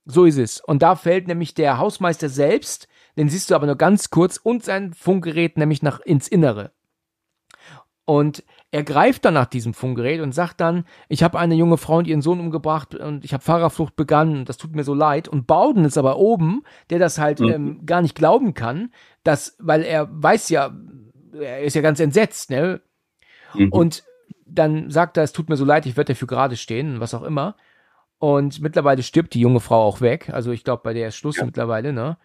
Speaker 1: So ist es. Und da fällt nämlich der Hausmeister selbst, den siehst du aber nur ganz kurz, und sein Funkgerät nämlich nach ins Innere. Und er greift dann nach diesem Funkgerät und sagt dann, ich habe eine junge Frau und ihren Sohn umgebracht und ich habe Fahrerflucht begangen, das tut mir so leid. Und Bowden ist aber oben, der das halt
Speaker 2: Mhm.
Speaker 1: ähm, gar nicht glauben kann, dass, weil er weiß ja, er ist ja ganz entsetzt, ne?
Speaker 2: Mhm.
Speaker 1: Und dann sagt er, es tut mir so leid, ich werde dafür gerade stehen, was auch immer. Und mittlerweile stirbt die junge Frau auch weg. Also ich glaube, bei der ist Schluss
Speaker 2: Ja.
Speaker 1: mittlerweile, ne?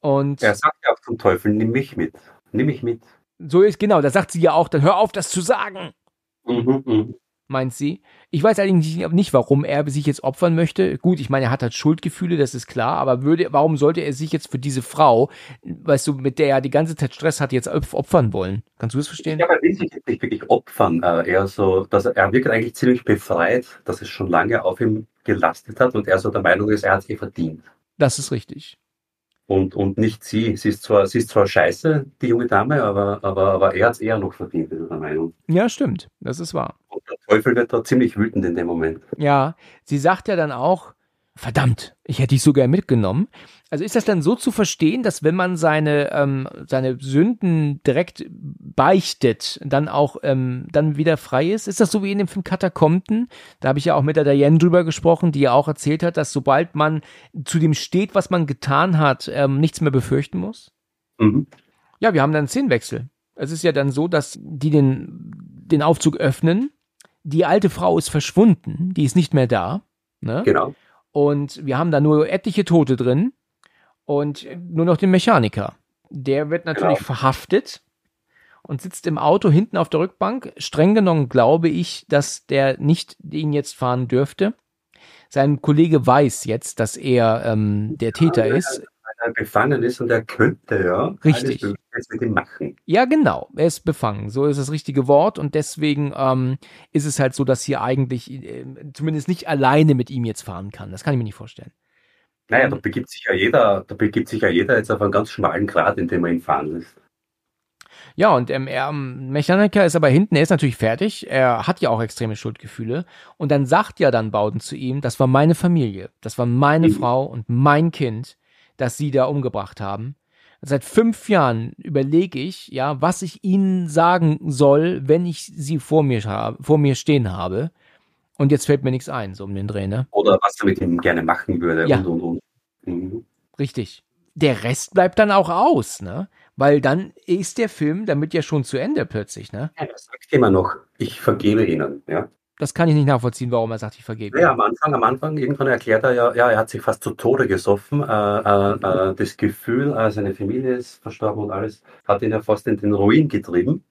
Speaker 1: Und
Speaker 2: er sagt ja auch zum Teufel, nimm mich mit. Nimm mich mit.
Speaker 1: so ist, genau, da sagt sie ja auch, dann hör auf, das zu sagen,
Speaker 2: Mhm, mhm.
Speaker 1: Meint sie. Ich weiß allerdings nicht- warum er sich jetzt opfern möchte. Gut, ich meine, er hat halt Schuldgefühle, das ist klar, aber würde, warum sollte er sich jetzt für diese Frau, weißt du, mit der er die ganze Zeit Stress hat, jetzt opf- opfern wollen? Kannst du das verstehen?
Speaker 2: Ja, er will sich nicht wirklich opfern. Äh, er, so, dass er, er wirkt eigentlich ziemlich befreit, dass es schon lange auf ihm gelastet hat und er so der Meinung ist, er hat es eh verdient.
Speaker 1: Das ist richtig.
Speaker 2: Und, und nicht sie. Sie ist, zwar, sie ist zwar scheiße, die junge Dame, aber, aber, aber er hat es eher noch verdient, ist er der Meinung.
Speaker 1: Ja, stimmt. Das ist wahr.
Speaker 2: Und der Teufel wird da ziemlich wütend in dem Moment.
Speaker 1: Ja, sie sagt ja dann auch, verdammt, ich hätte dich so gern mitgenommen. Also ist das dann so zu verstehen, dass wenn man seine, ähm, seine Sünden direkt beichtet, dann auch ähm, dann wieder frei ist? Ist das so wie in dem Film Katakomben? Da habe ich ja auch mit der Diane drüber gesprochen, die ja auch erzählt hat, dass sobald man zu dem steht, was man getan hat, ähm, nichts mehr befürchten muss?
Speaker 2: Mhm.
Speaker 1: Ja, wir haben dann einen Szenenwechsel. Es ist ja dann so, dass die den, den Aufzug öffnen. Die alte Frau ist verschwunden, die ist nicht mehr da. Ne?
Speaker 2: Genau.
Speaker 1: Und wir haben da nur etliche Tote drin und nur noch den Mechaniker. Der wird natürlich
Speaker 2: Genau.
Speaker 1: verhaftet und sitzt im Auto hinten auf der Rückbank. Streng genommen glaube ich, dass der nicht ihn jetzt fahren dürfte. Sein Kollege weiß jetzt, dass er ähm, der Täter
Speaker 2: Ja,
Speaker 1: ist.
Speaker 2: er befangen ist und er könnte ja
Speaker 1: Richtig.
Speaker 2: alles mit ihm machen.
Speaker 1: Ja, genau. Er ist befangen. So ist das richtige Wort. Und deswegen ähm, ist es halt so, dass hier eigentlich äh, zumindest nicht alleine mit ihm jetzt fahren kann. Das kann ich mir nicht vorstellen.
Speaker 2: Naja, da begibt sich ja jeder, da begibt sich ja jeder jetzt auf einen ganz schmalen Grat, in dem er ihn fahren lässt.
Speaker 1: Ja, und ähm, er, ähm, Mechaniker ist aber hinten, er ist natürlich fertig, er hat ja auch extreme Schuldgefühle. Und dann sagt ja dann Bowden zu ihm, das war meine Familie, das war meine
Speaker 2: Mhm.
Speaker 1: Frau und mein Kind, das sie da umgebracht haben. Seit fünf Jahren überlege ich, ja, was ich ihnen sagen soll, wenn ich sie vor mir, vor mir stehen habe. Und jetzt fällt mir nichts ein, so um den Dreh, ne?
Speaker 2: Oder was er mit ihm gerne machen würde
Speaker 1: Ja.
Speaker 2: und und und. Mhm.
Speaker 1: Richtig. Der Rest bleibt dann auch aus, ne? Weil dann ist der Film damit ja schon zu Ende plötzlich, ne?
Speaker 2: Ja, er sagt immer noch, ich vergebe ihnen. Ja.
Speaker 1: Das kann ich nicht nachvollziehen, warum er sagt, ich vergebe.
Speaker 2: Ja, am Anfang, am Anfang, irgendwann erklärt er ja, ja, er hat sich fast zu Tode gesoffen. Äh, äh, äh, das Gefühl, äh, seine Familie ist verstorben und alles, hat ihn ja fast in den Ruin getrieben.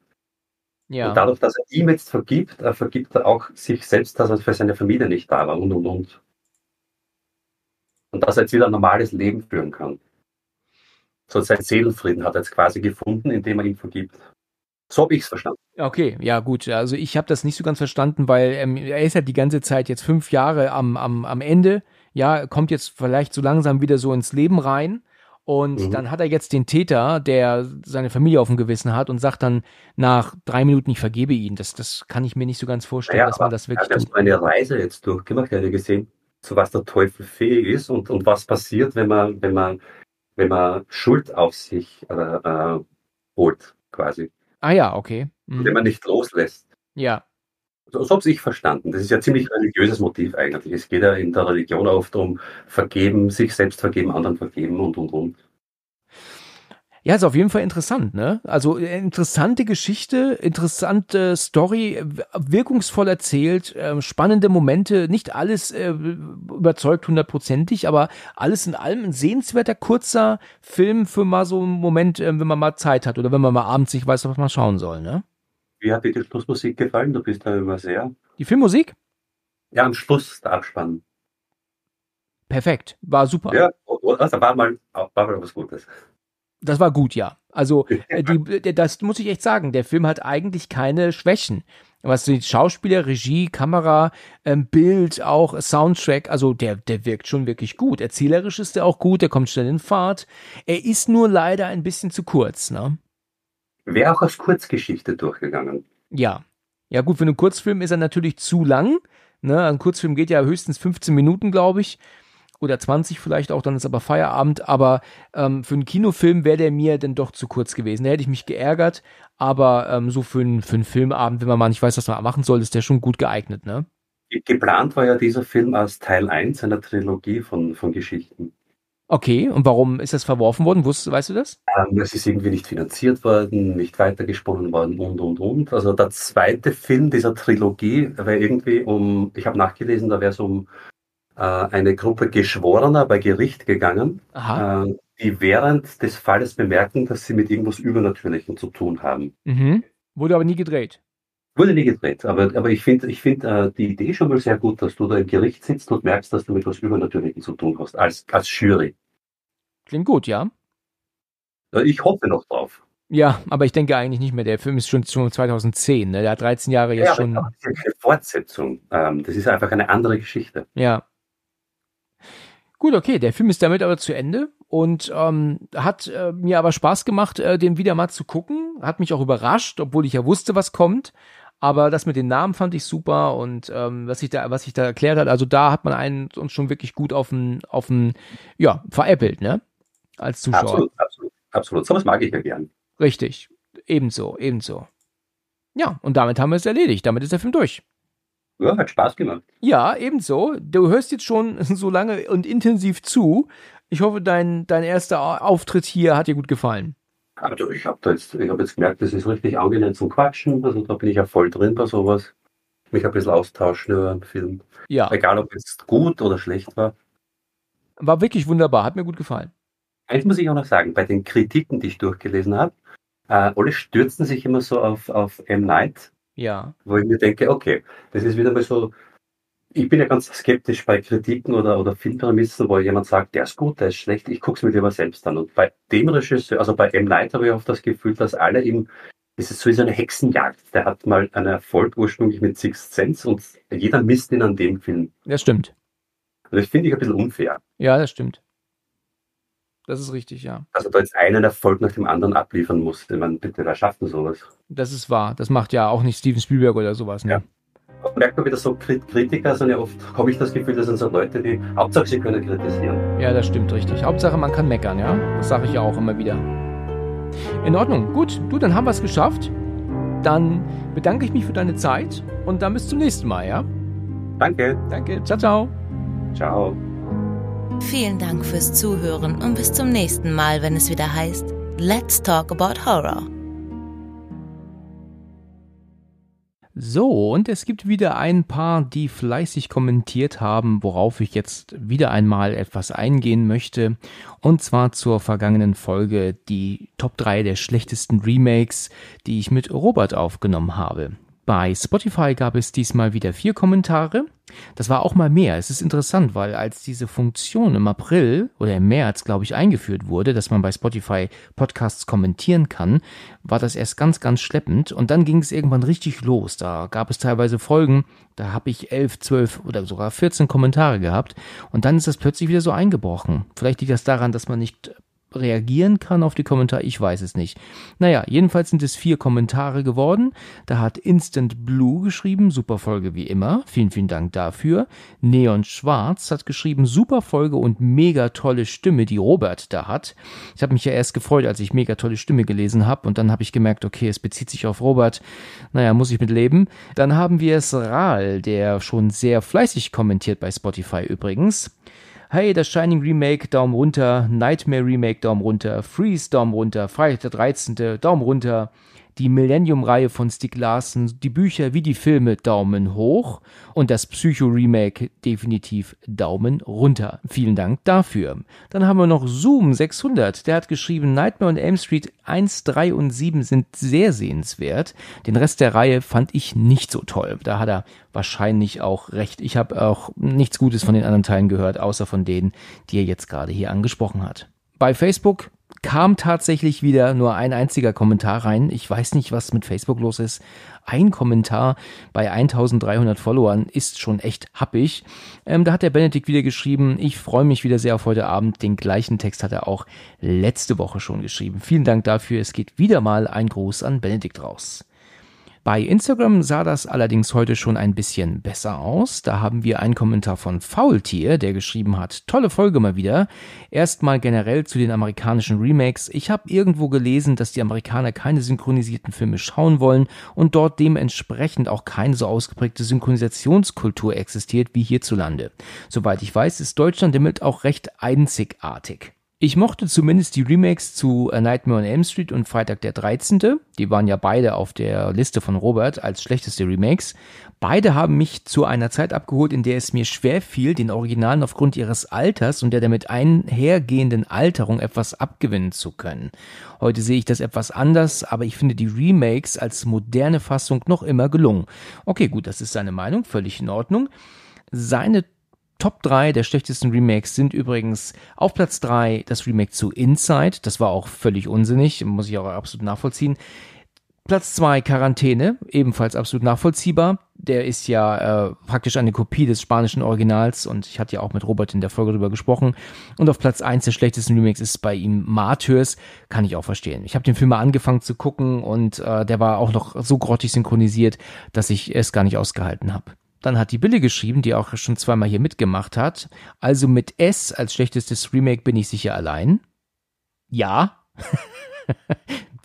Speaker 1: Ja.
Speaker 2: Und dadurch, dass er ihm jetzt vergibt, äh, vergibt er auch sich selbst, dass er für seine Familie nicht da war und und und. Und dass er jetzt wieder ein normales Leben führen kann. So sein Seelenfrieden hat er jetzt quasi gefunden, indem er ihm vergibt. So habe ich es verstanden.
Speaker 1: Okay, ja gut. Also ich habe das nicht so ganz verstanden, weil ähm, er ist ja die ganze Zeit jetzt fünf Jahre am, am, am Ende. Ja, kommt jetzt vielleicht so langsam wieder so ins Leben rein. Und
Speaker 2: Mhm.
Speaker 1: dann hat er jetzt den Täter, der seine Familie auf dem Gewissen hat und sagt dann nach drei Minuten, ich vergebe ihn. Das, das kann ich mir nicht so ganz vorstellen,
Speaker 2: Naja,
Speaker 1: dass man das
Speaker 2: Er
Speaker 1: wirklich
Speaker 2: hat
Speaker 1: tut.
Speaker 2: eine Reise jetzt durchgemacht, er hat ja gesehen, zu was der Teufel fähig ist und, und was passiert, wenn man, wenn man, wenn man Schuld auf sich äh, äh, holt, quasi.
Speaker 1: Ah ja, okay. Mhm.
Speaker 2: Wenn man nicht loslässt.
Speaker 1: Ja,
Speaker 2: So, so habe ich verstanden. Das ist ja ziemlich religiöses Motiv eigentlich. Es geht ja in der Religion oft um Vergeben, sich selbst vergeben, anderen vergeben und und und.
Speaker 1: Ja, ist auf jeden Fall interessant, ne? Also äh, interessante Geschichte, interessante Story, w- wirkungsvoll erzählt, äh, spannende Momente, nicht alles äh, überzeugt hundertprozentig, aber alles in allem ein sehenswerter, kurzer Film für mal so einen Moment, äh, wenn man mal Zeit hat oder wenn man mal abends nicht weiß, was man schauen soll, ne?
Speaker 2: Wie hat dir die Schlussmusik gefallen? Du bist da immer sehr.
Speaker 1: Die Filmmusik?
Speaker 2: Ja, am Schluss der Abspann.
Speaker 1: Perfekt, war super.
Speaker 2: Ja, also war mal, war mal was Gutes.
Speaker 1: Das war gut, ja. Also, [LAUGHS] äh, die, das muss ich echt sagen. Der Film hat eigentlich keine Schwächen. Was die Schauspieler, Regie, Kamera, ähm, Bild, auch Soundtrack, also der, der wirkt schon wirklich gut. Erzählerisch ist er auch gut, der kommt schnell in Fahrt. Er ist nur leider ein bisschen zu kurz, ne?
Speaker 2: Wäre auch als Kurzgeschichte durchgegangen.
Speaker 1: Ja. Ja, gut, für einen Kurzfilm ist er natürlich zu lang. Ne? Ein Kurzfilm geht ja höchstens 15 Minuten, glaube ich. Oder 20 vielleicht auch, dann ist aber Feierabend. Aber ähm, für einen Kinofilm wäre der mir dann doch zu kurz gewesen. Da hätte ich mich geärgert. Aber ähm, so für einen, für einen Filmabend, wenn man mal nicht weiß, was man machen soll, ist der schon gut geeignet, ne?
Speaker 2: Geplant war ja dieser Film als Teil 1 einer Trilogie von, von Geschichten.
Speaker 1: Okay, und warum ist das verworfen worden? Wusst, weißt du das?
Speaker 2: Ähm, es ist irgendwie nicht finanziert worden, nicht weitergesponnen worden und, und, und. Also der zweite Film dieser Trilogie wäre irgendwie um, ich habe nachgelesen, da wäre es um äh, eine Gruppe Geschworener bei Gericht gegangen, äh, die während des Falles bemerken, dass sie mit irgendwas Übernatürlichem zu tun haben.
Speaker 1: Mhm. Wurde aber nie gedreht.
Speaker 2: Wurde nie gedreht, aber, aber ich finde ich find, äh, die Idee schon mal sehr gut, dass du da im Gericht sitzt und merkst, dass du mit was Übernatürlichem zu tun hast, als, als Jury.
Speaker 1: Klingt gut, ja.
Speaker 2: Ich hoffe noch drauf.
Speaker 1: Ja, aber ich denke eigentlich nicht mehr. Der Film ist schon, schon 2010, ne? Der hat 13 Jahre jetzt
Speaker 2: Ja,
Speaker 1: schon.
Speaker 2: das ist ja keine Fortsetzung. Ähm, das ist einfach eine andere Geschichte.
Speaker 1: Ja. Gut, okay, der Film ist damit aber zu Ende und ähm, hat äh, mir aber Spaß gemacht, äh, den wieder mal zu gucken. Hat mich auch überrascht, obwohl ich ja wusste, was kommt. Aber das mit den Namen fand ich super und ähm, was ich da, was sich da erklärt hat, also da hat man einen uns schon wirklich gut auf den, auf den, ja, veräppelt, ne? Als Zuschauer.
Speaker 2: Absolut, absolut, absolut. So was mag ich ja gern.
Speaker 1: Richtig. Ebenso, ebenso. Ja, und damit haben wir es erledigt. Damit ist der Film durch.
Speaker 2: Ja, hat Spaß gemacht.
Speaker 1: Ja, ebenso. Du hörst jetzt schon [LAUGHS] so lange und intensiv zu. Ich hoffe, dein, dein erster Auftritt hier hat dir gut gefallen.
Speaker 2: Also ich habe jetzt, ich hab jetzt gemerkt, das ist richtig angenehm zum Quatschen. Also da bin ich ja voll drin bei sowas. Mich ein bisschen austauschen über einen Film.
Speaker 1: Ja,
Speaker 2: Egal, ob es gut oder schlecht war.
Speaker 1: war wirklich wunderbar. Hat mir gut gefallen.
Speaker 2: Eins muss ich auch noch sagen, bei den Kritiken, die ich durchgelesen habe, äh, alle stürzen sich immer so auf, auf M. Night,
Speaker 1: Ja.
Speaker 2: wo ich mir denke, okay, das ist wieder mal so, ich bin ja ganz skeptisch bei Kritiken oder, oder Filmprämissen, wo jemand sagt, der ist gut, der ist schlecht, ich gucke es mir lieber selbst an. Und bei dem Regisseur, also bei M. Night habe ich oft das Gefühl, dass alle ihm, es ist sowieso eine Hexenjagd. Der hat mal einen Erfolg ursprünglich mit Sixth Sense und jeder misst ihn an dem Film.
Speaker 1: Das stimmt.
Speaker 2: Und das finde ich ein bisschen unfair.
Speaker 1: Ja, das stimmt. Das ist richtig, ja.
Speaker 2: Also da jetzt einen Erfolg nach dem anderen abliefern muss. Ich meine, bitte, wer schafft denn sowas?
Speaker 1: Das ist wahr. Das macht ja auch nicht Steven Spielberg oder sowas, ne?
Speaker 2: Ja. Merkt man wieder so Kritiker, sind ja oft, habe ich das Gefühl, das sind so Leute, die Hauptsache sie können kritisieren.
Speaker 1: Ja, das stimmt richtig. Hauptsache man kann meckern, ja. Das sage ich ja auch immer wieder. In Ordnung, gut. Du, dann haben wir es geschafft. Dann bedanke ich mich für deine Zeit und dann bis zum nächsten Mal, ja?
Speaker 2: Danke.
Speaker 1: Danke. Ciao, ciao.
Speaker 2: Ciao.
Speaker 3: Vielen Dank fürs Zuhören und bis zum nächsten Mal, wenn es wieder heißt Let's Talk About Horror.
Speaker 1: So, und es gibt wieder ein paar, die fleißig kommentiert haben, worauf ich jetzt wieder einmal etwas eingehen möchte. Und zwar zur vergangenen Folge, die Top 3 der schlechtesten Remakes, die ich mit Robert aufgenommen habe. Bei Spotify gab es diesmal wieder vier Kommentare. Das war auch mal mehr. Es ist interessant, weil als diese Funktion im April oder im März, glaube ich, eingeführt wurde, dass man bei Spotify Podcasts kommentieren kann, war das erst ganz, ganz schleppend und dann ging es irgendwann richtig los. Da gab es teilweise Folgen, da habe ich elf, zwölf oder sogar 14 Kommentare gehabt und dann ist das plötzlich wieder so eingebrochen. Vielleicht liegt das daran, dass man nicht reagieren kann auf die Kommentare, ich weiß es nicht. Naja, jedenfalls sind es vier Kommentare geworden. Da hat Instant Blue geschrieben, super Folge wie immer. Vielen, vielen Dank dafür. Neon Schwarz hat geschrieben, super Folge und mega tolle Stimme, die Robert da hat. Ich habe mich ja erst gefreut, als ich mega tolle Stimme gelesen habe und dann habe ich gemerkt, okay, es bezieht sich auf Robert. Naja, muss ich mit leben. Dann haben wir es Ral, der schon sehr fleißig kommentiert bei Spotify übrigens. Hey, das Shining Remake, Daumen runter. Nightmare Remake, Daumen runter. Freeze, Daumen runter. Freitag der 13., Daumen runter die Millennium-Reihe von Stieg Larsen, die Bücher wie die Filme Daumen hoch und das Psycho-Remake definitiv Daumen runter. Vielen Dank dafür. Dann haben wir noch Zoom 600, der hat geschrieben, Nightmare und Elm Street 1, 3 und 7 sind sehr sehenswert. Den Rest der Reihe fand ich nicht so toll. Da hat er wahrscheinlich auch recht. Ich habe auch nichts Gutes von den anderen Teilen gehört, außer von denen, die er jetzt gerade hier angesprochen hat. Bei Facebook kam tatsächlich wieder nur ein einziger Kommentar rein. Ich weiß nicht, was mit Facebook los ist. Ein Kommentar bei 1300 Followern ist schon echt happig. Ähm, da hat der Benedikt wieder geschrieben, ich freue mich wieder sehr auf heute Abend. Den gleichen Text hat er auch letzte Woche schon geschrieben. Vielen Dank dafür. Es geht wieder mal ein Gruß an Benedikt raus. Bei Instagram sah das allerdings heute schon ein bisschen besser aus. Da haben wir einen Kommentar von Faultier, der geschrieben hat, tolle Folge mal wieder. Erstmal generell zu den amerikanischen Remakes. Ich habe irgendwo gelesen, dass die Amerikaner keine synchronisierten Filme schauen wollen und dort dementsprechend auch keine so ausgeprägte Synchronisationskultur existiert wie hierzulande. Soweit ich weiß, ist Deutschland damit auch recht einzigartig. Ich mochte zumindest die Remakes zu A Nightmare on Elm Street und Freitag der 13. Die waren ja beide auf der Liste von Robert als schlechteste Remakes. Beide haben mich zu einer Zeit abgeholt, in der es mir schwer fiel, den Originalen aufgrund ihres Alters und der damit einhergehenden Alterung etwas abgewinnen zu können. Heute sehe ich das etwas anders, aber ich finde die Remakes als moderne Fassung noch immer gelungen. Okay, gut, das ist seine Meinung, völlig in Ordnung. Seine Top 3 der schlechtesten Remakes sind übrigens auf Platz 3 das Remake zu Inside. Das war auch völlig unsinnig, muss ich auch absolut nachvollziehen. Platz 2 Quarantäne, ebenfalls absolut nachvollziehbar. Der ist ja äh, praktisch eine Kopie des spanischen Originals und ich hatte ja auch mit Robert in der Folge darüber gesprochen. Und auf Platz 1 der schlechtesten Remakes ist bei ihm Martyrs, kann ich auch verstehen. Ich habe den Film mal angefangen zu gucken und äh, der war auch noch so grottig synchronisiert, dass ich es gar nicht ausgehalten habe. Dann hat die Bille geschrieben, die auch schon zweimal hier mitgemacht hat. Also mit S als schlechtestes Remake bin ich sicher allein. Ja. [LAUGHS]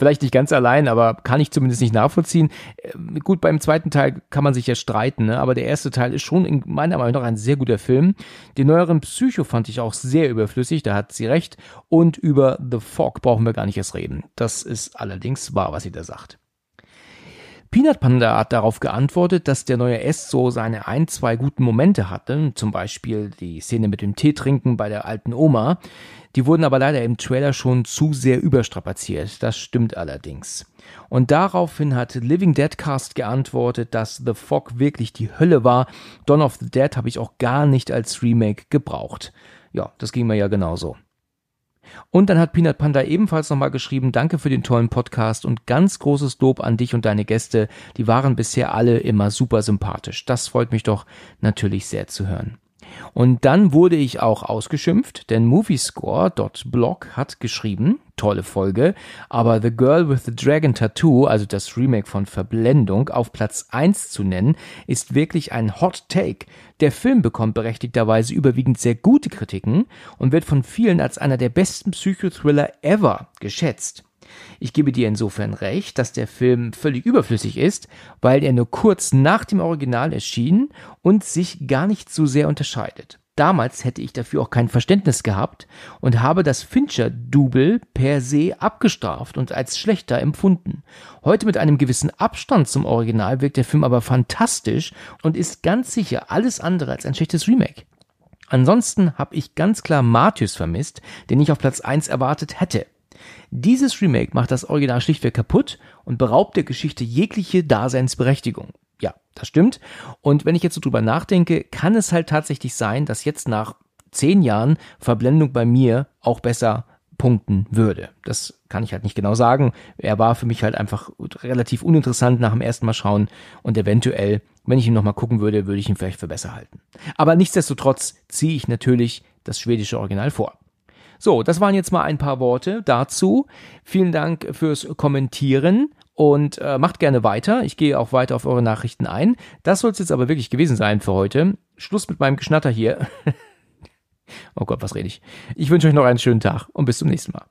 Speaker 1: Vielleicht nicht ganz allein, aber kann ich zumindest nicht nachvollziehen. Ähm, gut, beim zweiten Teil kann man sich ja streiten, ne? aber der erste Teil ist schon in meiner Meinung nach ein sehr guter Film. Den neueren Psycho fand ich auch sehr überflüssig, da hat sie recht. Und über The Fog brauchen wir gar nicht erst reden. Das ist allerdings wahr, was sie da sagt. Peanut Panda hat darauf geantwortet, dass der neue S so seine ein, zwei guten Momente hatte, zum Beispiel die Szene mit dem Tee trinken bei der alten Oma. Die wurden aber leider im Trailer schon zu sehr überstrapaziert. Das stimmt allerdings. Und daraufhin hat Living Dead Cast geantwortet, dass The Fog wirklich die Hölle war. Dawn of the Dead habe ich auch gar nicht als Remake gebraucht. Ja, das ging mir ja genauso. Und dann hat Peanut Panda ebenfalls nochmal geschrieben, danke für den tollen Podcast und ganz großes Lob an dich und deine Gäste. Die waren bisher alle immer super sympathisch. Das freut mich doch natürlich sehr zu hören. Und dann wurde ich auch ausgeschimpft, denn Moviescore.blog hat geschrieben, tolle Folge, aber The Girl with the Dragon Tattoo, also das Remake von Verblendung, auf Platz 1 zu nennen, ist wirklich ein Hot Take. Der Film bekommt berechtigterweise überwiegend sehr gute Kritiken und wird von vielen als einer der besten Psychothriller ever geschätzt. Ich gebe dir insofern recht, dass der Film völlig überflüssig ist, weil er nur kurz nach dem Original erschien und sich gar nicht so sehr unterscheidet. Damals hätte ich dafür auch kein Verständnis gehabt und habe das Fincher-Double per se abgestraft und als schlechter empfunden. Heute mit einem gewissen Abstand zum Original wirkt der Film aber fantastisch und ist ganz sicher alles andere als ein schlechtes Remake. Ansonsten habe ich ganz klar Martyrs vermisst, den ich auf Platz 1 erwartet hätte. Dieses Remake macht das Original schlichtweg kaputt und beraubt der Geschichte jegliche Daseinsberechtigung. Ja, das stimmt. Und wenn ich jetzt so drüber nachdenke, kann es halt tatsächlich sein, dass jetzt nach zehn Jahren Verblendung bei mir auch besser punkten würde. Das kann ich halt nicht genau sagen. Er war für mich halt einfach relativ uninteressant nach dem ersten Mal schauen und eventuell, wenn ich ihn nochmal gucken würde, würde ich ihn vielleicht für besser halten. Aber nichtsdestotrotz ziehe ich natürlich das schwedische Original vor. So, das waren jetzt mal ein paar Worte dazu. Vielen Dank fürs Kommentieren und äh, macht gerne weiter. Ich gehe auch weiter auf eure Nachrichten ein. Das soll es jetzt aber wirklich gewesen sein für heute. Schluss mit meinem Geschnatter hier. [LAUGHS] oh Gott, was rede ich? Ich wünsche euch noch einen schönen Tag und bis zum nächsten Mal.